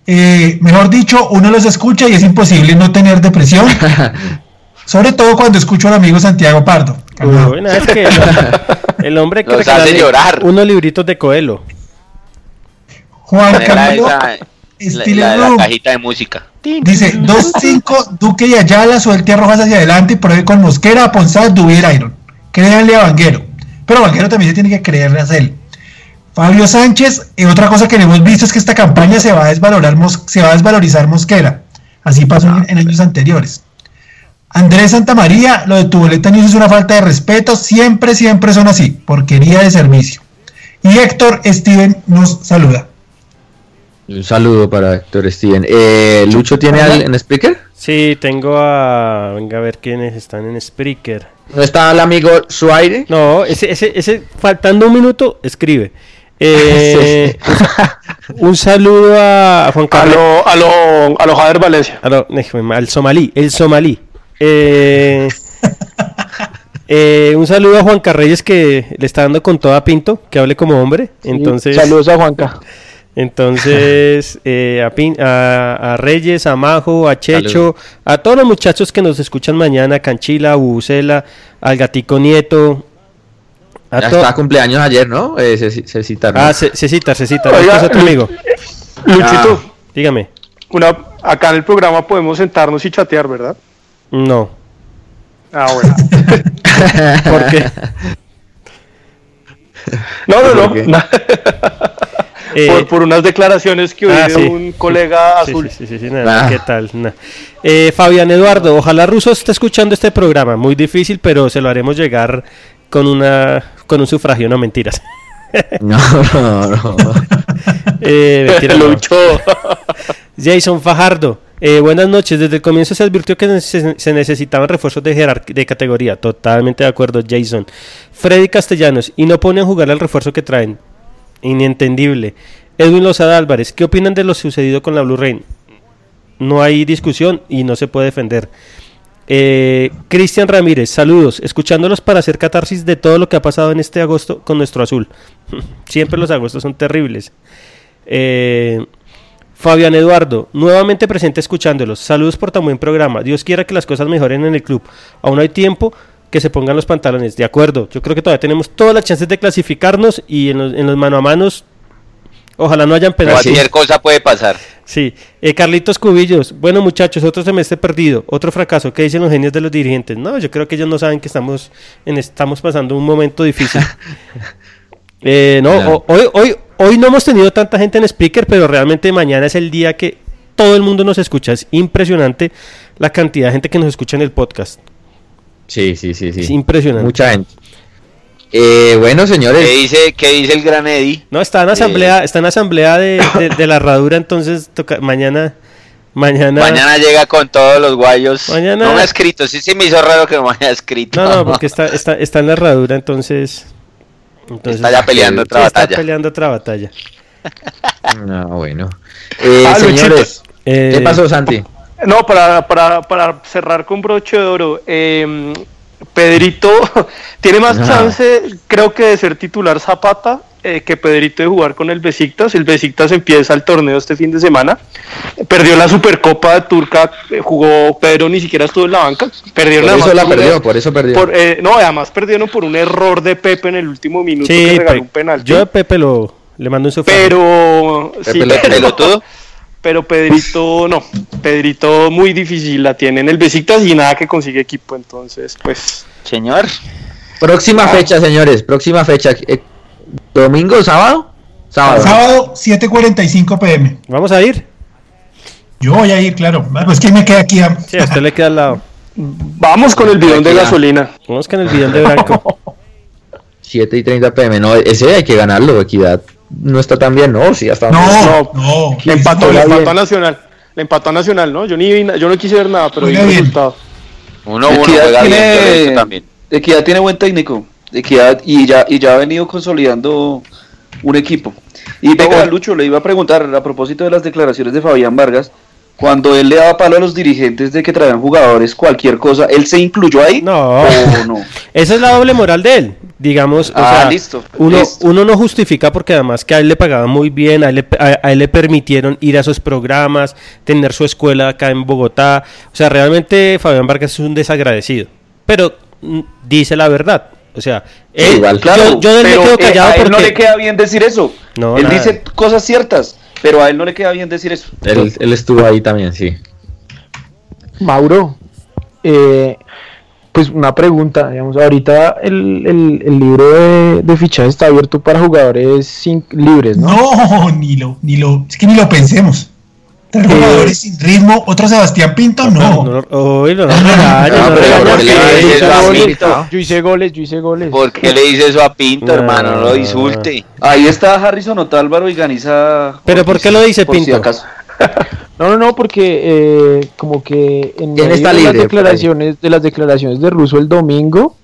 eh, mejor dicho, uno los escucha y es imposible no tener depresión, sobre todo cuando escucho al amigo Santiago Pardo. Es que el, el hombre que Los hace llorar. unos libritos de Coelho. Juan Camilo la, la la cajita de música. Dice 2-5, Duque y Ayala, suelte a Rojas hacia adelante y pruebe con Mosquera, Ponzal, Dubier, Iron. Créanle a Vanguero. Pero Vanguero también se tiene que creerle a él. Fabio Sánchez, eh, otra cosa que hemos visto es que esta campaña se va a desvalorar, se va a desvalorizar Mosquera. Así pasó en, en años anteriores. Andrés Santamaría, lo de tu boleta news es una falta de respeto, siempre, siempre son así, porquería de servicio. Y Héctor Steven nos saluda. Un saludo para Héctor Steven. Eh, ¿Lucho tiene al, en speaker? Sí, tengo a. Venga a ver quiénes están en Spreaker. ¿No está el amigo Suaire? No, ese, ese, ese, faltando un minuto, escribe. Eh, un saludo a Juan A Carlos. lo, a lo, a lo Jader Valencia. a lo- déjeme, al somalí, el somalí. Eh, eh, un saludo a Juan Carreyes que le está dando con toda pinto, que hable como hombre. Entonces, Saludos a Juanca. entonces eh, a, Pin- a- a Reyes, a Majo, a Checho, a todos los muchachos que nos escuchan mañana, a Canchila, a Bubucela, al Gatico Nieto. A Ya estaba cumpleaños ayer, ¿no? Eh, se, se citaron. Ah, Ce- Cecita, Cecita, Oiga, este es otro Lu- amigo. Luchito, Dígame. una, acá en el programa podemos sentarnos y chatear, ¿verdad? No. Ah, bueno. ¿Por qué? No, no, ¿Por no. Eh, por, por unas declaraciones que oí ah, de sí. un colega Sí, azul. Sí, sí, sí, nada, Ah. ¿qué tal? Nah. Eh, Fabián Eduardo, ojalá Russo esté escuchando este programa. Muy difícil, pero se lo haremos llegar con una con un sufragio, no mentiras. No, no, no. Eh, mentira, no. Jason Fajardo, eh, buenas noches. Desde el comienzo se advirtió que se, necesitaban refuerzos de, de categoría. Totalmente de acuerdo, Jason. Freddy Castellanos, y no ponen a jugar al refuerzo que traen. Inentendible. Edwin Lozada Álvarez, ¿qué opinan de lo sucedido con la Blue Rain? No hay discusión y no se puede defender. Eh, Cristian Ramírez, saludos. Escuchándolos para hacer catarsis de todo lo que ha pasado en este agosto con nuestro azul. Siempre los agostos son terribles. Eh, Fabián Eduardo, nuevamente presente escuchándolos. Saludos por tan buen programa. Dios quiera que las cosas mejoren en el club. Aún hay tiempo que se pongan los pantalones. De acuerdo, yo creo que todavía tenemos todas las chances de clasificarnos y en los, en los mano a manos, ojalá no hayan penaltis. Cualquier cosa puede pasar. Sí, eh, Carlitos Cubillos, bueno muchachos, otro semestre perdido, otro fracaso, ¿qué dicen los genios de los dirigentes? No, yo creo que ellos no saben que estamos, en, estamos pasando un momento difícil. Eh, no, o- hoy, hoy, hoy no hemos tenido tanta gente en speaker, pero realmente mañana es el día que todo el mundo nos escucha. Es impresionante la cantidad de gente que nos escucha en el podcast. Sí, sí, sí, sí. Es impresionante. Mucha gente. Eh, bueno, señores. ¿Qué dice, qué dice el gran Eddie? No, está en asamblea, está en asamblea de, de- de la herradura, entonces toca, mañana, mañana, Mañana llega con todos los guayos. Mañana- No me ha escrito, sí se me hizo raro que no me haya escrito. No, no, porque está, está, está en la herradura, entonces. Entonces Está ya peleando otra está batalla. peleando otra batalla. No, bueno. Eh, Ah, señores, Eh, ¿qué pasó, Santi? No, para, para, para cerrar con broche de oro, eh, Pedrito tiene más chance, creo que de ser titular Zapata eh, que Pedrito de jugar con el Besiktas. El Besiktas empieza el torneo este fin de semana. Perdió la Supercopa de Turca, eh, jugó Pedro, ni siquiera estuvo en la banca. Perdieron Por eso la un perdió, er- por eso perdió. por, eh, no, además perdieron por un error de Pepe en el último minuto que Sí, regaló Pe- un penalti. yo a Pepe lo, le mando un sufragio. Pero, sí, Pepe lo- pero-. pero Pedrito no, Pedrito muy difícil la tiene en el Besiktas y nada que consigue equipo, entonces pues Señor. Próxima fecha, señores, próxima fecha. Eh, ¿Domingo, sábado? Sábado. Sábado 7:45 pm. Vamos a ir. Yo voy a ir, claro. Ah, Pues que me queda aquí. a- Sí, a usted le queda al lado. vamos con el bidón de gasolina. Vamos con el bidón de Branco. 7 y 30 pm. No, ese hay que ganarlo, Equidad. No está tan bien, ¿no? Sí, hasta No, no. Le empató, le empató a Nacional. Le empató a Nacional, ¿no? Yo ni yo no quise ver nada, pero vi el resultado. Uno uno juega tiene, también. Equidad tiene buen técnico. Equidad y ya, y ya ha venido consolidando un equipo. Y venga, bueno. Lucho, le iba a preguntar a propósito de las declaraciones de Fabián Vargas. Cuando él le daba palo a los dirigentes de que traían jugadores, cualquier cosa, ¿él se incluyó ahí? No. ¿O no? Esa es la doble moral de él. Digamos, o Ah, sea, listo, uno, listo. uno no justifica porque además que a él le pagaban muy bien, a él, le, a- a él le permitieron ir a esos programas, tener su escuela acá en Bogotá. O sea, realmente Fabián Vargas es un desagradecido. Pero dice la verdad. O sea, él- igual. Claro, yo, yo él me pero, quedo eh, callado a él porque... no le queda bien decir eso. No, él nada. dice cosas ciertas, pero a él no le queda bien decir eso. Él, él estuvo ahí también, sí. Mauro, eh, pues una pregunta, digamos, ahorita el, el- el libro de, de fichajes está abierto para jugadores sin, libres, ¿no? No, ni lo, ni lo, es que ni lo pensemos. Tres Eh, jugadores sin ritmo, otro Sebastián Pinto, no. No, no, uy, no, no, regañes, No, no pero regañes. ¿por qué le Yo hice goles, Pinto? yo hice goles. ¿Por qué le dice eso a Pinto, No. hermano? No lo insulte. Ahí está Harrison Otálvaro y Ganiza. ¿Pero por qué lo dice por si Pinto? acaso. No, no, no, porque eh, como que en ¿Quién medio está de libre las declaraciones de las declaraciones de Russo el domingo,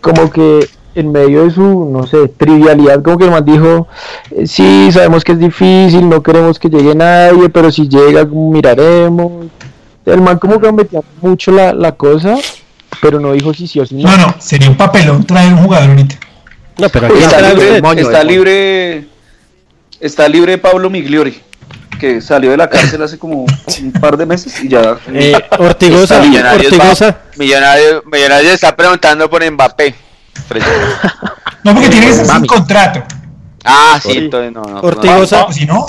como que en medio de su, no sé, trivialidad, como que el man dijo, eh, sí, sabemos que es difícil, no queremos que llegue nadie, pero si llega, miraremos. El man como que metía mucho la, la cosa, pero no dijo si sí o si no. No, no, sería un papelón traer un jugador ahorita. No, pero aquí Está libre, está libre Pablo Migliori, que salió de la cárcel hace como un par de meses y ya. Eh, Ortigosa, Millonarios, Ortigosa. Millonarios, Millonarios está preguntando por Mbappé. No, porque tiene que ser sin Mami. contrato. Ah, sí, entonces no, no. Ortigosa. O si no,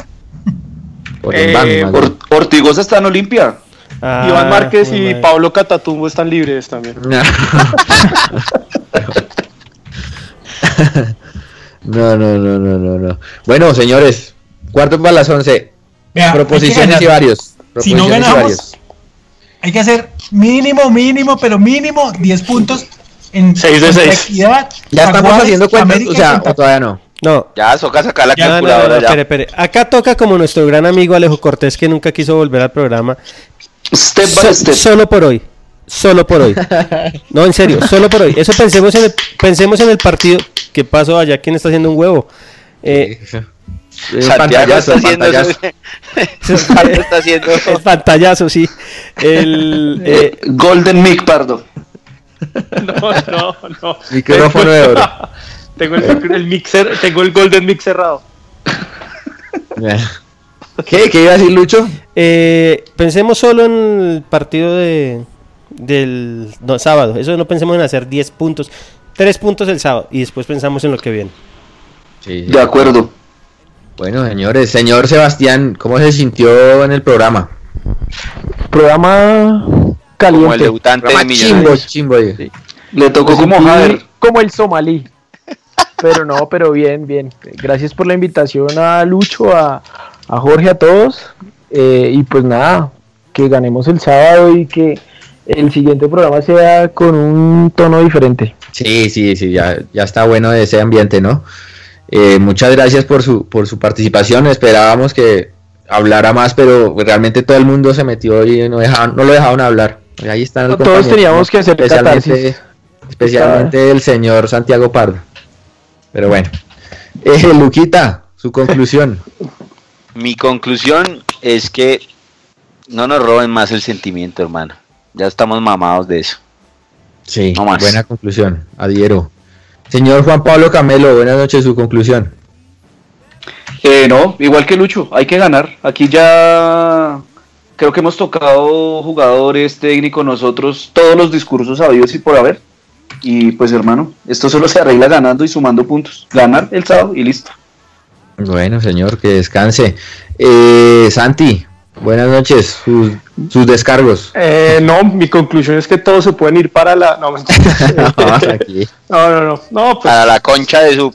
Por Eh. Or- Ortigosa está en Olimpia. Ah, Iván Márquez y madre. Pablo Catatumbo están libres también. No, no, no, no, no, no. Bueno, señores, Cuarto para las 11. Vea, Proposiciones y varios. Si no y ganamos, varios. hay que hacer mínimo, mínimo, pero mínimo 10 puntos en de. Equidad, Ya estamos haciendo cuentas, América o sea, o todavía no. No. Ya, toca sacar la Ya, no, no, no, calculadora ya. espere, espere. Acá toca como nuestro gran amigo Alejo Cortés que nunca quiso volver al programa. Step So- by step. Solo por hoy. Solo por hoy. No, en serio, solo por hoy. Eso pensemos en el, pensemos en el partido. ¿Qué pasó allá? ¿Quién está haciendo un huevo? Eh, Eh, Santiago pantallazo, está haciendo pantallazo. Santiago está haciendo el pantallazo, sí. El, eh, Golden Mic Pardo. No, no, no. Micrófono de oro. Tengo el, el mixer, tengo el Golden Mix cerrado. ¿Qué? ¿Qué iba a decir Lucho? eh, pensemos solo en el partido de del no, sábado. Eso no pensemos en hacer 10 puntos. 3 puntos el sábado y después pensamos en lo que viene. Sí, sí. De acuerdo. Bueno, señores, señor Sebastián, ¿cómo se sintió en el programa? Programa como el caliente. debutante de chimbo, chimbo. oye. Le tocó como Sí, Javier. como el somalí. Pero no, pero bien, bien. Gracias por la invitación a Lucho, a, a Jorge, a todos. Eh, y pues nada, que ganemos el sábado y que el siguiente programa sea con un tono diferente. Sí, sí, sí, ya, ya está bueno de ese ambiente, ¿no? Eh, muchas gracias por su, por su participación. Esperábamos que hablara más, pero realmente todo el mundo se metió y no, dejaban, no lo dejaban hablar. Y Ahí están los Todos teníamos que hacer especialmente, catarsis. especialmente el señor Santiago Pardo. Pero bueno, eh, Luquita, su conclusión. Mi conclusión es que no nos roben más el sentimiento, hermano. Ya estamos mamados de eso. Sí, No más. buena conclusión, adhiero. Señor Juan Pablo Camelo, buenas noches, su conclusión. Eh, no, igual que Lucho, hay que ganar. Aquí ya creo que hemos tocado jugadores, técnicos, nosotros, todos los discursos habidos y por haber. Y pues hermano, esto solo se arregla ganando y sumando puntos. Ganar el sábado y listo. Bueno, señor, que descanse. Eh, Santi, buenas noches, sus, sus descargos. Eh, no, mi conclusión es que todos se pueden ir para la. No. No, aquí. no, no, no. No, pues, Para la concha de su.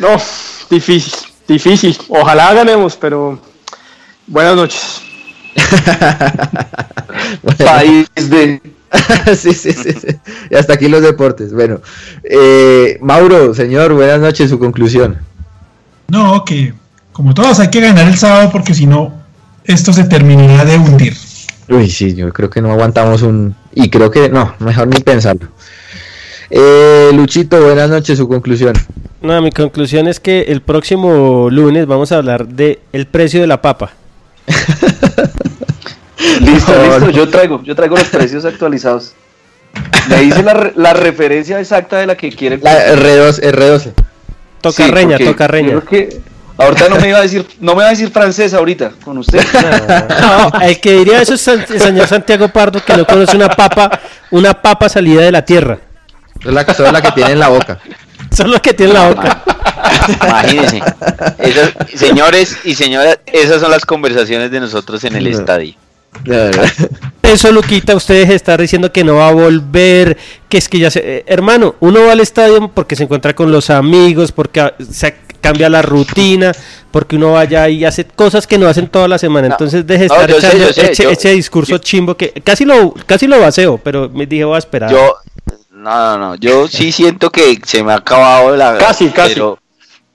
no, difícil, difícil. Ojalá ganemos, pero buenas noches. Bueno, País de... sí, sí, sí, sí. Y hasta aquí los deportes. Bueno, eh, Mauro, señor, buenas noches, su conclusión. No, que como todos hay que ganar el sábado porque si no, esto se terminará de hundir. Uy, sí, yo creo que no aguantamos un... Y creo que no, mejor ni pensarlo. Eh, Luchito, buenas noches, su conclusión. No, mi conclusión es que el próximo lunes vamos a hablar de el precio de la papa. Listo, No, listo, no. yo traigo, yo traigo los precios actualizados. Me dice la, re- la referencia exacta de la que quiere. La R2, R12. Toca Sí, reña, toca reña. yo creo que ahorita no me iba a decir, no me va a decir francés ahorita con usted. No, el que diría eso es señor Santiago Pardo que no conoce una papa, una papa salida de la tierra. Es la, solo la que tiene en la boca. Son los que tienen la boca. Imagínense. Esas- señores y señoras, esas son las conversaciones de nosotros en el No. estadio. Eso, Luquita, ustedes están diciendo que no va a volver, que es que ya se... eh, hermano, uno va al estadio porque se encuentra con los amigos, porque ah, se cambia la rutina, porque uno vaya y hace cosas que no hacen toda la semana. No. Entonces deje No, estar echando sé, ese, yo- ese discurso yo- chimbo que casi lo, casi lo baseo, pero me dije voy a esperar. Yo, no, no, no, yo sí siento que se me ha acabado la... Casi, casi. Pero,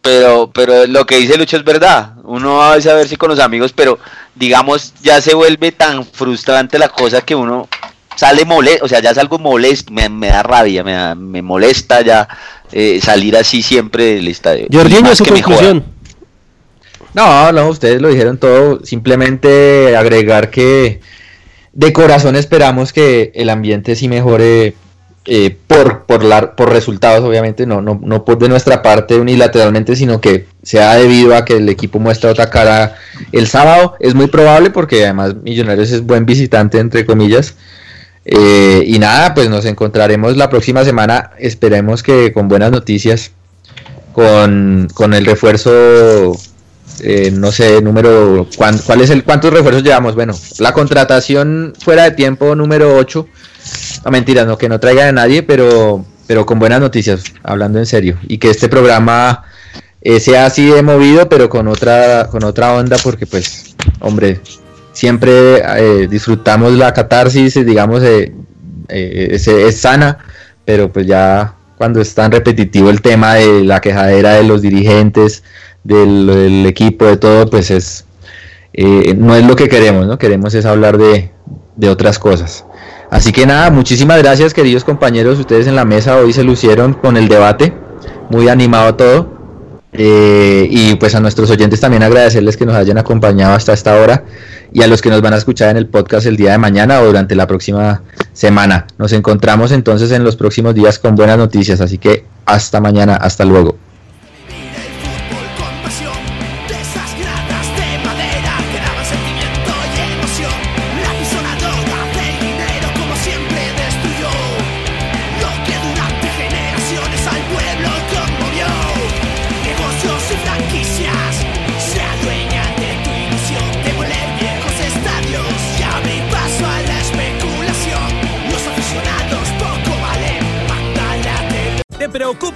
pero, pero lo que dice Lucho es verdad. Uno va a veces a ver si con los amigos, pero digamos, ya se vuelve tan frustrante la cosa que uno sale molesto, o sea, ya salgo molesto, me, me da rabia, me, da- me molesta ya eh, salir así siempre del estadio. Jorginho, su que me conclusión. No, no, ustedes lo dijeron todo. Simplemente agregar que de corazón esperamos que el ambiente sí mejore eh, por, por, la- por resultados, obviamente, no, no, no por de nuestra parte unilateralmente, sino que sea debido a que el equipo muestra otra cara el sábado. Es muy probable porque además Millonarios es buen visitante, entre comillas. Eh, y nada, pues nos encontraremos la próxima semana. Esperemos que con buenas noticias, con, con el refuerzo eh, no sé, número, ¿cuán- ¿cuál es el, cuántos refuerzos llevamos? Bueno, la contratación fuera de tiempo número 8, no mentira, no, que no traiga a nadie, pero, pero con buenas noticias, hablando en serio, y que este programa eh, sea así de movido, pero con otra, con otra onda, porque pues, hombre, siempre eh, disfrutamos la catarsis, digamos, eh, es, es, sana, pero pues ya cuando es tan repetitivo el tema de la quejadera de los dirigentes, del, equipo, de todo, pues es no es lo que queremos, ¿no? Queremos es hablar de, de otras cosas. Así que nada, muchísimas gracias queridos compañeros, ustedes en la mesa hoy se lucieron con el debate, muy animado todo. Eh, y pues a nuestros oyentes también agradecerles que nos hayan acompañado hasta esta hora y a los que nos van a escuchar en el podcast el día de mañana o durante la próxima semana. Nos encontramos entonces en los próximos días con buenas noticias, así que hasta mañana, hasta luego.